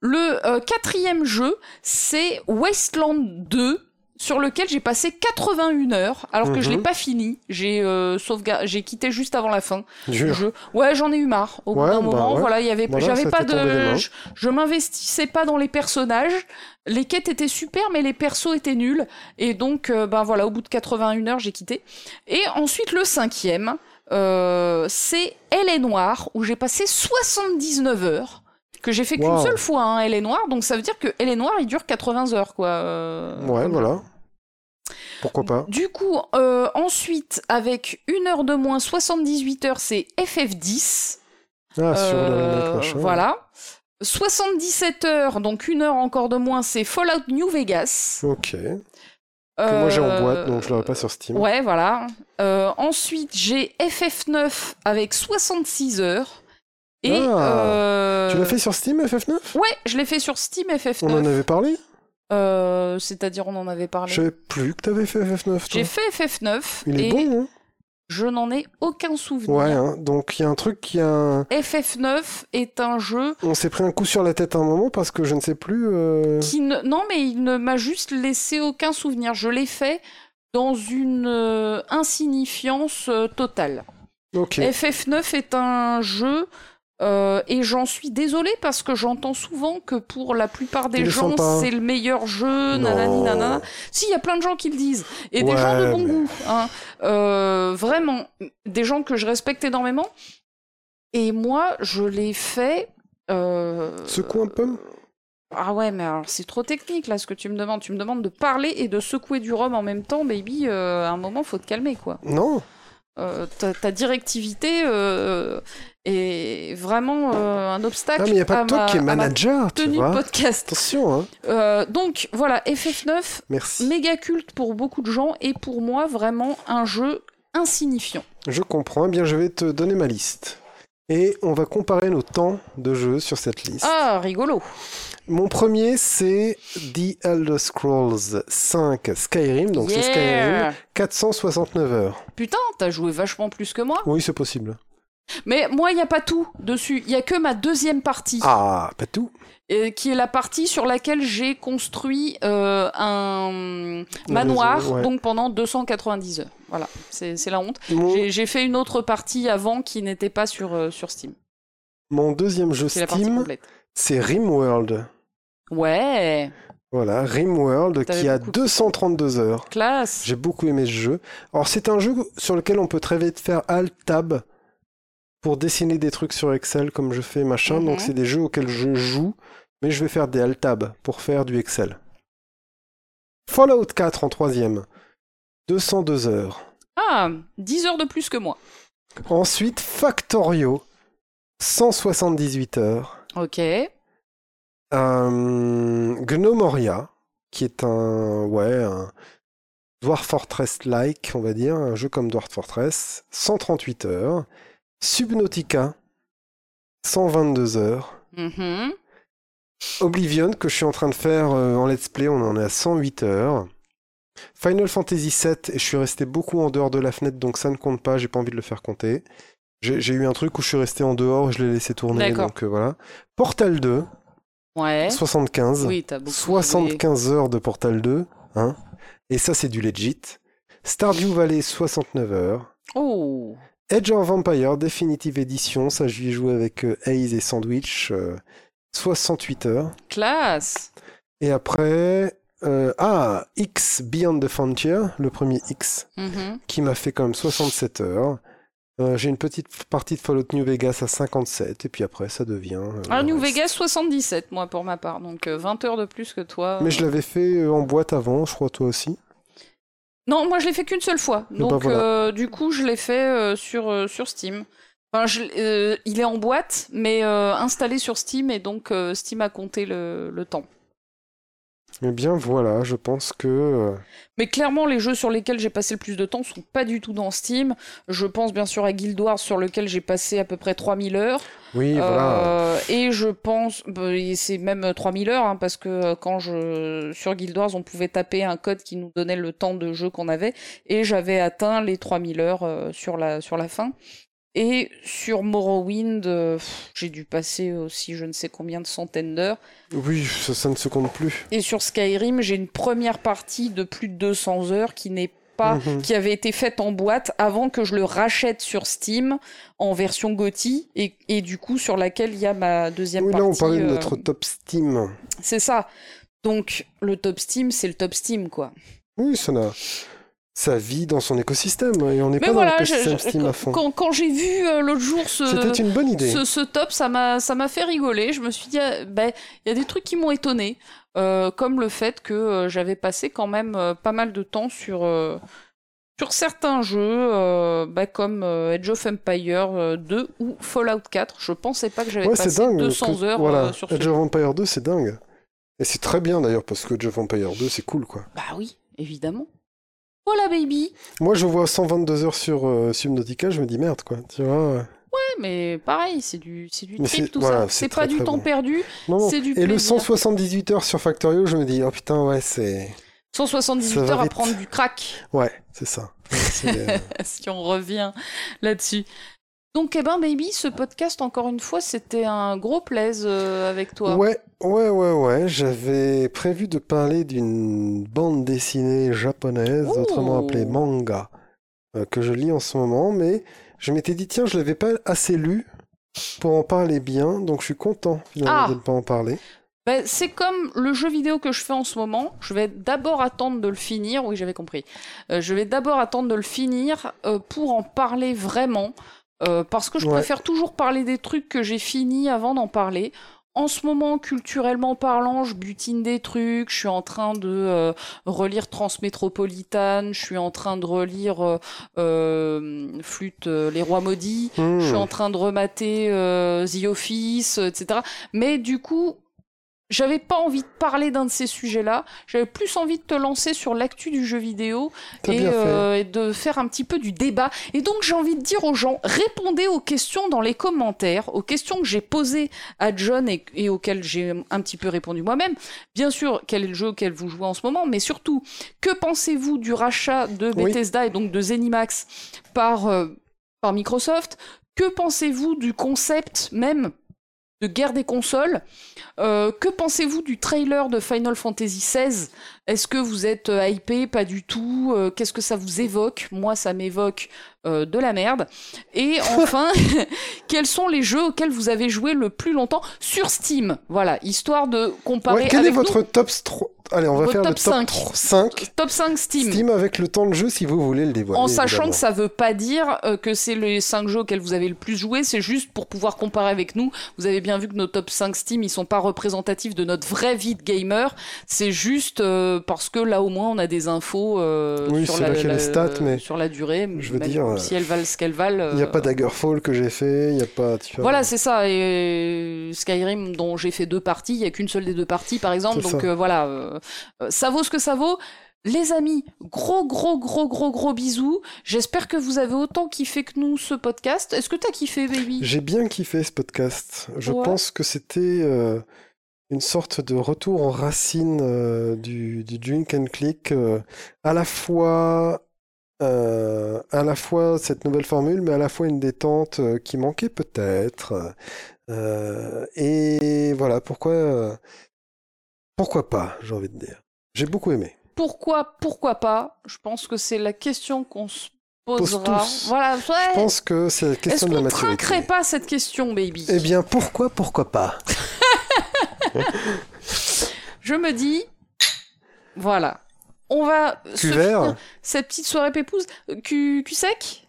Le euh, quatrième jeu, c'est Wasteland 2, sur lequel j'ai passé 81 heures, alors que je Mhm. l'ai pas fini. J'ai euh, sauvegar- j'ai quitté juste avant la fin. dur. du jeu. Ouais, j'en ai eu marre. Au bout Ouais, d'un bah moment, ouais. voilà, il y avait, Voilà, j'avais pas de, je, je m'investissais pas dans les personnages. Les quêtes étaient super, mais les persos étaient nuls. Et donc, euh, ben voilà, au bout de 81 heures, j'ai quitté. Et ensuite, le cinquième, euh, c'est Elle est Noire, où j'ai passé 79 heures. Que j'ai fait qu'une seule fois, hein, Elle est Noire. Donc ça veut dire que Elle est Noire, il dure 80 heures, quoi. euh, Ouais, voilà. Pourquoi pas du coup, euh, ensuite, avec une heure de moins, 78 heures, c'est FF10. Ah, sur le Euh, remake, machin. Voilà. 77 heures, donc une heure encore de moins, c'est Fallout New Vegas. Ok. Que moi j'ai en Euh, boîte, donc je l'aurai pas sur Steam. Ouais, voilà. Ensuite, j'ai FF9 avec 66 heures. Et Ah, euh, Tu l'as fait sur Steam, FF9 Ouais, je l'ai fait sur Steam FF9. On en avait parlé? Euh, C'est-à-dire, on en avait parlé. Je savais plus que t'avais fait FF9. toi. J'ai fait FF9 Il est et bon, hein? je n'en ai aucun souvenir. Ouais, hein. donc il y a un truc qui a un... FF9 est un jeu On s'est pris un coup sur la tête à un moment parce que je ne sais plus... euh, qui ne... Non, mais il ne m'a juste laissé aucun souvenir. Je l'ai fait dans une euh, insignifiance totale. Ok. FF9 est un jeu, euh, et j'en suis désolée parce que j'entends souvent que pour la plupart des gens, c'est le meilleur jeu, nanani, nanana. Si, il y a plein de gens qui le disent, et des gens de bon mais- goût, hein. Euh, vraiment, des gens que je respecte énormément. Et moi, je l'ai fait. Euh... Secoue un peu Ah ouais, mais alors c'est trop technique là ce que tu me demandes. Tu me demandes de parler et de secouer du rhum en même temps, baby. euh, à un moment, faut te calmer quoi. Non Euh, ta, ta directivité euh, est vraiment euh, un obstacle. Ah, mais il n'y a pas que toi ma- qui es à ma manager, tu vois. podcast. Attention, hein. Euh, donc voilà, FF9, Merci. méga culte pour beaucoup de gens et pour moi vraiment un jeu insignifiant. Je comprends. Eh bien, je vais te donner ma liste. Et on va comparer nos temps de jeu sur cette liste. Ah, rigolo. Mon premier, c'est The Elder Scrolls 5 Skyrim. Donc, c'est Skyrim. Yeah. 469 heures. Putain, t'as joué vachement plus que moi. Oui, c'est possible. Mais moi, il n'y a pas tout dessus. Il y a que ma deuxième partie. Ah, pas tout. euh, qui est la partie sur laquelle j'ai construit euh, un manoir, ouais. donc pendant 290 heures. Voilà, c'est la honte. Mon, J'ai- fait une autre partie avant qui n'était pas sur, euh, sur Steam. mon deuxième jeu Steam, c'est Rimworld. Ouais, Voilà, Rimworld qui a beaucoup- 232 heures. classe. J'ai beaucoup aimé ce jeu. Alors, c'est un jeu sur lequel on peut très vite faire Alt-Tab pour dessiner des trucs sur Excel comme je fais machin. Mhm. Donc, c'est des jeux auxquels je joue, mais je vais faire des Alt-Tab pour faire du Excel. Fallout 4 en troisième. 202 heures. Ah, 10 heures de plus que moi. Ensuite, Factorio. 178 heures. Ok. Euh, Gnomoria, qui est un, ouais, un Dwarf Fortress-like, on va dire, un jeu comme Dwarf Fortress, 138 heures. Subnautica, 122 heures. Mhm. Oblivion, que je suis en train de faire euh, en let's play, on en est à 108 heures. Final Fantasy VII, et je suis resté beaucoup en dehors de la fenêtre, donc ça ne compte pas, j'ai pas envie de le faire compter. J'ai eu un truc où je suis resté en dehors, je l'ai laissé tourner, donc euh, voilà. Portal 2, Ouais. 75. Oui, t'as beaucoup. 75 heures de Portal 2, hein. Et ça, c'est du legit. Stardew Valley, 69 heures. joué. Oh. Edge of Vampire Definitive Edition, ça, j'y ai joué avec euh, et Sandwich, euh, 68 heures. Classe. Et après, euh, ah, X Beyond the Frontier, le premier X, Mhm. qui m'a fait quand même 67 heures. Euh, J'ai une petite partie de Fallout New Vegas à 57, et puis après, ça devient. euh, Ah, New reste. Vegas 77, moi, pour ma part. Donc euh, 20 heures de plus que toi. Mais je l'avais fait euh, en boîte avant, je crois, toi aussi. Non, moi je l'ai fait qu'une seule fois. Et Donc bah, voilà. euh, du coup, je l'ai fait euh, sur, euh, sur Steam. Enfin, je l- euh, il est en boîte, mais euh, installé sur Steam, et donc euh, Steam a compté le, le temps. Eh bien, voilà, je pense que. euh, Mais clairement, les jeux sur lesquels j'ai passé le plus de temps sont pas du tout dans Steam. Je pense bien sûr à Guild Wars, sur lequel j'ai passé à peu près 3000 heures. Oui, voilà. Euh, et je pense, bah, c'est même 3000 heures, hein, parce que euh, quand je sur Guild Wars, on pouvait taper un code qui nous donnait le temps de jeu qu'on avait, et j'avais atteint les 3000 heures euh, sur la sur la fin. Et sur Morrowind, euh, j'ai dû passer aussi je ne sais combien de centaines d'heures. Oui, ça, ça ne se compte plus. Et sur Skyrim, j'ai une première partie de plus de 200 heures qui n'est pas Mhm. qui avait été faite en boîte avant que je le rachète sur Steam en version GOTY et, et du coup sur laquelle il y a ma deuxième Oui, là, partie. on parlait de euh, notre top Steam. C'est ça. Donc le top Steam, c'est le top Steam quoi. Oui, ça n'a. Ça vit dans son écosystème, et on n'est pas voilà, dans l'écosystème Steam à quand, fond. quand- quand j'ai vu euh, l'autre jour ce, C'était une bonne idée. ce, ce top, ça m'a ça m'a fait rigoler. Je me suis dit, ah, ben, il y a des trucs qui m'ont étonné, euh, comme le fait que euh, j'avais passé quand même pas mal de temps sur sur certains jeux, bah, comme Age of Empire euh, 2 ou Fallout 4. Je pensais pas que j'avais Ouais, passé dingue. 200 que- heures voilà. sur ce Age jeu. of Empire 2, c'est dingue. Et c'est très bien d'ailleurs, parce que Age of Empire 2, c'est cool, quoi. Bah oui. évidemment. Voilà, baby. Moi, je vois 122 heures sur euh, Subnautica, je me dis merde, quoi. Tu vois Ouais, mais pareil, c'est du, c'est du trip tout voilà, ça. c'est pas du temps bon. perdu, Non, non. c'est du Et le plaisir. 178 heures sur Factorio, je me dis, oh putain, ouais, c'est. 178 Ça va heures à prendre du crack, Ouais, c'est ça. Euh, si on revient là-dessus. Donc, eh ben, baby, ce podcast, encore une fois, c'était un gros plaise euh, avec toi. Ouais, ouais, ouais, ouais. J'avais prévu de parler d'une bande dessinée japonaise, Ouh. autrement appelée manga, euh, que je lis en ce moment, mais je m'étais dit, tiens, je l'avais pas assez lu pour en parler bien, donc je suis content finalement Ah. de ne pas en parler. Ben, c'est comme le jeu vidéo que je fais en ce moment. Je vais d'abord attendre de le finir. Oui, j'avais compris. Euh, je vais d'abord attendre de le finir euh, pour en parler vraiment. Euh, parce que je Ouais. préfère toujours parler des trucs que j'ai finis avant d'en parler. En ce moment, culturellement parlant, je butine des trucs. Je suis en train de euh, relire Transmétropolitane. Je suis en train de relire euh, euh, Flûte, Les Rois Maudits. Hmm. Je suis en train de remater euh, The Office, etc. Mais du coup, j'avais pas envie de parler d'un de ces sujets-là. J'avais plus envie de te lancer sur l'actu du jeu vidéo et, euh, et de faire un petit peu du débat. Et donc, j'ai envie de dire aux gens, répondez aux questions dans les commentaires, aux questions que j'ai posées à John et, et auxquelles j'ai un petit peu répondu moi-même. Bien sûr, quel est le jeu auquel vous jouez en ce moment, mais surtout, que pensez-vous du rachat de Oui. Bethesda et donc de Zenimax par, euh, par Microsoft? Que pensez-vous du concept même de guerre des consoles. Euh, Que pensez-vous du trailer de Final Fantasy XVI Est-ce que vous êtes euh, hypé? Pas du tout. Euh, Qu'est-ce que ça vous évoque? Moi, ça m'évoque euh, de la merde. Et enfin, quels sont les jeux auxquels vous avez joué le plus longtemps sur Steam? Voilà, histoire de comparer Ouais, quel est votre nous. top 3 Allez, on va Votre faire le top top 5. 5 Top 5 Steam. Steam avec le temps de jeu si vous voulez le dévoiler. En sachant évidemment. que ça veut pas dire euh, que c'est les 5 jeux auxquels vous avez le plus joué, c'est juste pour pouvoir comparer avec nous. Vous avez bien vu que nos top 5 Steam, ils sont pas représentatifs de notre vraie vie de gamer. C'est juste euh, parce que là au moins on a des infos euh, Oui, sur, la, vrai qu'il y a la- les stats, mais sur la durée. je veux dire, euh, si elles valent ce qu'elles valent. Il n'y a euh, pas Daggerfall que j'ai fait, il n'y a pas. Tu vois, Voilà, c'est ça. Et euh, Skyrim, dont j'ai fait deux parties, il y a qu'une seule des deux parties, par exemple. Donc ça. euh, voilà, euh, euh, ça vaut ce que ça vaut. Les amis, gros, gros, gros, gros, gros bisous. J'espère que vous avez autant kiffé que nous ce podcast. Est-ce que t'as kiffé, baby? J'ai bien kiffé ce podcast. Je Ouais. pense que c'était euh, une sorte de retour en racine euh, du, du drink and click, euh, à la fois. euh, à la fois cette nouvelle formule, mais à la fois une détente qui manquait peut-être. Et voilà, pourquoi, pourquoi pas, j'ai envie de dire. J'ai beaucoup aimé. Pourquoi, pourquoi pas? Je pense que c'est la question qu'on se Pose posera. tous. Voilà, ouais. Je pense que c'est la Est-ce question de la qu'on maturité. trinquerait pas cette question, baby? Eh bien, pourquoi, pourquoi pas? Je me dis, voilà. On va Cuvert cette petite soirée pépouse. Euh, Cul, cul sec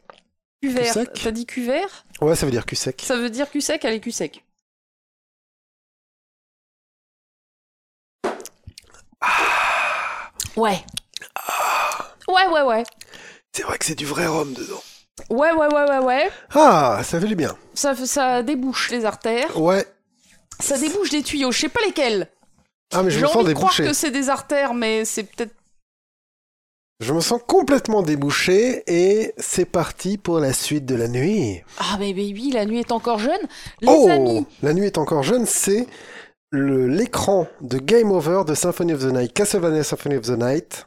Cuvert. T'as dit cuvert? Ouais, ça veut dire cul sec. Ça veut dire cul sec, allez, cul sec. Ouais. Ouais, ouais, ouais. C'est vrai que c'est du vrai rhum dedans. Ouais, ouais, ouais, ouais, ouais. Ah, ça fait du bien. Ça, ça débouche les artères. Ouais. Ça débouche des tuyaux. Je sais pas lesquels. Ah, mais je J'ai me sens de croire débouché. que c'est des artères, mais c'est peut-être. Je me sens complètement débouché et c'est parti pour la suite de la nuit. Ah, mais baby, la nuit est encore jeune. Les oh, amis. la nuit est encore jeune, c'est le- l'écran de Game Over de Symphony of the Night, Castlevania Symphony of the Night.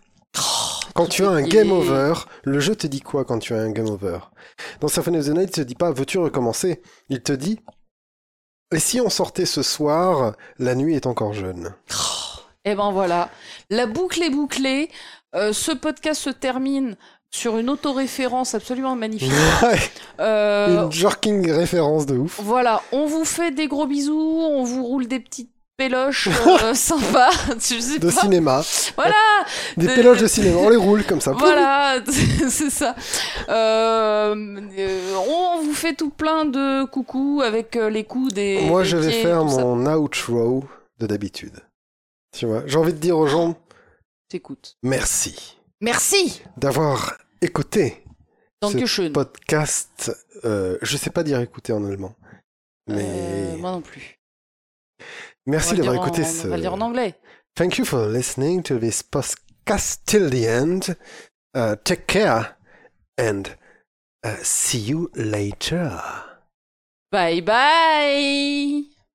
Quand tu as un game over, le jeu te dit quoi quand tu as un game over? Dans Symphony of the Night, il te dit pas veux-tu recommencer? Il te dit et si on sortait ce soir, la nuit est encore jeune. Et ben voilà, la boucle est bouclée. Euh, ce podcast se termine sur une autoréférence absolument magnifique. Ouais, Euh, une jerking référence de ouf. voilà, on vous fait des gros bisous, on vous roule des petites péloches euh, sympas. Sais De pas. cinéma. Voilà, Des de- péloges de cinéma, on les roule comme ça. voilà, c'est ça. Euh, on vous fait tout plein de coucou avec euh, les coups des. Moi, des je vais pieds, faire ça. mon outro de d'habitude. Tu vois, j'ai envie de dire aux gens T'écoutes. merci Merci. d'avoir écouté ce podcast. Euh, je sais pas dire écouter en allemand, mais Euh, moi non plus. Merci d'avoir écouté ce. On va en anglais. Thank you for listening to this podcast till the end. Uh, take care and uh, see you later. Bye bye.